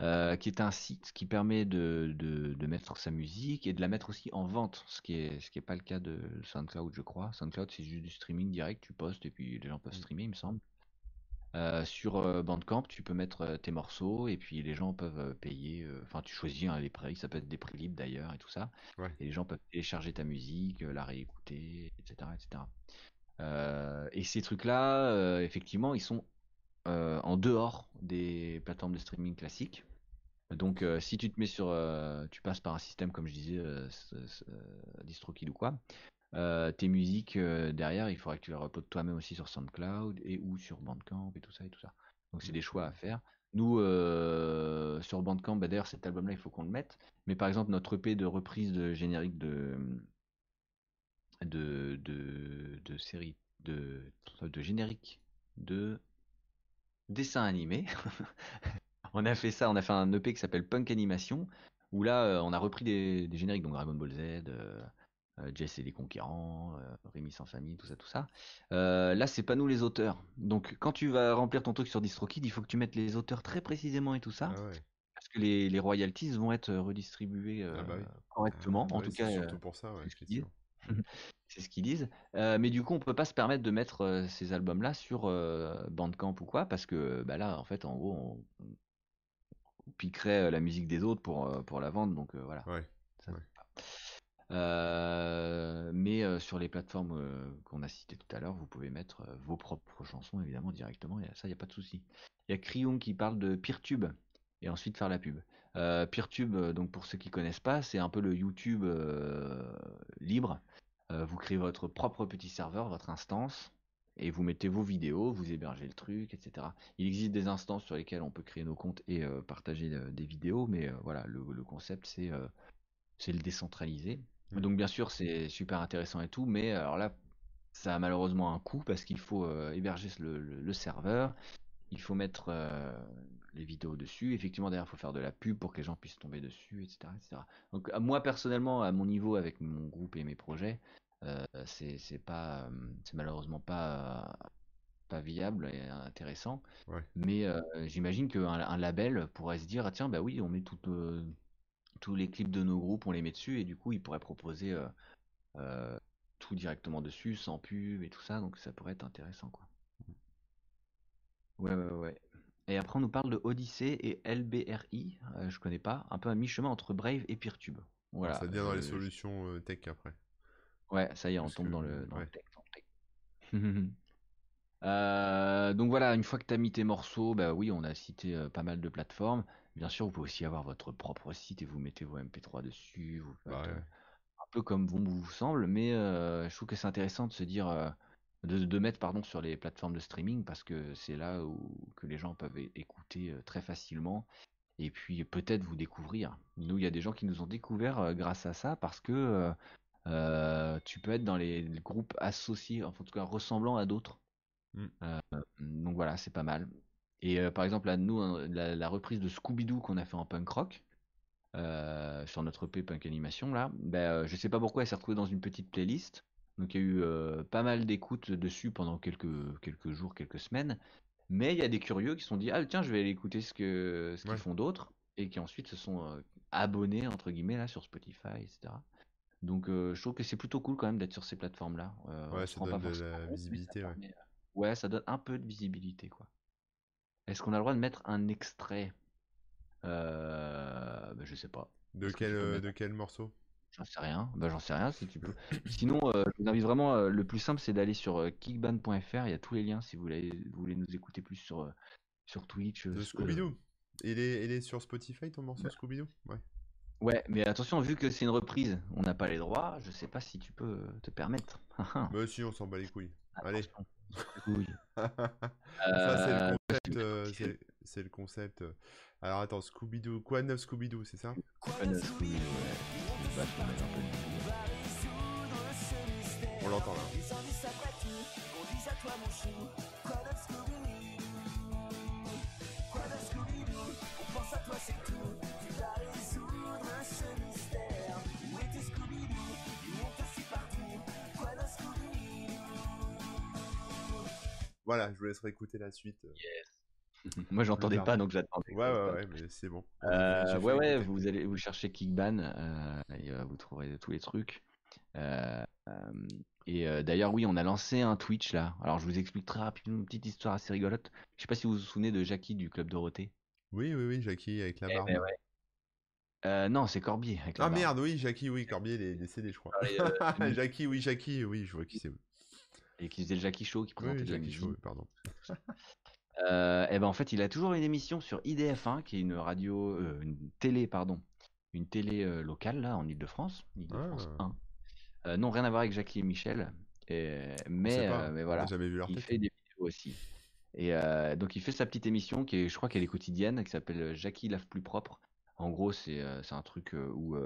euh, qui est un site qui permet de, de, de mettre sa musique et de la mettre aussi en vente, ce qui est, ce qui est pas le cas de SoundCloud, je crois. SoundCloud, c'est juste du streaming direct, tu postes et puis les gens peuvent Mm. streamer, il me semble. Euh, sur euh, Bandcamp, tu peux mettre tes morceaux et puis les gens peuvent payer. euh, Enfin, tu choisis hein, les prix, ça peut être des prix libres d'ailleurs et tout ça. Ouais. Et les gens peuvent télécharger ta musique, la réécouter, etc., etc. Euh, et ces trucs-là, effectivement, ils sont en dehors des plateformes de streaming classiques. Donc, euh, si tu te mets sur, euh, tu passes par un système comme je disais, euh, euh, DistroKid ou quoi, tes musiques derrière, il faudrait que tu les uploades toi-même aussi sur SoundCloud et ou sur Bandcamp et tout ça et tout ça. Donc c'est des choix à faire. Nous, sur Bandcamp, bah, d'ailleurs cet album-là, il faut qu'on le mette. Mais par exemple, notre EP de reprise de générique de de de, de série de de générique de dessin animé. on a fait ça, on a fait un EP qui s'appelle Punk Animation où là, euh, on a repris des, des génériques, donc Dragon Ball Z. euh, Jess et les conquérants, Rémi sans famille, tout ça, tout ça. là, c'est pas nous les auteurs. Donc, quand tu vas remplir ton truc sur DistroKid, il faut que tu mettes les auteurs très précisément et tout ça. Ah ouais. Parce que les, les royalties vont être redistribuées Ah bah oui. correctement. Ah en tout c'est cas, surtout euh, pour ça, ouais, c'est ce qu'ils disent. Euh, mais du coup, on peut pas se permettre de mettre euh, ces albums-là sur euh, Bandcamp ou quoi, parce que bah là, en fait, en gros, on, on piquerait la musique des autres pour, pour la vendre, donc voilà. Ouais. Ça se Ouais. fait pas. Mais sur les plateformes qu'on a citées tout à l'heure, vous pouvez mettre vos propres chansons évidemment directement, et ça, il n'y a pas de souci. Il y a Cryung qui parle de Peertube et ensuite faire la pub. Peertube, donc pour ceux qui connaissent pas, c'est un peu le YouTube libre. Euh, vous créez votre propre petit serveur, votre instance, et vous mettez vos vidéos, vous hébergez le truc, etc. Il existe des instances sur lesquelles on peut créer nos comptes et euh, partager euh, des vidéos, mais voilà, le, le concept c'est c'est le décentraliser. Donc bien sûr c'est super intéressant et tout, mais alors là ça a malheureusement un coût parce qu'il faut héberger le, le- le serveur, il faut mettre les vidéos dessus, effectivement derrière il faut faire de la pub pour que les gens puissent tomber dessus, etc. etc. Donc à moi personnellement, à mon niveau avec mon groupe et mes projets, euh, c'est pas, euh, c'est malheureusement pas, euh, pas viable et intéressant. Ouais. Mais euh, j'imagine qu'un un label pourrait se dire, ah, tiens, bah oui, on met tout, euh, tous les clips de nos groupes, on les met dessus, et du coup, ils pourraient proposer euh, euh, tout directement dessus, sans pub et tout ça, donc ça pourrait être intéressant, quoi. Ouais, ouais, ouais. Et après, on nous parle de Odyssey et LBRI, euh, je connais pas, un peu à mi-chemin entre Brave et Peertube. Voilà. Ça devient dans les solutions euh, tech après. Ouais, ça y est, on tombe que- dans le, dans le ouais. tech, dans le tech. Euh, donc voilà, une fois que tu as mis tes morceaux, bah oui, on a cité euh, pas mal de plateformes. Bien sûr, vous pouvez aussi avoir votre propre site et vous mettez vos MP3 dessus. Vous Bah ouais. un peu comme bon vous semble, mais je trouve que c'est intéressant de se dire, de, de mettre pardon sur les plateformes de streaming parce que c'est là où que les gens peuvent écouter très facilement et puis peut-être vous découvrir. Nous, il y a des gens qui nous ont découvert grâce à ça parce que euh, tu peux être dans les groupes associés, enfin, en tout cas ressemblant à d'autres. Mm. Euh, donc voilà, c'est pas mal. Et euh, par exemple, là, nous, hein, la, la reprise de Scooby-Doo qu'on a fait en punk rock, sur notre EP Punk Animation, là, ben, je sais pas pourquoi elle s'est retrouvée dans une petite playlist. Donc il y a eu euh, pas mal d'écoutes dessus pendant quelques, quelques jours, quelques semaines. Mais il y a des curieux qui se sont dit, ah tiens, je vais aller écouter ce ce qu'ils Ouais. font d'autres. Et qui ensuite se sont euh, abonnés, entre guillemets, là, sur Spotify, etc. Donc euh, je trouve que c'est plutôt cool quand même d'être sur ces plateformes-là. Ouais, ça donne de la compte, mais ça visibilité, ouais. permet, Ouais, ça donne un peu de visibilité, quoi. Est-ce qu'on a le droit de mettre un extrait? Euh... Je sais pas. De que quel, de quel morceau? J'en sais rien. Bah, j'en sais rien si tu peux. Sinon, euh, je vous invite vraiment. euh, le plus simple, c'est d'aller sur euh, kickban.fr. Il y a tous les liens si vous voulez, vous voulez nous écouter plus sur, euh, sur Twitch. euh, De Scooby-Doo il, est, il est sur Spotify ton morceau Scooby-Doo? Ouais. Ouais, mais attention, vu que c'est une reprise, on n'a pas les droits. Je sais pas si tu peux euh, te permettre. Bah si, on s'en bat les couilles. Allez. Attention. Ça, c'est Euh, le concept. euh, c'est- c'est le concept. Alors attends, Scooby-Doo. Quoi de neuf Scooby-Doo, c'est ça? Pas de Scooby, ouais. Je sais pas, faut mettre un peu de- On l'entend là. Voilà, je vous laisserai écouter la suite. Moi, j'entendais pas, donc j'attendais. Ouais, ouais, ouais, mais c'est bon. Euh, ouais, ouais, vous allez vous cherchez Kickban euh, et euh, vous trouverez tous les trucs. Et d'ailleurs, oui, on a lancé un Twitch là. Alors, je vous explique très rapidement une petite histoire assez rigolote. Je sais pas si vous vous souvenez de Jackie du Club Dorothée. Oui, oui, oui, Jackie avec la Eh barbe. ben ouais. Non, c'est Corbier avec la Ah barbe. merde, oui, Jackie, oui, Corbier, il est décédé, je crois. Et, euh, Jackie, oui, Jackie, oui, je vois qui c'est. Et qui faisait le Jackie Show, qui présentait oui, Jackie oui, pardon. Euh, et ben en fait, il a toujours une émission sur IDF1, qui est une radio, euh, une télé, pardon, une télé euh, locale là en Ile-de-France, Ile-de-France Ah. 1. Euh, non, rien à voir avec Jackie et Michel, et- mais, mais voilà, vu leur il fait des vidéos aussi. Et donc il fait sa petite émission qui est, je crois qu'elle est quotidienne, qui s'appelle Jackie lave plus propre. En gros, c'est un truc où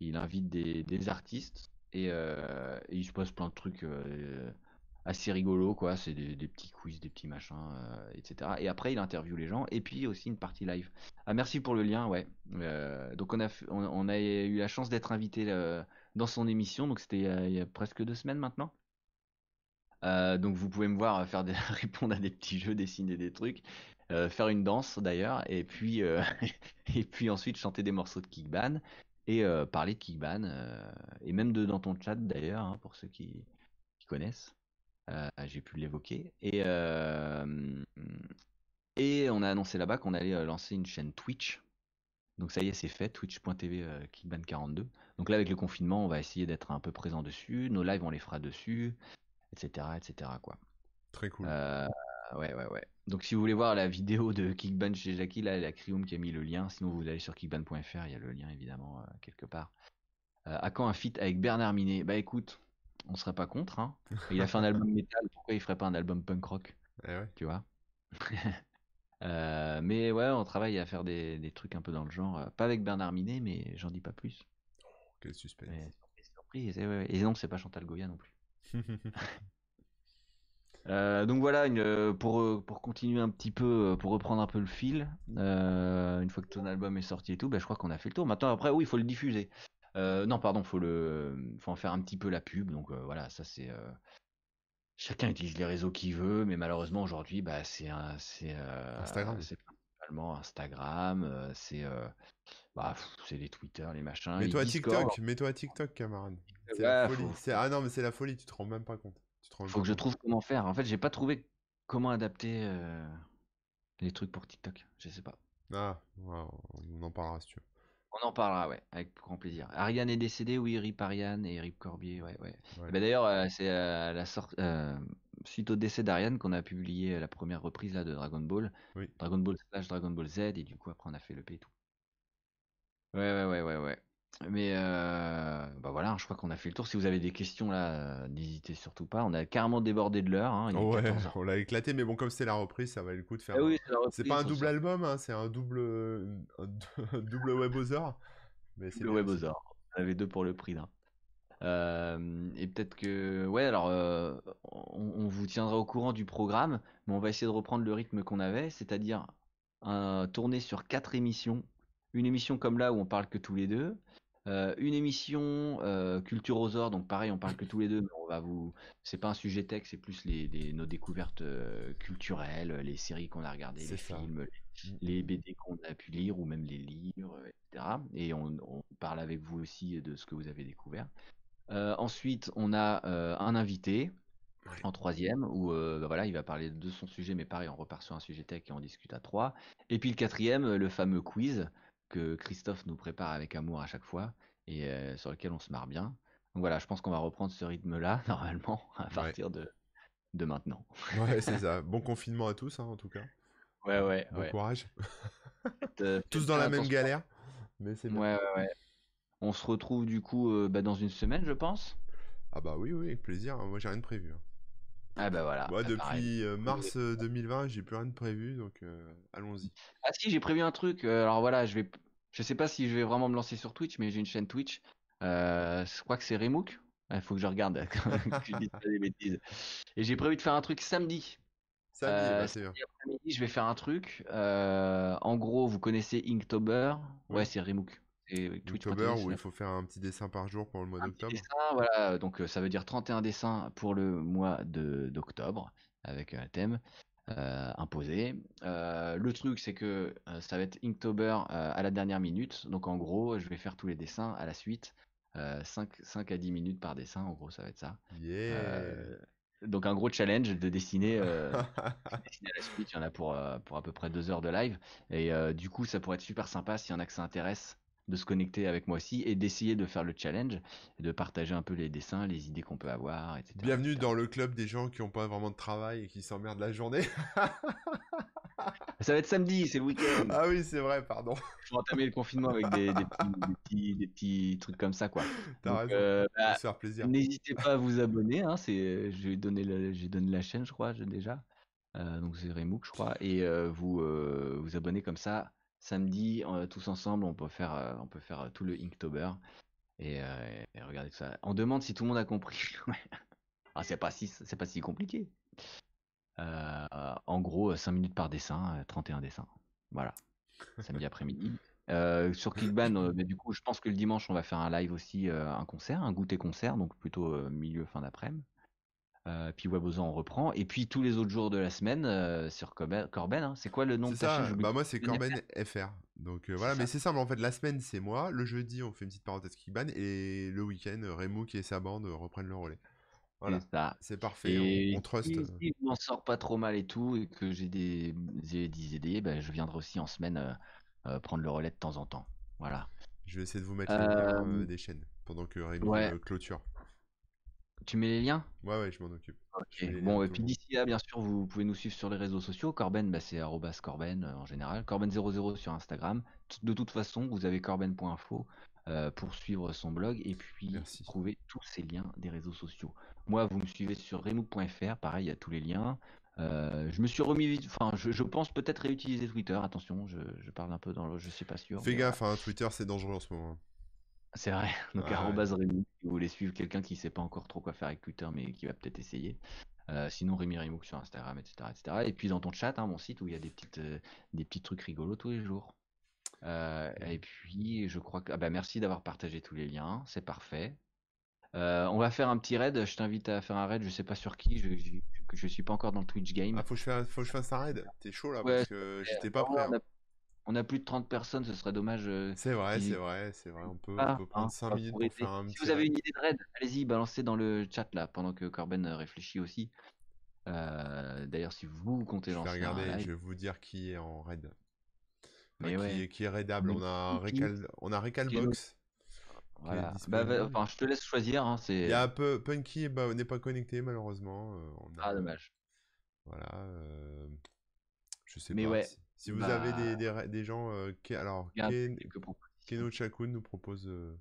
il invite des, des artistes et, et il se passe plein de trucs assez rigolos, quoi. C'est des, petits quiz, des petits machins, euh, etc. Et après, il interviewe les gens et puis aussi une partie live. Ah, merci pour le lien, ouais. Euh, donc on a, on, a eu la chance d'être invité euh, dans son émission. Donc c'était il, y a presque deux semaines maintenant. donc vous pouvez me voir faire répondre à des petits jeux, dessiner des trucs, faire une danse d'ailleurs, et puis ensuite chanter des morceaux de Kickban et parler de Kickban et même de dans ton chat d'ailleurs hein, pour ceux qui connaissent. J'ai pu l'évoquer et et on a annoncé là-bas qu'on allait euh, lancer une chaîne Twitch. Donc ça y est, c'est fait, twitch.tv euh, Kickban42. Donc là, avec le confinement, on va essayer d'être un peu présent dessus. Nos lives, on les fera dessus, etc. etc. Quoi. Très cool. Euh, ouais, ouais, ouais. Donc si vous voulez voir la vidéo de Kickban chez Jackie, là, il y a Krium qui a mis le lien. Sinon, vous allez sur kickban.fr, il y a le lien évidemment quelque part. à quand un feat avec Bernard Minet? Bah écoute, on serait pas contre. Hein. Il a fait un album métal, pourquoi il ferait pas un album punk rock eh ouais. Tu vois? Euh, mais ouais, on travaille à faire des, des, trucs un peu dans le genre. Euh, pas avec Bernard Minet, mais j'en dis pas plus. Oh, quel suspense. surprise. Et, non, c'est pas Chantal Goya non plus. euh, donc voilà, une, pour, pour continuer un petit peu, pour reprendre un peu le fil, euh, une fois que ton album est sorti et tout, bah, je crois qu'on a fait le tour. Maintenant, après, oui, il faut le diffuser. Non, pardon, faut le, faut en faire un petit peu la pub. Donc voilà, ça c'est chacun utilise les réseaux qu'il veut, mais malheureusement aujourd'hui, bah, c'est c'est euh, Instagram. C'est principalement Instagram, euh, c'est euh, bah, c'est les Twitter, les machins. Mets-toi à TikTok, mets-toi à TikTok, camarade. C'est la folie. Ah non, mais c'est la folie, tu te rends même pas compte. Tu te faut que je trouve comment faire. En fait, j'ai pas trouvé comment adapter les trucs pour TikTok. Je sais pas. Ah, on en parlera si tu veux. On en parlera, ouais, avec grand plaisir. Ariane est décédé, oui, Rip Ariane et Rip Corbier, ouais, ouais. Bah, d'ailleurs, euh, c'est euh, la sorte, euh, suite au décès d'Ariane qu'on a publié la première reprise là, de Dragon Ball. Dragon Ball slash Dragon Ball Z, et du coup, après, on a fait le P et tout. Ouais, ouais, ouais, ouais, ouais. Mais bah voilà, je crois qu'on a fait le tour. Si vous avez des questions là, n'hésitez surtout pas. On a carrément débordé de l'heure. Hein, ouais, on l'a éclaté, mais bon, comme c'est la reprise, ça va le coup de faire. Eh c'est pas un double album, hein, c'est un double, un double webosaur. Mais c'est le webosaur. On avait deux pour le prix là. et peut-être que, ouais, alors on, on, vous tiendra au courant du programme, mais on va essayer de reprendre le rythme qu'on avait, c'est-à-dire tourner sur quatre émissions. Une émission comme là où on parle que tous les deux, euh, une émission euh, Culture aux Ors, donc pareil, on parle que tous les deux, mais on va vous. C'est pas un sujet tech, c'est plus les, nos découvertes euh, culturelles, les séries qu'on a regardées, les films, les, BD qu'on a pu lire ou même les livres, etc. Et on, parle avec vous aussi de ce que vous avez découvert. ensuite, on a un invité. En troisième, où bah voilà, il va parler de son sujet, mais pareil, on repart sur un sujet tech et on discute à trois. Et puis le quatrième, le fameux quiz, que Christophe nous prépare avec amour à chaque fois et euh, sur lequel on se marre bien. Donc voilà, je pense qu'on va reprendre ce rythme-là normalement à partir de, de maintenant. Ouais, c'est ça. Bon confinement à tous, hein, en tout cas. Ouais, ouais. Bon courage. Euh, tous dans la même galère, mais c'est Ouais, ouais, ouais. On se retrouve du coup euh, bah, dans une semaine, je pense. Ah bah oui, oui, avec plaisir. Moi, j'ai rien de prévu. Ah bah voilà. Moi, bah, depuis mars 2020, j'ai plus rien de prévu, donc allons-y. Ah si, j'ai prévu un truc. alors voilà, je vais, je sais pas si je vais vraiment me lancer sur Twitch, mais j'ai une chaîne Twitch. je crois que c'est Remook. Il faut que je regarde. je dis pas des bêtises. Et j'ai prévu de faire un truc samedi. Samedi, bah, c'est bien. je vais faire un truc. en gros, vous connaissez Inktober? Ouais, c'est Remook. October où il faut faire un petit dessin par jour pour le mois d'octobre. Voilà, donc euh, ça veut dire 31 dessins pour le mois d'octobre avec un thème euh, imposé. Euh, le truc c'est que ça va être Inktober à la dernière minute, donc en gros je vais faire tous les dessins à la suite. 5, 5 à 10 minutes par dessin, en gros ça va être ça. donc un gros challenge de dessiner, à la suite, il y en a pour, pour à peu près 2 heures de live. Et du coup ça pourrait être super sympa s'il y en a que ça intéresse de se connecter avec moi aussi et d'essayer de faire le challenge et de partager un peu les dessins, les idées qu'on peut avoir, etc. Bienvenue dans le club des gens qui n'ont pas vraiment de travail et qui s'emmerdent la journée. Ça va être samedi, c'est le week-end. Ah oui, c'est vrai, pardon. Je vais entamer le confinement avec des, petits, des, petits, trucs comme ça, quoi. T'as raison. Euh, bah, faire plaisir. N'hésitez pas à vous abonner. Hein, c'est, j'ai donné, j'ai donné la chaîne, je crois, déjà. Euh, donc c'est Remook, je crois, et euh, vous vous abonnez comme ça samedi, euh, tous ensemble, on peut faire, euh, euh, tout le Inktober. Et, et, regardez ça. On demande si tout le monde a compris. ah, c'est pas si, compliqué. en gros, 5 minutes par dessin, 31 dessins. Voilà. Samedi après-midi. Euh, sur Clickban, euh, mais du coup, je pense que le dimanche, on va faire un live aussi, euh, un concert, un goûter concert, donc plutôt euh, milieu fin d'après-midi. Euh, puis Weboza, on reprend. Et puis tous les autres jours de la semaine euh, sur Corben. Corben, hein. c'est quoi le nom de ta chaîne? Bah moi c'est Corben FR. Donc euh, voilà, mais c'est simple en fait, la semaine c'est moi, le jeudi on fait une petite parenthèse Kickban et le week-end Remook et sa bande reprennent le relais. Voilà, C'est parfait, on, Et on trust. si, si je m'en sors pas trop mal et tout, et que j'ai des, des, idées, ben, je viendrai aussi en semaine prendre le relais de temps en temps. Voilà. Je vais essayer de vous mettre les liens des chaînes pendant que ouais. euh, clôture. Tu mets les liens? Ouais, ouais, je m'en occupe. Ok. Bon, et puis d'ici là, bien sûr, vous pouvez nous suivre sur les réseaux sociaux. Corben, bah, c'est Corben euh, en général. Corben00 sur Instagram. T- De toute façon, vous avez corben.info euh, pour suivre son blog et puis Merci. trouver tous ces liens des réseaux sociaux. Moi, vous me suivez sur remook.fr. Pareil, il y a tous les liens. Euh, je me suis remis vite. Enfin, je, je pense peut-être réutiliser Twitter. Attention, je, je parle un peu dans le. Je suis pas sûr. Fais mais gaffe, hein, Twitter c'est dangereux en ce moment. C'est vrai. Donc, Ouais, ouais. arobase Remook, si vous voulez suivre quelqu'un qui sait pas encore trop quoi faire avec Twitter, mais qui va peut-être essayer. Euh, sinon, Rémi Remook sur Instagram, etc., etc. Et puis dans ton chat, hein, mon site où il y a des petites, euh, des petits trucs rigolos tous les jours. Euh, et puis, je crois que. Ah bah, merci d'avoir partagé tous les liens. C'est parfait. Euh, on va faire un petit raid. Je t'invite à faire un raid. Je sais pas sur qui. Je, je, je suis pas encore dans le Twitch game. Ah, faut que je fasse, faut que je fasse un raid. T'es chaud là Ouais, parce que j'étais pas on prêt. hein. a, on a plus de 30 personnes. Ce serait dommage. euh, C'est vrai, c'est vrai, c'est vrai. On peut, on peut hein, prendre 5 pas minutes pour pour aider. faire un Si vous avez une idée de raid, allez-y, balancez dans le chat là, pendant que Corben euh, réfléchit aussi. Euh, D'ailleurs, si vous comptez Je vais lancer un regarder, je vais vous dire qui est en raid. Enfin, mais qui, est- qui est raidable. On a Recal, on a Recalbox voilà. Bah, disponible. enfin, je te laisse choisir. Hein, Il y a un peu Punky bah, n'est pas connecté malheureusement. euh, on ah dommage. voilà. je sais Mais pas. ouais, Si, si vous avez des, bah, des, ra- des gens, euh, qui, alors regarde Ken-. Keno Chakun nous propose. euh,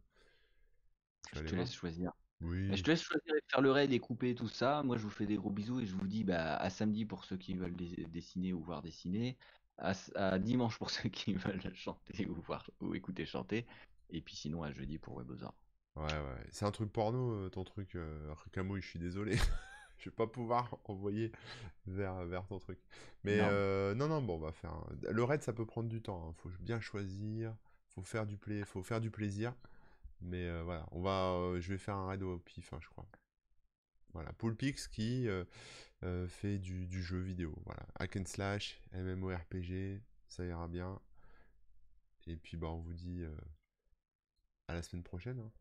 je te laisse choisir. Bah, Oui. Je te laisse choisir et faire le raid et couper tout ça. Moi, je vous fais des gros bisous et je vous dis bah, à samedi pour ceux qui veulent dessiner ou voir dessiner, à, dimanche pour ceux qui veulent chanter ou voir ou écouter chanter, et puis sinon à jeudi pour Webosar. Ouais, ouais. C'est un truc porno, euh, ton truc, euh, Rukamouille, je suis désolé. Je vais pas pouvoir envoyer vers, vers ton truc. Mais Non. euh, non, non, bon, on va faire. un- Le raid, ça peut prendre du temps. hein. Faut bien choisir. Faut faire du play, faut faire du plaisir. Mais euh, voilà, on va. euh, je vais faire un raid au pif, hein, je crois. Voilà, Poolpix qui fait du, du jeu vidéo. Voilà, hack and slash, MMORPG, ça ira bien. Et puis bah on vous dit à la semaine prochaine. hein.